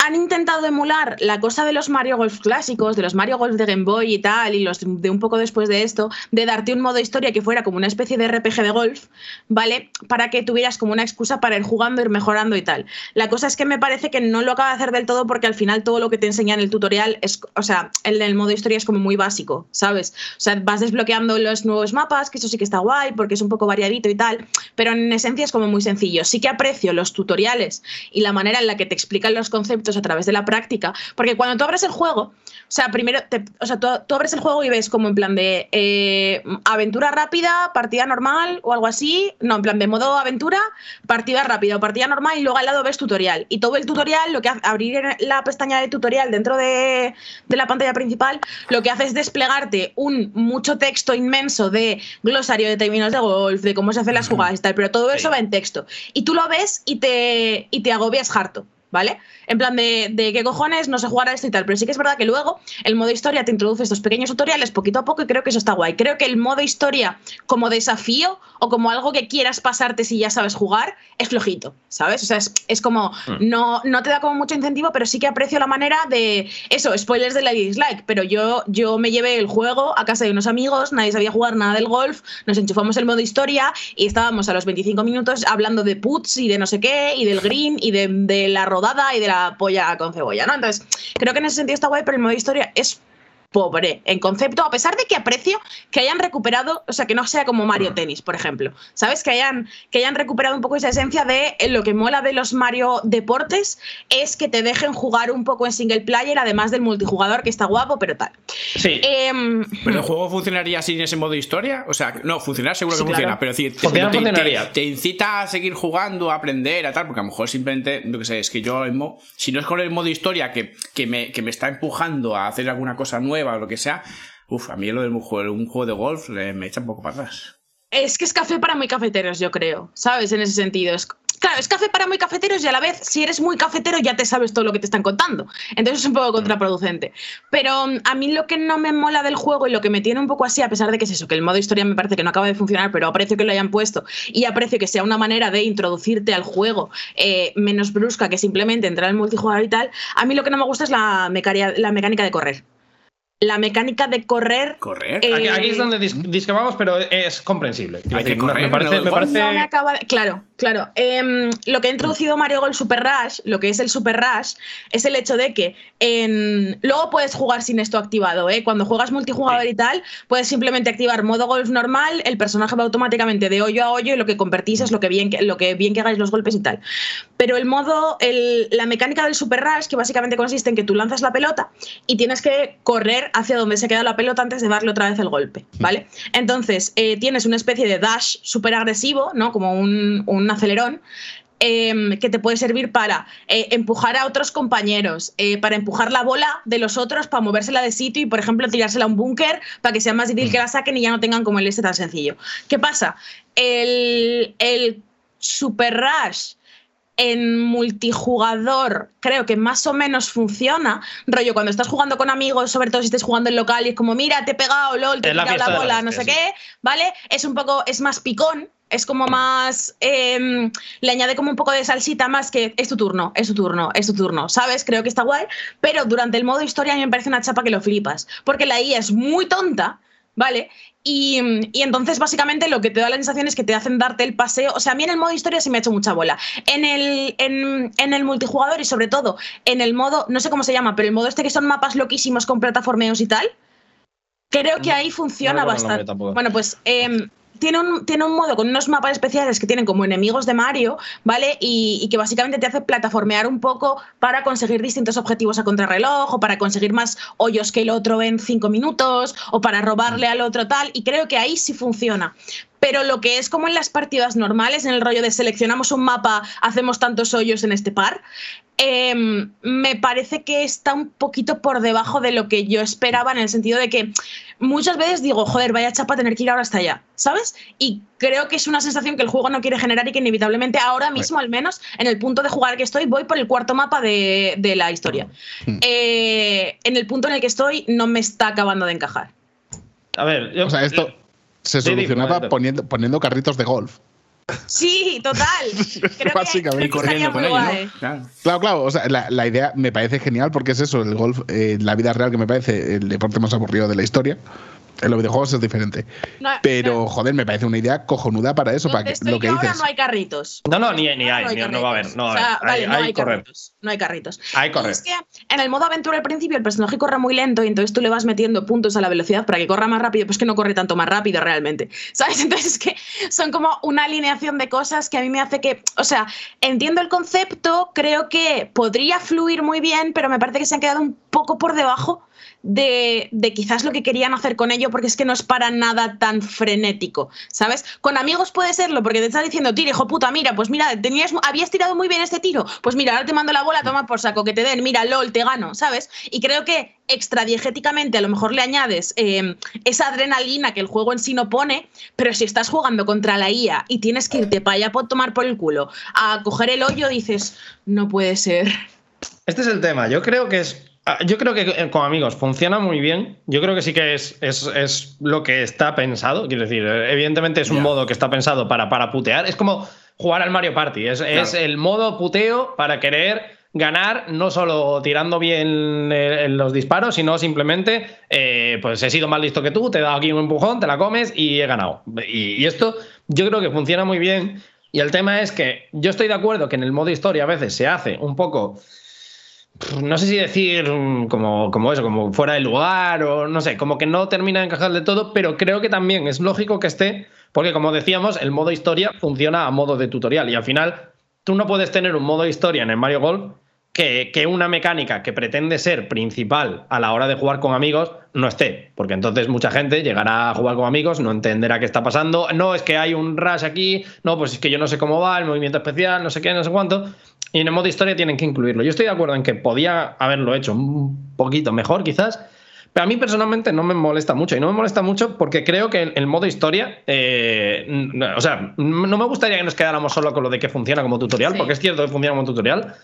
Han intentado emular la cosa de los Mario Golf clásicos, de los Mario Golf de Game Boy y tal, y los de un poco después de esto, de darte un modo historia que fuera como una especie de RPG de golf, ¿vale? Para que tuvieras como una excusa para ir jugando, ir mejorando y tal. La cosa es que me parece que no lo acaba de hacer del todo porque al final todo lo que te enseña en el tutorial es, o sea, el del modo historia es como muy básico, ¿sabes? O sea, vas desbloqueando los nuevos mapas, que eso sí que está guay porque es un poco variadito y tal, pero en esencia es como muy sencillo. Sí que aprecio los tutoriales y la manera en la que te explican los conceptos a través de la práctica, porque cuando tú abres el juego, o sea, primero, te- o sea, tú, tú abres el juego y ves como en plan de eh, aventura rápida, partida normal o algo así, no, en plan de modo aventura, partida rápida o partida normal y luego al lado ves tutorial. Y todo el tutorial, lo que hace, abrir la pestaña de tutorial dentro de, de la pantalla principal, lo que hace es desplegarte un mucho texto inmenso de glosario de términos de golf, de cómo se hacen las jugadas y tal, pero todo eso va en texto. Y tú lo ves y te, y te agobias harto. ¿Vale? En plan de, de qué cojones, no sé jugar a esto y tal. Pero sí que es verdad que luego el modo historia te introduce estos pequeños tutoriales poquito a poco y creo que eso está guay. Creo que el modo historia como desafío o como algo que quieras pasarte si ya sabes jugar es flojito, ¿sabes? O sea, es, es como, no, no te da como mucho incentivo, pero sí que aprecio la manera de, eso, spoilers de la dislike, pero yo, yo me llevé el juego a casa de unos amigos, nadie sabía jugar nada del golf, nos enchufamos el modo historia y estábamos a los 25 minutos hablando de puts y de no sé qué, y del green y de, de la rodada y de la polla con cebolla, ¿no? Entonces, creo que en ese sentido está guay, pero el modo historia es pobre en concepto, a pesar de que aprecio que hayan recuperado, o sea, que no sea como Mario Tennis, por ejemplo, ¿sabes? Que hayan, que hayan recuperado un poco esa esencia de eh, lo que mola de los Mario deportes es que te dejen jugar un poco en single player, además del multijugador, que está guapo, pero tal. Sí. Em, ¿Pero el juego funcionaría sin ese modo historia? O sea, no, funcionar seguro que Sí, claro. funciona, pero decir, Funcionar te, te- funcionaría. te incita a seguir jugando, a aprender, a tal, porque a lo mejor simplemente, no que sé, es que yo ahora mismo, si no es con el modo historia que, que, me, que me está empujando a hacer alguna cosa nueva o lo que sea, uff, a mí lo de un juego, un juego de golf me echa un poco para atrás. Es que es café para muy cafeteros, yo creo, ¿sabes? En ese sentido. Es, claro, es café para muy cafeteros y a la vez, si eres muy cafetero, ya te sabes todo lo que te están contando. Entonces es un poco contraproducente. Pero mm, a mí lo que no me mola del juego y lo que me tiene un poco así, a pesar de que es eso, que el modo historia me parece que no acaba de funcionar, pero aprecio que lo hayan puesto y aprecio que sea una manera de introducirte al juego eh, menos brusca que simplemente entrar al multijugador y tal, a mí lo que no me gusta es la mecánica de correr. La mecánica de correr ¿Correr? Eh, Aquí, aquí es donde dis- discrepamos, pero es comprensible. Decir, correr, me parece, ¿no? me parece- no me acaba de- Claro, claro. Em, lo que ha introducido Mario Golf Super Rush, lo que es el Super Rush, es el hecho de que en... luego puedes jugar sin esto activado. ¿eh? Cuando juegas multijugador y tal, puedes simplemente activar modo golf normal, el personaje va automáticamente de hoyo a hoyo y lo que convertís es lo que bien que, lo que, bien que hagáis los golpes y tal. Pero el modo, el- la mecánica del Super Rush, que básicamente consiste en que tú lanzas la pelota y tienes que correr hacia donde se queda la pelota antes de darle otra vez el golpe, ¿vale? Entonces, eh, tienes una especie de dash súper agresivo, ¿no? Como un, un acelerón, em, que te puede servir para eh, empujar a otros compañeros, eh, para empujar la bola de los otros, para movérsela de sitio y, por ejemplo, tirársela a un búnker para que sea más difícil que la saquen y ya no tengan como el este tan sencillo. ¿Qué pasa? El, el Super Rush en multijugador creo que más o menos funciona. Rollo, cuando estás jugando con amigos, sobre todo si estés jugando en local y es como, mira, te he pegado, lol, te he la tirado la bola, no sé qué, ¿vale? Es un poco, es más picón. Es como más. em, le añade como un poco de salsita más que es tu turno, es tu turno, es tu turno, ¿sabes? Creo que está guay. Pero durante el modo historia a mí me parece una chapa que lo flipas. Porque la IA es muy tonta, ¿vale? Y, y entonces, básicamente, lo que te da la sensación es que te hacen darte el paseo. O sea, a mí en el modo historia sí me ha hecho mucha bola. En el, en, en el multijugador y, sobre todo, en el modo, no sé cómo se llama, pero el modo este que son mapas loquísimos con plataformeos y tal, creo que ahí funciona bastante. Bueno, pues. em, tiene un, tiene un modo con unos mapas especiales que tienen como enemigos de Mario, ¿vale? Y, y que básicamente te hace plataformear un poco para conseguir distintos objetivos a contrarreloj, o para conseguir más hoyos que el otro en cinco minutos, o para robarle al otro tal. Y creo que ahí sí funciona. Pero lo que es como en las partidas normales, en el rollo de seleccionamos un mapa, hacemos tantos hoyos en este par, em, me parece que está un poquito por debajo de lo que yo esperaba, en el sentido de que muchas veces digo, joder, vaya chapa tener que ir ahora hasta allá, ¿sabes? Y creo que es una sensación que el juego no quiere generar y que inevitablemente ahora mismo, al menos, en el punto de jugar que estoy, voy por el cuarto mapa de, de la historia. Eh, en el punto en el que estoy, no me está acabando de encajar. A ver, yo- O sea, esto se solucionaba poniendo, poniendo carritos de golf. Sí, total. Creo Básicamente. que corriendo con muy ello, guay. ¿no? Claro. Claro, claro, o sea, la, la idea me parece genial porque es eso, el golf, eh, la vida real que me parece el deporte más aburrido de la historia. En los videojuegos es diferente. No, Pero, no. joder, me parece una idea cojonuda para eso, para Donde que, estoy lo que yo ahora dices. no hay carritos. No, no, ni, ni hay, No ni- no va a haber. No O sea, haber. vale, hay, no hay hay correr. carritos. No hay carritos. Hay correr. es que en el modo aventura al principio el personaje corre muy lento y entonces tú le vas metiendo puntos a la velocidad para que corra más rápido, pues que no corre tanto más rápido realmente. ¿Sabes? Entonces es que son como una alineación de cosas que a mí me hace que, o sea, entiendo el concepto, creo que podría fluir muy bien, pero me parece que se han quedado un poco por debajo de, quizás lo que querían hacer con ello, porque es que no es para nada tan frenético, ¿sabes? Con amigos puede serlo, porque te están diciendo, tira, hijo puta, mira, pues mira, tenías, habías tirado muy bien este tiro, pues mira, ahora te mando la bola, toma por saco, que te den, mira, lol, te gano, ¿sabes? Y creo que extradiegéticamente a lo mejor le añades eh, esa adrenalina que el juego en sí no pone, pero si estás jugando contra la IA y tienes que irte para allá por tomar por el culo, a coger el hoyo, dices, no puede ser. Este es el tema. Yo creo que es. Ah, Yo creo que eh, con amigos funciona muy bien. Yo creo que sí que es, es, es lo que está pensado. Quiero decir, evidentemente es un Ya. modo que está pensado para, para putear. Es como jugar al Mario Party. Es, es Claro. el modo puteo para querer ganar, no solo tirando bien eh, los disparos, sino simplemente, eh, pues he sido más listo que tú, te he dado aquí un empujón, te la comes y he ganado. Y, y esto yo creo que funciona muy bien. Y el tema es que yo estoy de acuerdo que en el modo historia a veces se hace un poco no sé si decir mm, como, como eso, como fuera de lugar o no sé, como que no termina de encajar de todo, pero creo que también es lógico que esté, porque como decíamos, el modo historia funciona a modo de tutorial y al final tú no puedes tener un modo historia en el Mario Golf que, una mecánica que pretende ser principal a la hora de jugar con amigos no esté, porque entonces mucha gente llegará a jugar con amigos, no entenderá qué está pasando, no es que hay un rush aquí, no, pues es que yo no sé cómo va, el movimiento especial, no sé qué, no sé cuánto, y en el modo historia tienen que incluirlo. Yo estoy de acuerdo en que podía haberlo hecho un poquito mejor, quizás. Pero a mí personalmente no me molesta mucho. Y no me molesta mucho porque creo que el, el modo historia. eh, o sea, no me gustaría que nos quedáramos solo con lo de que funciona como tutorial, Sí. porque es cierto que funciona como tutorial.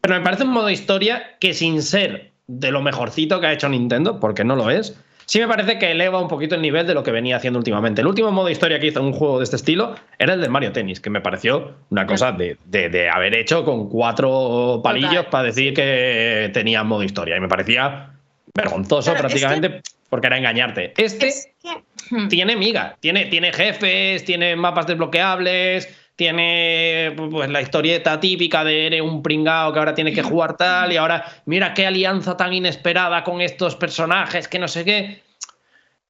Pero me parece un modo historia que sin ser de lo mejorcito que ha hecho Nintendo, porque no lo es, sí me parece que eleva un poquito el nivel de lo que venía haciendo últimamente. El último modo historia que hizo un juego de este estilo era el de Mario Tennis, que me pareció una cosa de, de- de haber hecho con cuatro palillos Total, para decir que tenía modo historia. Y me parecía vergonzoso Pero es prácticamente porque era engañarte. Este Es que. hmm. tiene miga, tiene, tiene jefes, tiene mapas desbloqueables, tiene pues, la historieta típica de eres un pringao que ahora tiene que jugar tal y ahora mira qué alianza tan inesperada con estos personajes que no sé qué.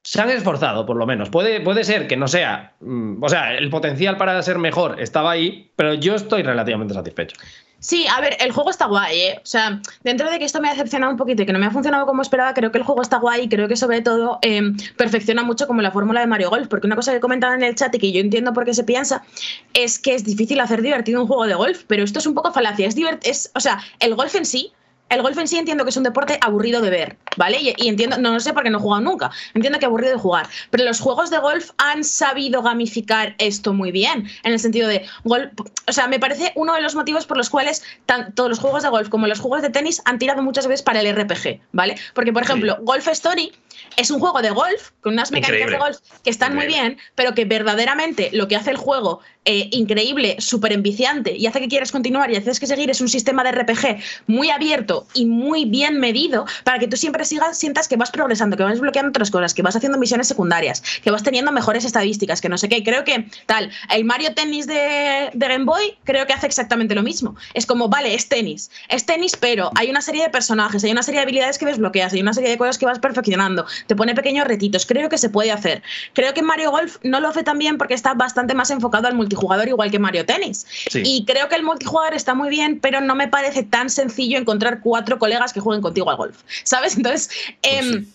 Se han esforzado, por lo menos. Puede, puede ser que no sea. mm, O sea, el potencial para ser mejor estaba ahí, pero yo estoy relativamente satisfecho. Sí, a ver, el juego está guay, ¿eh? O sea, dentro de que esto me ha decepcionado un poquito y que no me ha funcionado como esperaba, creo que el juego está guay y creo que sobre todo em, perfecciona mucho como la fórmula de Mario Golf. Porque una cosa que comentaba en el chat y que yo entiendo por qué se piensa es que es difícil hacer divertido un juego de golf, pero esto es un poco falacia. Es, es o sea, el golf en sí el golf en sí entiendo que es un deporte aburrido de ver, ¿vale? Y, entiendo, no, lo sé porque no he jugado nunca, entiendo que aburrido de jugar, pero los juegos de golf han sabido gamificar esto muy bien, en el sentido de, golf, o sea, me parece uno de los motivos por los cuales tanto los juegos de golf como los juegos de tenis han tirado muchas veces para el RPG, ¿vale? Porque, por ejemplo, Golf Story es un juego de golf con unas mecánicas de golf que están muy bien, pero que verdaderamente lo que hace el juego eh, increíble, súper enviciante y hace que quieras continuar y haces que seguir es un sistema de RPG muy abierto y muy bien medido para que tú siempre sigas, sientas que vas progresando, que vas bloqueando otras cosas, que vas haciendo misiones secundarias, que vas teniendo mejores estadísticas, que no sé qué. Creo que tal, el Mario Tennis de, de Game Boy creo que hace exactamente lo mismo. Es como, vale, es tenis, es tenis, pero hay una serie de personajes, hay una serie de habilidades que desbloqueas, hay una serie de cosas que vas perfeccionando, te pone pequeños retitos. Creo que se puede hacer. Creo que Mario Golf no lo hace tan bien porque está bastante más enfocado al multijugador, igual que Mario Tennis. Y creo que el multijugador está muy bien, pero no me parece tan sencillo encontrar cuatro colegas que jueguen contigo al golf. ¿Sabes? Entonces. Pues em,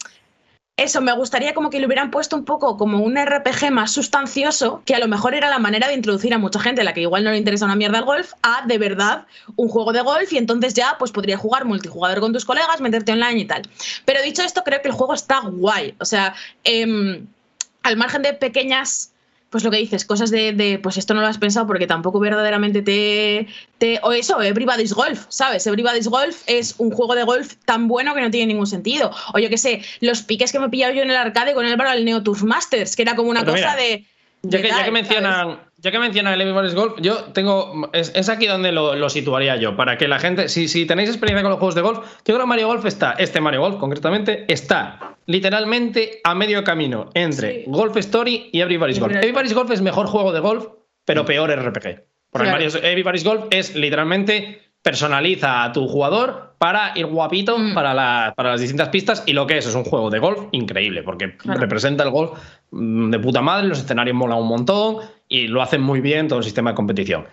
eso, me gustaría como que le hubieran puesto un poco como un RPG más sustancioso, que a lo mejor era la manera de introducir a mucha gente, a la que igual no le interesa una mierda el golf, a de verdad un juego de golf y entonces ya pues podría jugar multijugador con tus colegas, meterte online y tal. Pero dicho esto, creo que el juego está guay. O sea, em, al margen de pequeñas pues lo que dices, cosas de, pues esto no lo has pensado porque tampoco verdaderamente te, te... O eso, Everybody's Golf, ¿sabes? Everybody's Golf es un juego de golf tan bueno que no tiene ningún sentido. O yo qué sé, los piques que me he pillado yo en el arcade con el al Neo Turf Masters, que era como una cosa de... Ya que, ya que, mencionan, ya que mencionan el Everybody's Golf, yo tengo. Es, aquí donde lo, situaría yo. Para que la gente. Si, si tenéis experiencia con los juegos de golf, yo creo que Mario Golf está. Este Mario Golf, concretamente, está literalmente a medio camino entre Golf Story y Everybody's Golf. Everybody's Golf es mejor juego de golf, pero mm. peor RPG. Porque Mario, Everybody's Golf es literalmente personaliza a tu jugador para ir guapito mm. para, para, las distintas pistas y lo que es es un juego de golf increíble porque representa el golf mm, de puta madre, los escenarios molan un montón y lo hacen muy bien todo el sistema de competición.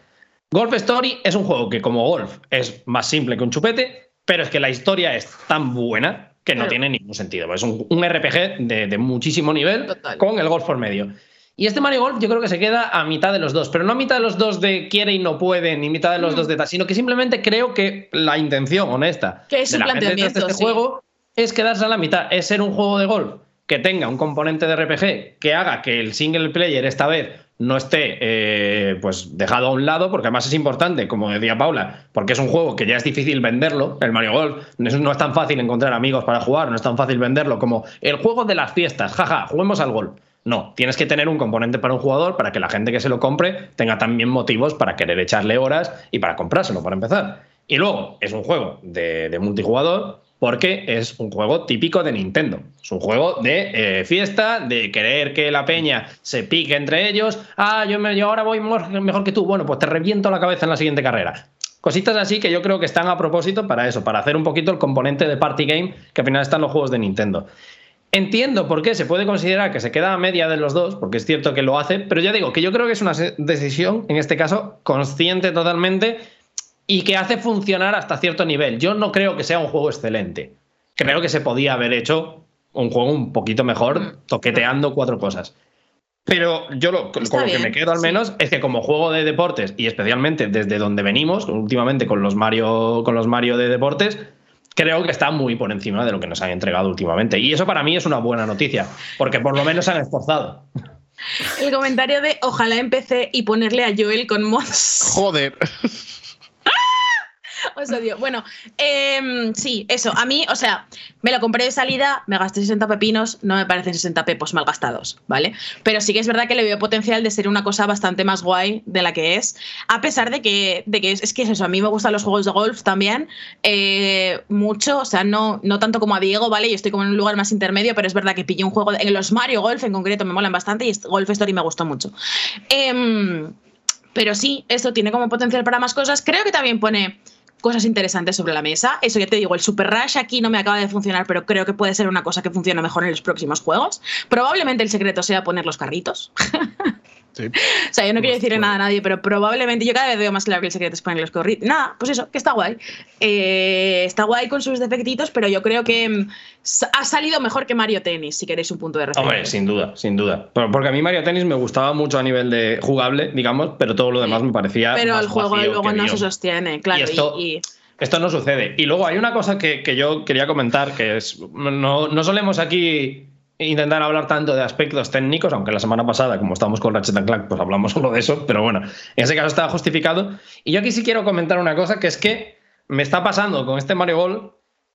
Golf Story es un juego que como golf es más simple que un chupete, pero es que la historia es tan buena que no tiene ningún sentido. Es un, RPG de, muchísimo nivel con el golf por medio. Y este Mario Golf yo creo que se queda a mitad de los dos, pero no a mitad de los dos de quiere y no puede, ni mitad de los dos de tal, sino que simplemente creo que la intención honesta que es de la gente de este juego es quedarse a la mitad, es ser un juego de golf que tenga un componente de RPG que haga que el single player esta vez no esté eh, pues dejado a un lado, porque además es importante, como decía Paula, porque es un juego que ya es difícil venderlo, el Mario Golf, no es tan fácil encontrar amigos para jugar, no es tan fácil venderlo como el juego de las fiestas, jaja, juguemos al golf. No, tienes que tener un componente para un jugador para que la gente que se lo compre tenga también motivos para querer echarle horas y para comprárselo, para empezar. Y luego, es un juego de, multijugador porque es un juego típico de Nintendo. Es un juego de eh, fiesta, de querer que la peña se pique entre ellos. Ah, yo, me, yo ahora voy mejor que tú. Bueno, pues te reviento la cabeza en la siguiente carrera. Cositas así que yo creo que están a propósito para eso, para hacer un poquito el componente de party game que al final están los juegos de Nintendo. Entiendo por qué se puede considerar que se queda a media de los dos, porque es cierto que lo hace, pero ya digo que yo creo que es una decisión, en este caso, consciente totalmente y que hace funcionar hasta cierto nivel. Yo no creo que sea un juego excelente. Creo que se podía haber hecho un juego un poquito mejor, mm. toqueteando cuatro cosas. Pero yo lo, con lo que me quedo al menos es que como juego de deportes, y especialmente desde donde venimos, últimamente con los Mario, con los Mario de deportes, creo que está muy por encima de lo que nos han entregado últimamente. Y eso para mí es una buena noticia, porque por lo menos se han esforzado. El comentario de ojalá empecé y ponerle a Joel con mods. Joder. Os odio. Bueno, em, sí, eso. A mí, o sea, me lo compré de salida, me gasté 60 pepinos, no me parecen 60 pepos mal gastados, ¿vale? Pero sí que es verdad que le veo potencial de ser una cosa bastante más guay de la que es, a pesar de que, de que es, que es eso, a mí me gustan los juegos de golf también, eh, mucho, o sea, no, no tanto como a Diego, ¿vale? Yo estoy como en un lugar más intermedio, pero es verdad que pillé un juego, en los Mario Golf en concreto me molan bastante y Golf Story me gustó mucho. Em, pero sí, esto tiene como potencial para más cosas. Creo que también pone cosas interesantes sobre la mesa. Eso ya te digo, el Super Rush aquí no me acaba de funcionar, pero creo que puede ser una cosa que funcione mejor en los próximos juegos. Probablemente el secreto sea poner los carritos. Sí. O sea, yo no quiero decirle nada a nadie, pero probablemente yo cada vez veo más claro que el secreto Spaniel los corri. Nada, pues eso, que está guay. Eh, está guay con sus defectitos, pero yo creo que mm, ha salido mejor que Mario Tennis, si queréis un punto de referencia. Hombre, sin duda, sin duda. Pero- Porque a mí Mario Tennis me gustaba mucho a nivel de jugable, digamos, pero todo lo demás me parecía. pero más el juego vacío luego no se sostiene, claro. Y esto- y- y- Esto no sucede. Y luego hay una cosa que, que yo quería comentar, que es, no, no solemos aquí intentar hablar tanto de aspectos técnicos, aunque la semana pasada, como estábamos con Ratchet Clank, pues hablamos solo de eso, pero bueno, en ese caso estaba justificado. Y yo aquí sí quiero comentar una cosa, que es que me está pasando con este Mario Golf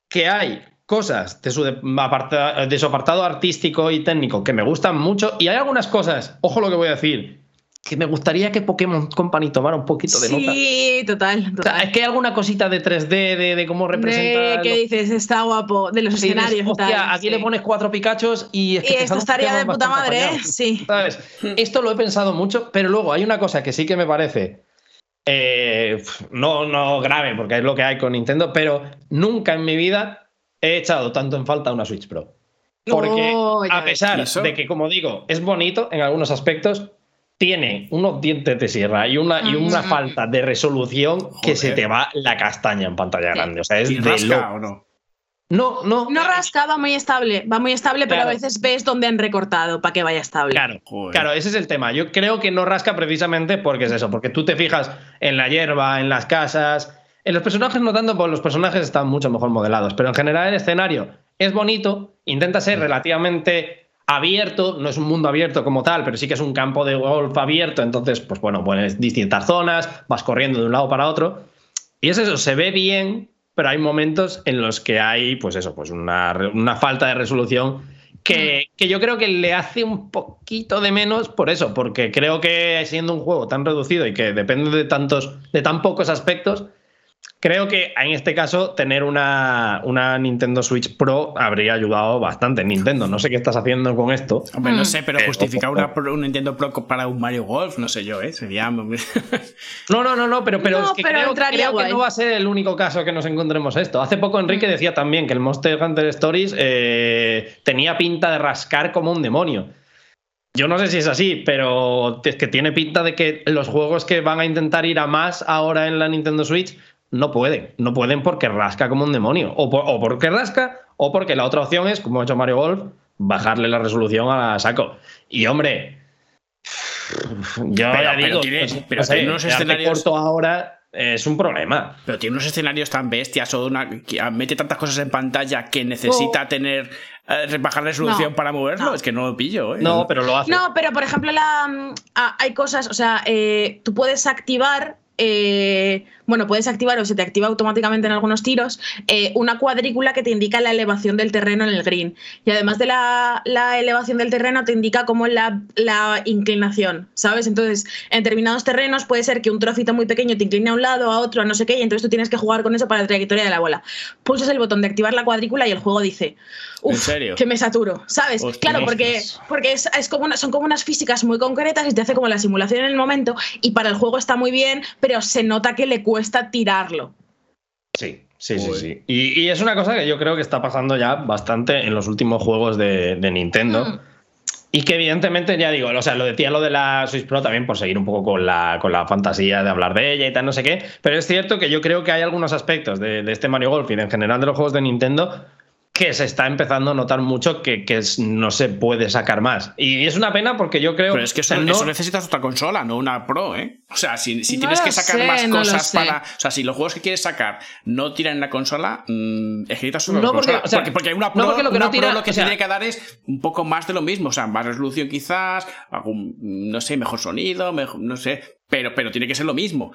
que hay cosas de su apartado artístico y técnico que me gustan mucho y hay algunas cosas, ojo lo que voy a decir, que me gustaría que Pokémon Company tomara un poquito de nota. Sí, total, O sea, total. es que hay alguna cosita de 3D, de, de cómo representa. De, ¿Qué lo- dices? Está guapo. De los escenarios y Hostia, tal, aquí sí. le pones cuatro Pikachus y es que Y esto estaría de puta madre, ¿eh? Sí. ¿Sabes? Esto lo he pensado mucho, pero luego hay una cosa que sí que me parece. eh, no, no grave, porque es lo que hay con Nintendo, pero nunca en mi vida he echado tanto en falta una Switch Pro. Porque Oh, a pesar de que, como digo, es bonito en algunos aspectos, tiene unos dientes de sierra y una, y una falta de resolución que se te va la castaña en pantalla grande. O sea, es ¿Y de rasca o no? No, no. No rasca, va muy estable, va muy estable, pero a veces ves dónde han recortado para que vaya estable. Claro, Joder. claro, ese es el tema. Yo creo que no rasca precisamente porque es eso, porque tú te fijas en la hierba, en las casas, en los personajes no tanto, porque los personajes están mucho mejor modelados, pero en general el escenario es bonito, intenta ser relativamente abierto, no es un mundo abierto como tal, pero sí que es un campo de golf abierto, entonces, pues bueno, pones distintas zonas, vas corriendo de un lado para otro, y es eso, se ve bien, pero hay momentos en los que hay, pues eso, pues una, una falta de resolución que, que yo creo que le hace un poquito de menos por eso, porque creo que siendo un juego tan reducido y que depende de tantos, de tan pocos aspectos, creo que en este caso tener una, una Nintendo Switch Pro habría ayudado bastante. Nintendo, no sé qué estás haciendo con esto. Hombre, no Mm. sé, pero Eh, justificar una, Pro- un Nintendo Pro para un Mario Golf, no sé yo, ¿eh? Sería. No, no, no, no, pero, pero No, es que pero creo, entraría creo que no va a ser el único caso que nos encontremos esto. Hace poco Enrique decía también que el Monster Hunter Stories eh, tenía pinta de rascar como un demonio. Yo no sé si es así, pero es que tiene pinta de que los juegos que van a intentar ir a más ahora en la Nintendo Switch no pueden. No pueden porque rasca como un demonio. O, por- o porque rasca, o porque la otra opción es, como ha hecho Mario Golf, bajarle la resolución a saco. Y hombre, yo Pero- ya pero digo, tiene- pues, pero no sé, tiene unos escenarios- corto ahora es un problema. Pero tiene unos escenarios tan bestias o una, que mete tantas cosas en pantalla que necesita tener eh, bajar la resolución No, para moverlo. no. Es que no lo pillo, ¿eh? No, pero lo hace. No, pero por ejemplo, la, mm, hay cosas, o sea, eh, tú puedes activar, eh, bueno, puedes activar o se te activa automáticamente en algunos tiros eh, una cuadrícula que te indica la elevación del terreno en el green. Y además de la, la elevación del terreno, te indica como la, la inclinación, ¿sabes? Entonces, en determinados terrenos puede ser que un trocito muy pequeño te incline a un lado, a otro, a no sé qué, y entonces tú tienes que jugar con eso para la trayectoria de la bola. Pulsas el botón de activar la cuadrícula y el juego dice, ¿En uff, que me saturo, ¿sabes? Claro, porque, porque es, es como una- son como unas físicas muy concretas y te hace como la simulación en el momento y para el juego está muy bien, pero se nota que le cuesta tirarlo. Sí, sí, sí, sí. Y, y es una cosa que yo creo que está pasando ya bastante en los últimos juegos de, de Nintendo. Mm. Y que evidentemente, ya digo, o sea, lo decía lo de la Switch Pro también por seguir un poco con la, con la fantasía de hablar de ella y tal, no sé qué. Pero es cierto que yo creo que hay algunos aspectos de, de este Mario Golf y de, en general de los juegos de Nintendo que se está empezando a notar mucho que, que no se puede sacar más. Y es una pena porque yo creo Pero es que eso, no- eso necesitas otra consola, no una Pro, ¿eh? O sea, si, si No tienes que sacar sé, más no cosas para. O sea, si los juegos que quieres sacar no tiran en la consola, mm, que necesitas otra No, porque, consola. o sea, porque, porque una Pro, porque lo que una tira- Pro lo que o sea- tiene que dar es un poco más de lo mismo. O sea, más resolución quizás, algún, no sé, mejor sonido, mejor, no sé. Pero, pero tiene que ser lo mismo.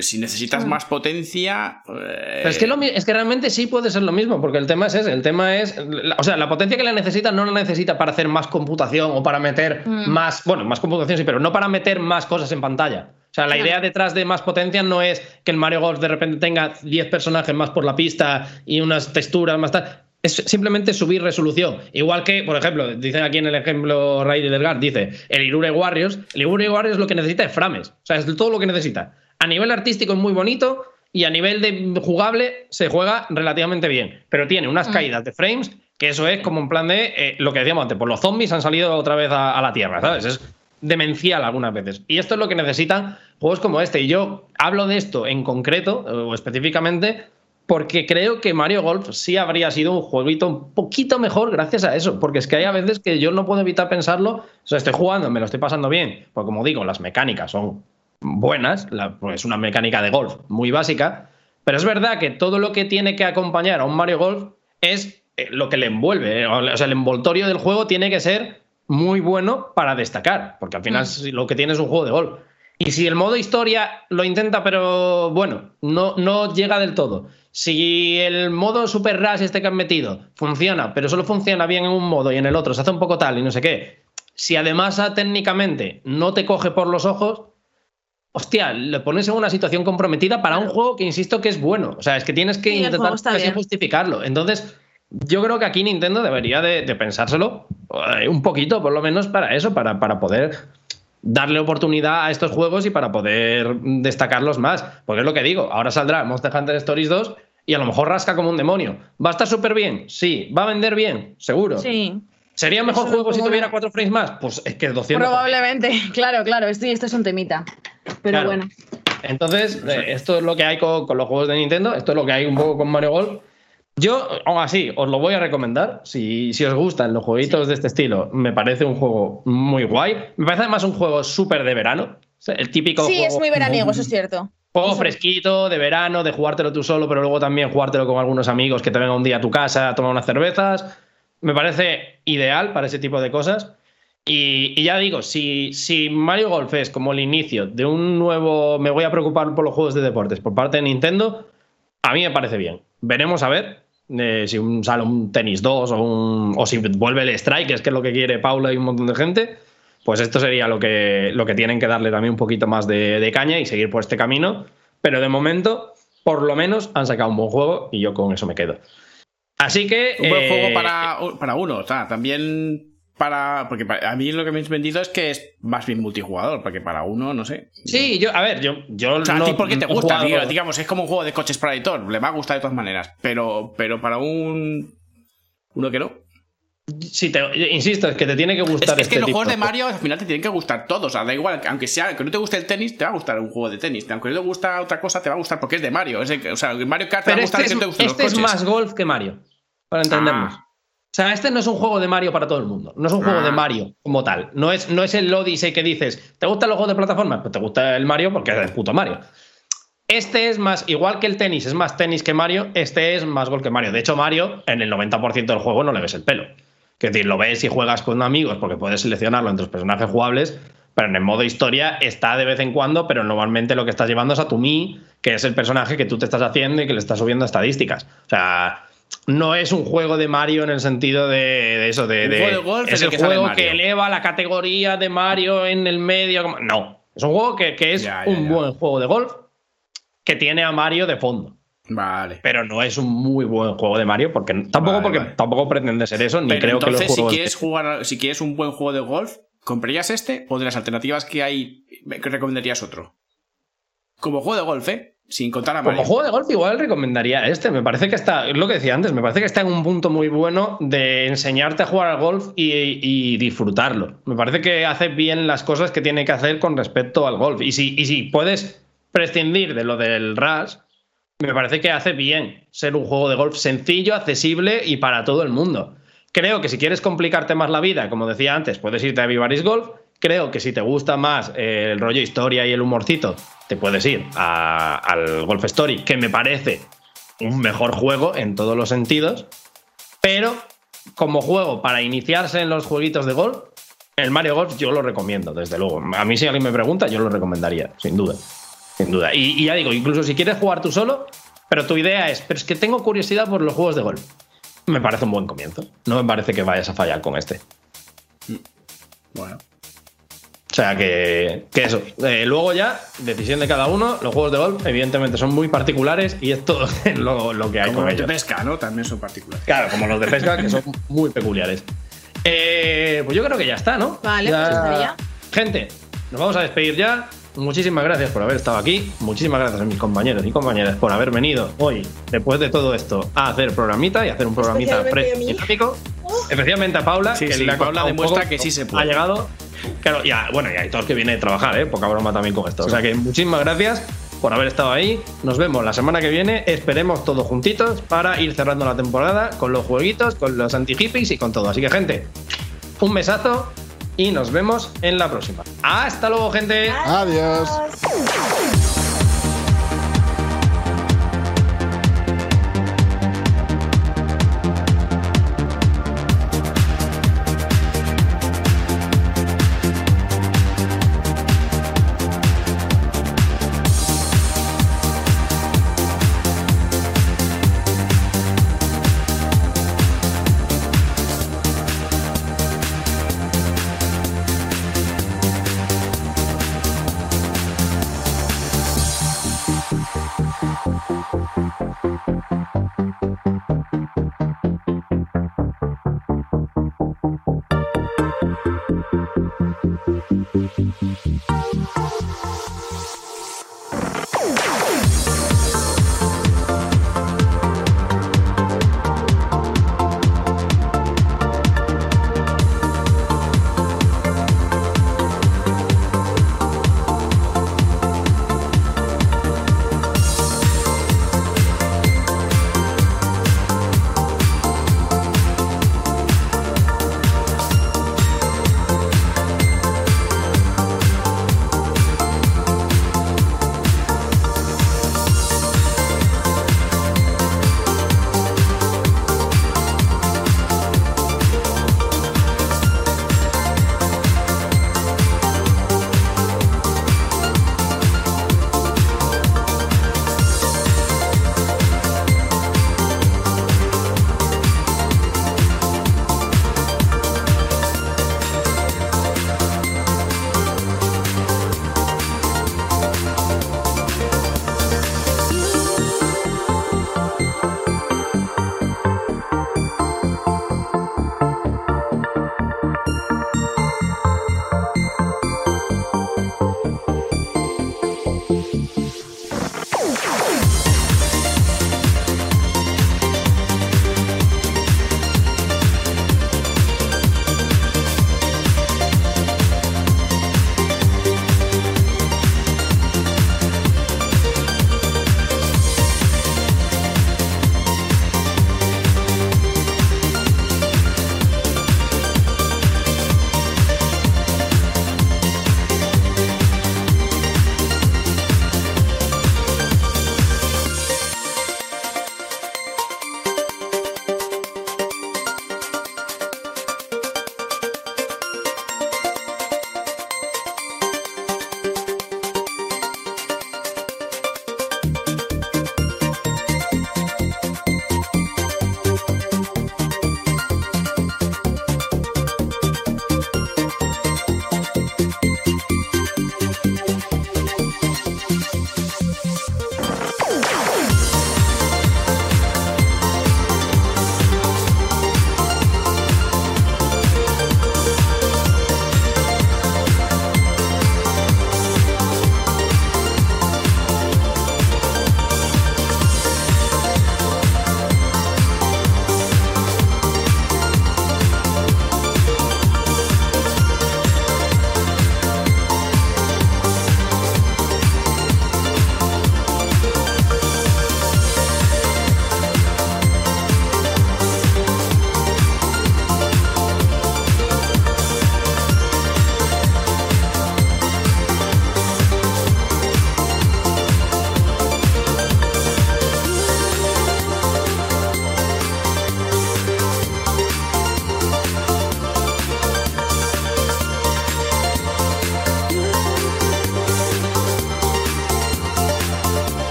Si necesitas más potencia. eh, Pero es que, lo es que realmente sí puede ser lo mismo, porque el tema es ese. El tema es. la- o sea, la potencia que la necesita no la necesita para hacer más computación o para meter Mm. más. Bueno, más computación sí, pero no para meter más cosas en pantalla. O sea, la Claro. idea detrás de más potencia no es que el Mario Golf de repente tenga 10 personajes más por la pista y unas texturas más tal. Es simplemente subir resolución. Igual que, por ejemplo, dicen aquí en el ejemplo Ray Delgar, dice el Irure Warriors. El Irure Warriors lo que necesita es frames. O sea, es todo lo que necesita. A nivel artístico es muy bonito y a nivel de jugable se juega relativamente bien. Pero tiene unas Mm. caídas de frames que eso es como en plan de eh, lo que decíamos antes, pues los zombies han salido otra vez a, a la Tierra, ¿sabes? Es demencial algunas veces. Y esto es lo que necesitan juegos como este. Y yo hablo de esto en concreto o específicamente porque creo que Mario Golf sí habría sido un jueguito un poquito mejor gracias a eso, porque es que hay a veces que yo no puedo evitar pensarlo, o sea, estoy jugando, me lo estoy pasando bien, porque como digo, las mecánicas son buenas, pues es una mecánica de golf muy básica, pero es verdad que todo lo que tiene que acompañar a un Mario Golf es eh, lo que le envuelve, eh, o sea, el envoltorio del juego tiene que ser muy bueno para destacar, porque al final mm. lo que tiene es un juego de golf. Y si el modo historia lo intenta, pero bueno, no, no llega del todo. Si el modo Super Rush este que han metido funciona, pero solo funciona bien en un modo y en el otro se hace un poco tal y no sé qué. Si además ah, técnicamente no te coge por los ojos, hostia, le pones en una situación comprometida para un juego que insisto que es bueno. O sea, es que tienes que intentar justificarlo. Entonces, yo creo que aquí Nintendo debería de, pensárselo eh, un poquito, por lo menos para eso, para, para poder darle oportunidad a estos juegos y para poder destacarlos más. Porque es lo que digo, ahora saldrá Monster Hunter Stories 2 y a lo mejor rasca como un demonio. ¿Va a estar súper bien? Sí. ¿Va a vender bien? Seguro. Sí. ¿Sería mejor juego si tuviera cuatro frames más? Pues es que 200. Probablemente, claro, claro. Esto, esto es un temita. Pero bueno. Entonces, eh, esto es lo que hay con, con, los juegos de Nintendo. Esto es lo que hay un poco con Mario Golf. Yo, aún así, os lo voy a recomendar. Si, si os gustan los jueguitos de este estilo, me parece un juego muy guay. Me parece además un juego súper de verano. El típico. Sí, es muy veraniego, eso es cierto. Juego fresquito, de verano, de jugártelo tú solo, pero luego también jugártelo con algunos amigos que te vengan un día a tu casa a tomar unas cervezas. Me parece ideal para ese tipo de cosas. Y, ya digo, si, si Mario Golf es como el inicio de un nuevo. Me voy a preocupar por los juegos de deportes por parte de Nintendo, a mí me parece bien. Veremos a ver si un, sale un tenis 2 o, si vuelve el strike, que es lo que quiere Paula y un montón de gente, pues esto sería lo que, lo que tienen que darle también un poquito más de, caña y seguir por este camino. Pero de momento, por lo menos, han sacado un buen juego y yo con eso me quedo. Así que. Un buen juego eh, para, para uno. O sea, también para. Porque a mí lo que me habéis vendido es que es más bien multijugador, porque para uno, no sé. Sí, yo, a ver, yo. yo o sea, a ti porque te gusta, digamos, es como un juego de coches para editor, le va a gustar de todas maneras. Pero, pero para un. Uno que no. Sí, te, insisto, es que te tiene que gustar. Es, es que este los juegos de Mario al final te tienen que gustar todos. O sea, da igual, aunque sea que no te guste el tenis, te va a gustar un juego de tenis. Aunque no te gusta otra cosa, te va a gustar porque es de Mario. o sea, Mario Kart te va a gustar este que te gusten este es más golf que Mario, para entendernos. Ah. O sea, este no es un juego de Mario para todo el mundo. No es un juego de ah. Mario como tal. No es, no es el Odyssey que dices, ¿te gustan los juegos de plataforma? Pues te gusta el Mario porque es el puto Mario. Este es más, igual que el tenis es más tenis que Mario, este es más gol que Mario. De hecho, Mario, en el 90% del juego no le ves el pelo. Es decir, lo ves y juegas con amigos porque puedes seleccionarlo entre los personajes jugables, pero en el modo historia está de vez en cuando, pero normalmente lo que estás llevando es a tu Mi, que es el personaje que tú te estás haciendo y que le estás subiendo estadísticas. O sea, no es un juego de Mario en el sentido de, eso, de, es el, juego que eleva la categoría de Mario en el medio. No, es un juego que, es un buen juego de golf que tiene a Mario de fondo. Vale. Pero no es un muy buen juego de Mario, porque tampoco, porque tampoco pretende ser eso, ni creo que los si quieres jugar, si quieres un buen juego de golf, ¿comprarías este? ¿O de las alternativas que hay, recomendarías otro? Como juego de golf, ¿eh? Sin contar a Como juego de golf igual recomendaría este. Me parece que está, es lo que decía antes, me parece que está en un punto muy bueno de enseñarte a jugar al golf y, disfrutarlo. Me parece que hace bien las cosas que tiene que hacer con respecto al golf. Y si, y si puedes prescindir de lo del Rush, me parece que hace bien ser un juego de golf sencillo, accesible y para todo el mundo. Creo que si quieres complicarte más la vida, como decía antes, puedes irte a Vivaris Golf. Creo que si te gusta más el rollo historia y el humorcito, te puedes ir al Golf Story, que me parece un mejor juego en todos los sentidos, pero como juego para iniciarse en los jueguitos de golf, el Mario Golf yo lo recomiendo, desde luego. A mí si alguien me pregunta, yo lo recomendaría, sin duda. Sin duda. Y, ya digo, incluso si quieres jugar tú solo, pero tu idea es, pero es que tengo curiosidad por los juegos de golf. Me parece un buen comienzo. No me parece que vayas a fallar con este. Bueno. O sea que, eso. Eh, luego ya, decisión de cada uno. Los juegos de golf, evidentemente, son muy particulares y es todo lo, que hay como con los ellos. de pesca, ¿no? También son particulares. Claro, como los de pesca, que son muy peculiares. Eh, pues yo creo que ya está, ¿no? Vale, pues estaría. Gente, nos vamos a despedir ya. Muchísimas gracias por haber estado aquí. Muchísimas gracias a mis compañeros y compañeras por haber venido hoy, después de todo esto, a hacer programita y hacer un programita fresco y dinámico. Especialmente a Paula, que la Paula demuestra que sí se puede. Ha llegado Claro, ya, bueno, y hay todos que viene de trabajar, ¿eh? Poca broma también con esto. O sea que muchísimas gracias por haber estado ahí. Nos vemos la semana que viene. Esperemos todos juntitos para ir cerrando la temporada con los jueguitos, con los anti-hippies y con todo. Así que, gente, un besazo y nos vemos en la próxima. Hasta luego, gente. Adiós.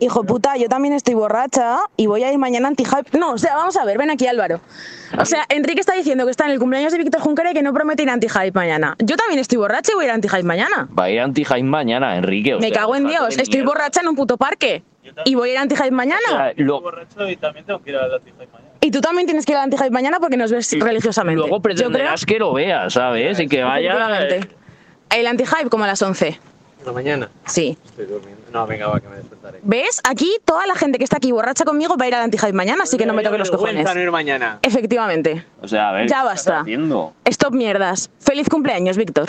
Hijo puta, yo también estoy borracha y voy a ir mañana anti-hype. No, o sea, vamos a ver, ven aquí Álvaro. O sea, Enrique está diciendo que está en el cumpleaños de Víctor Junquera y que no promete ir anti-hype mañana. Yo también estoy borracha y voy a ir anti-hype mañana. Va a ir anti-hype mañana, Enrique. o Me sea, cago en Dios, estoy mierda. borracha en un puto parque. Y voy a ir anti-hype O mañana. sea, lo- borracho y también tengo que ir al anti-hype mañana. Y tú también tienes que ir al anti-hype mañana porque nos ves religiosamente. luego Yo creo pretenderás que lo veas, ¿sabes? Y que vaya. Efectivamente. El anti-hype como a las 11. ¿Por mañana? Sí. Estoy durmiendo. No, venga, va, que me despertaré. ¿Ves? Aquí toda la gente que está aquí borracha conmigo va a ir al anti-hype mañana, así que no me toque los cojones. no ir mañana. Efectivamente. O sea, a ver. Ya ¿qué basta. estás haciendo? Stop mierdas. Feliz cumpleaños, Víctor.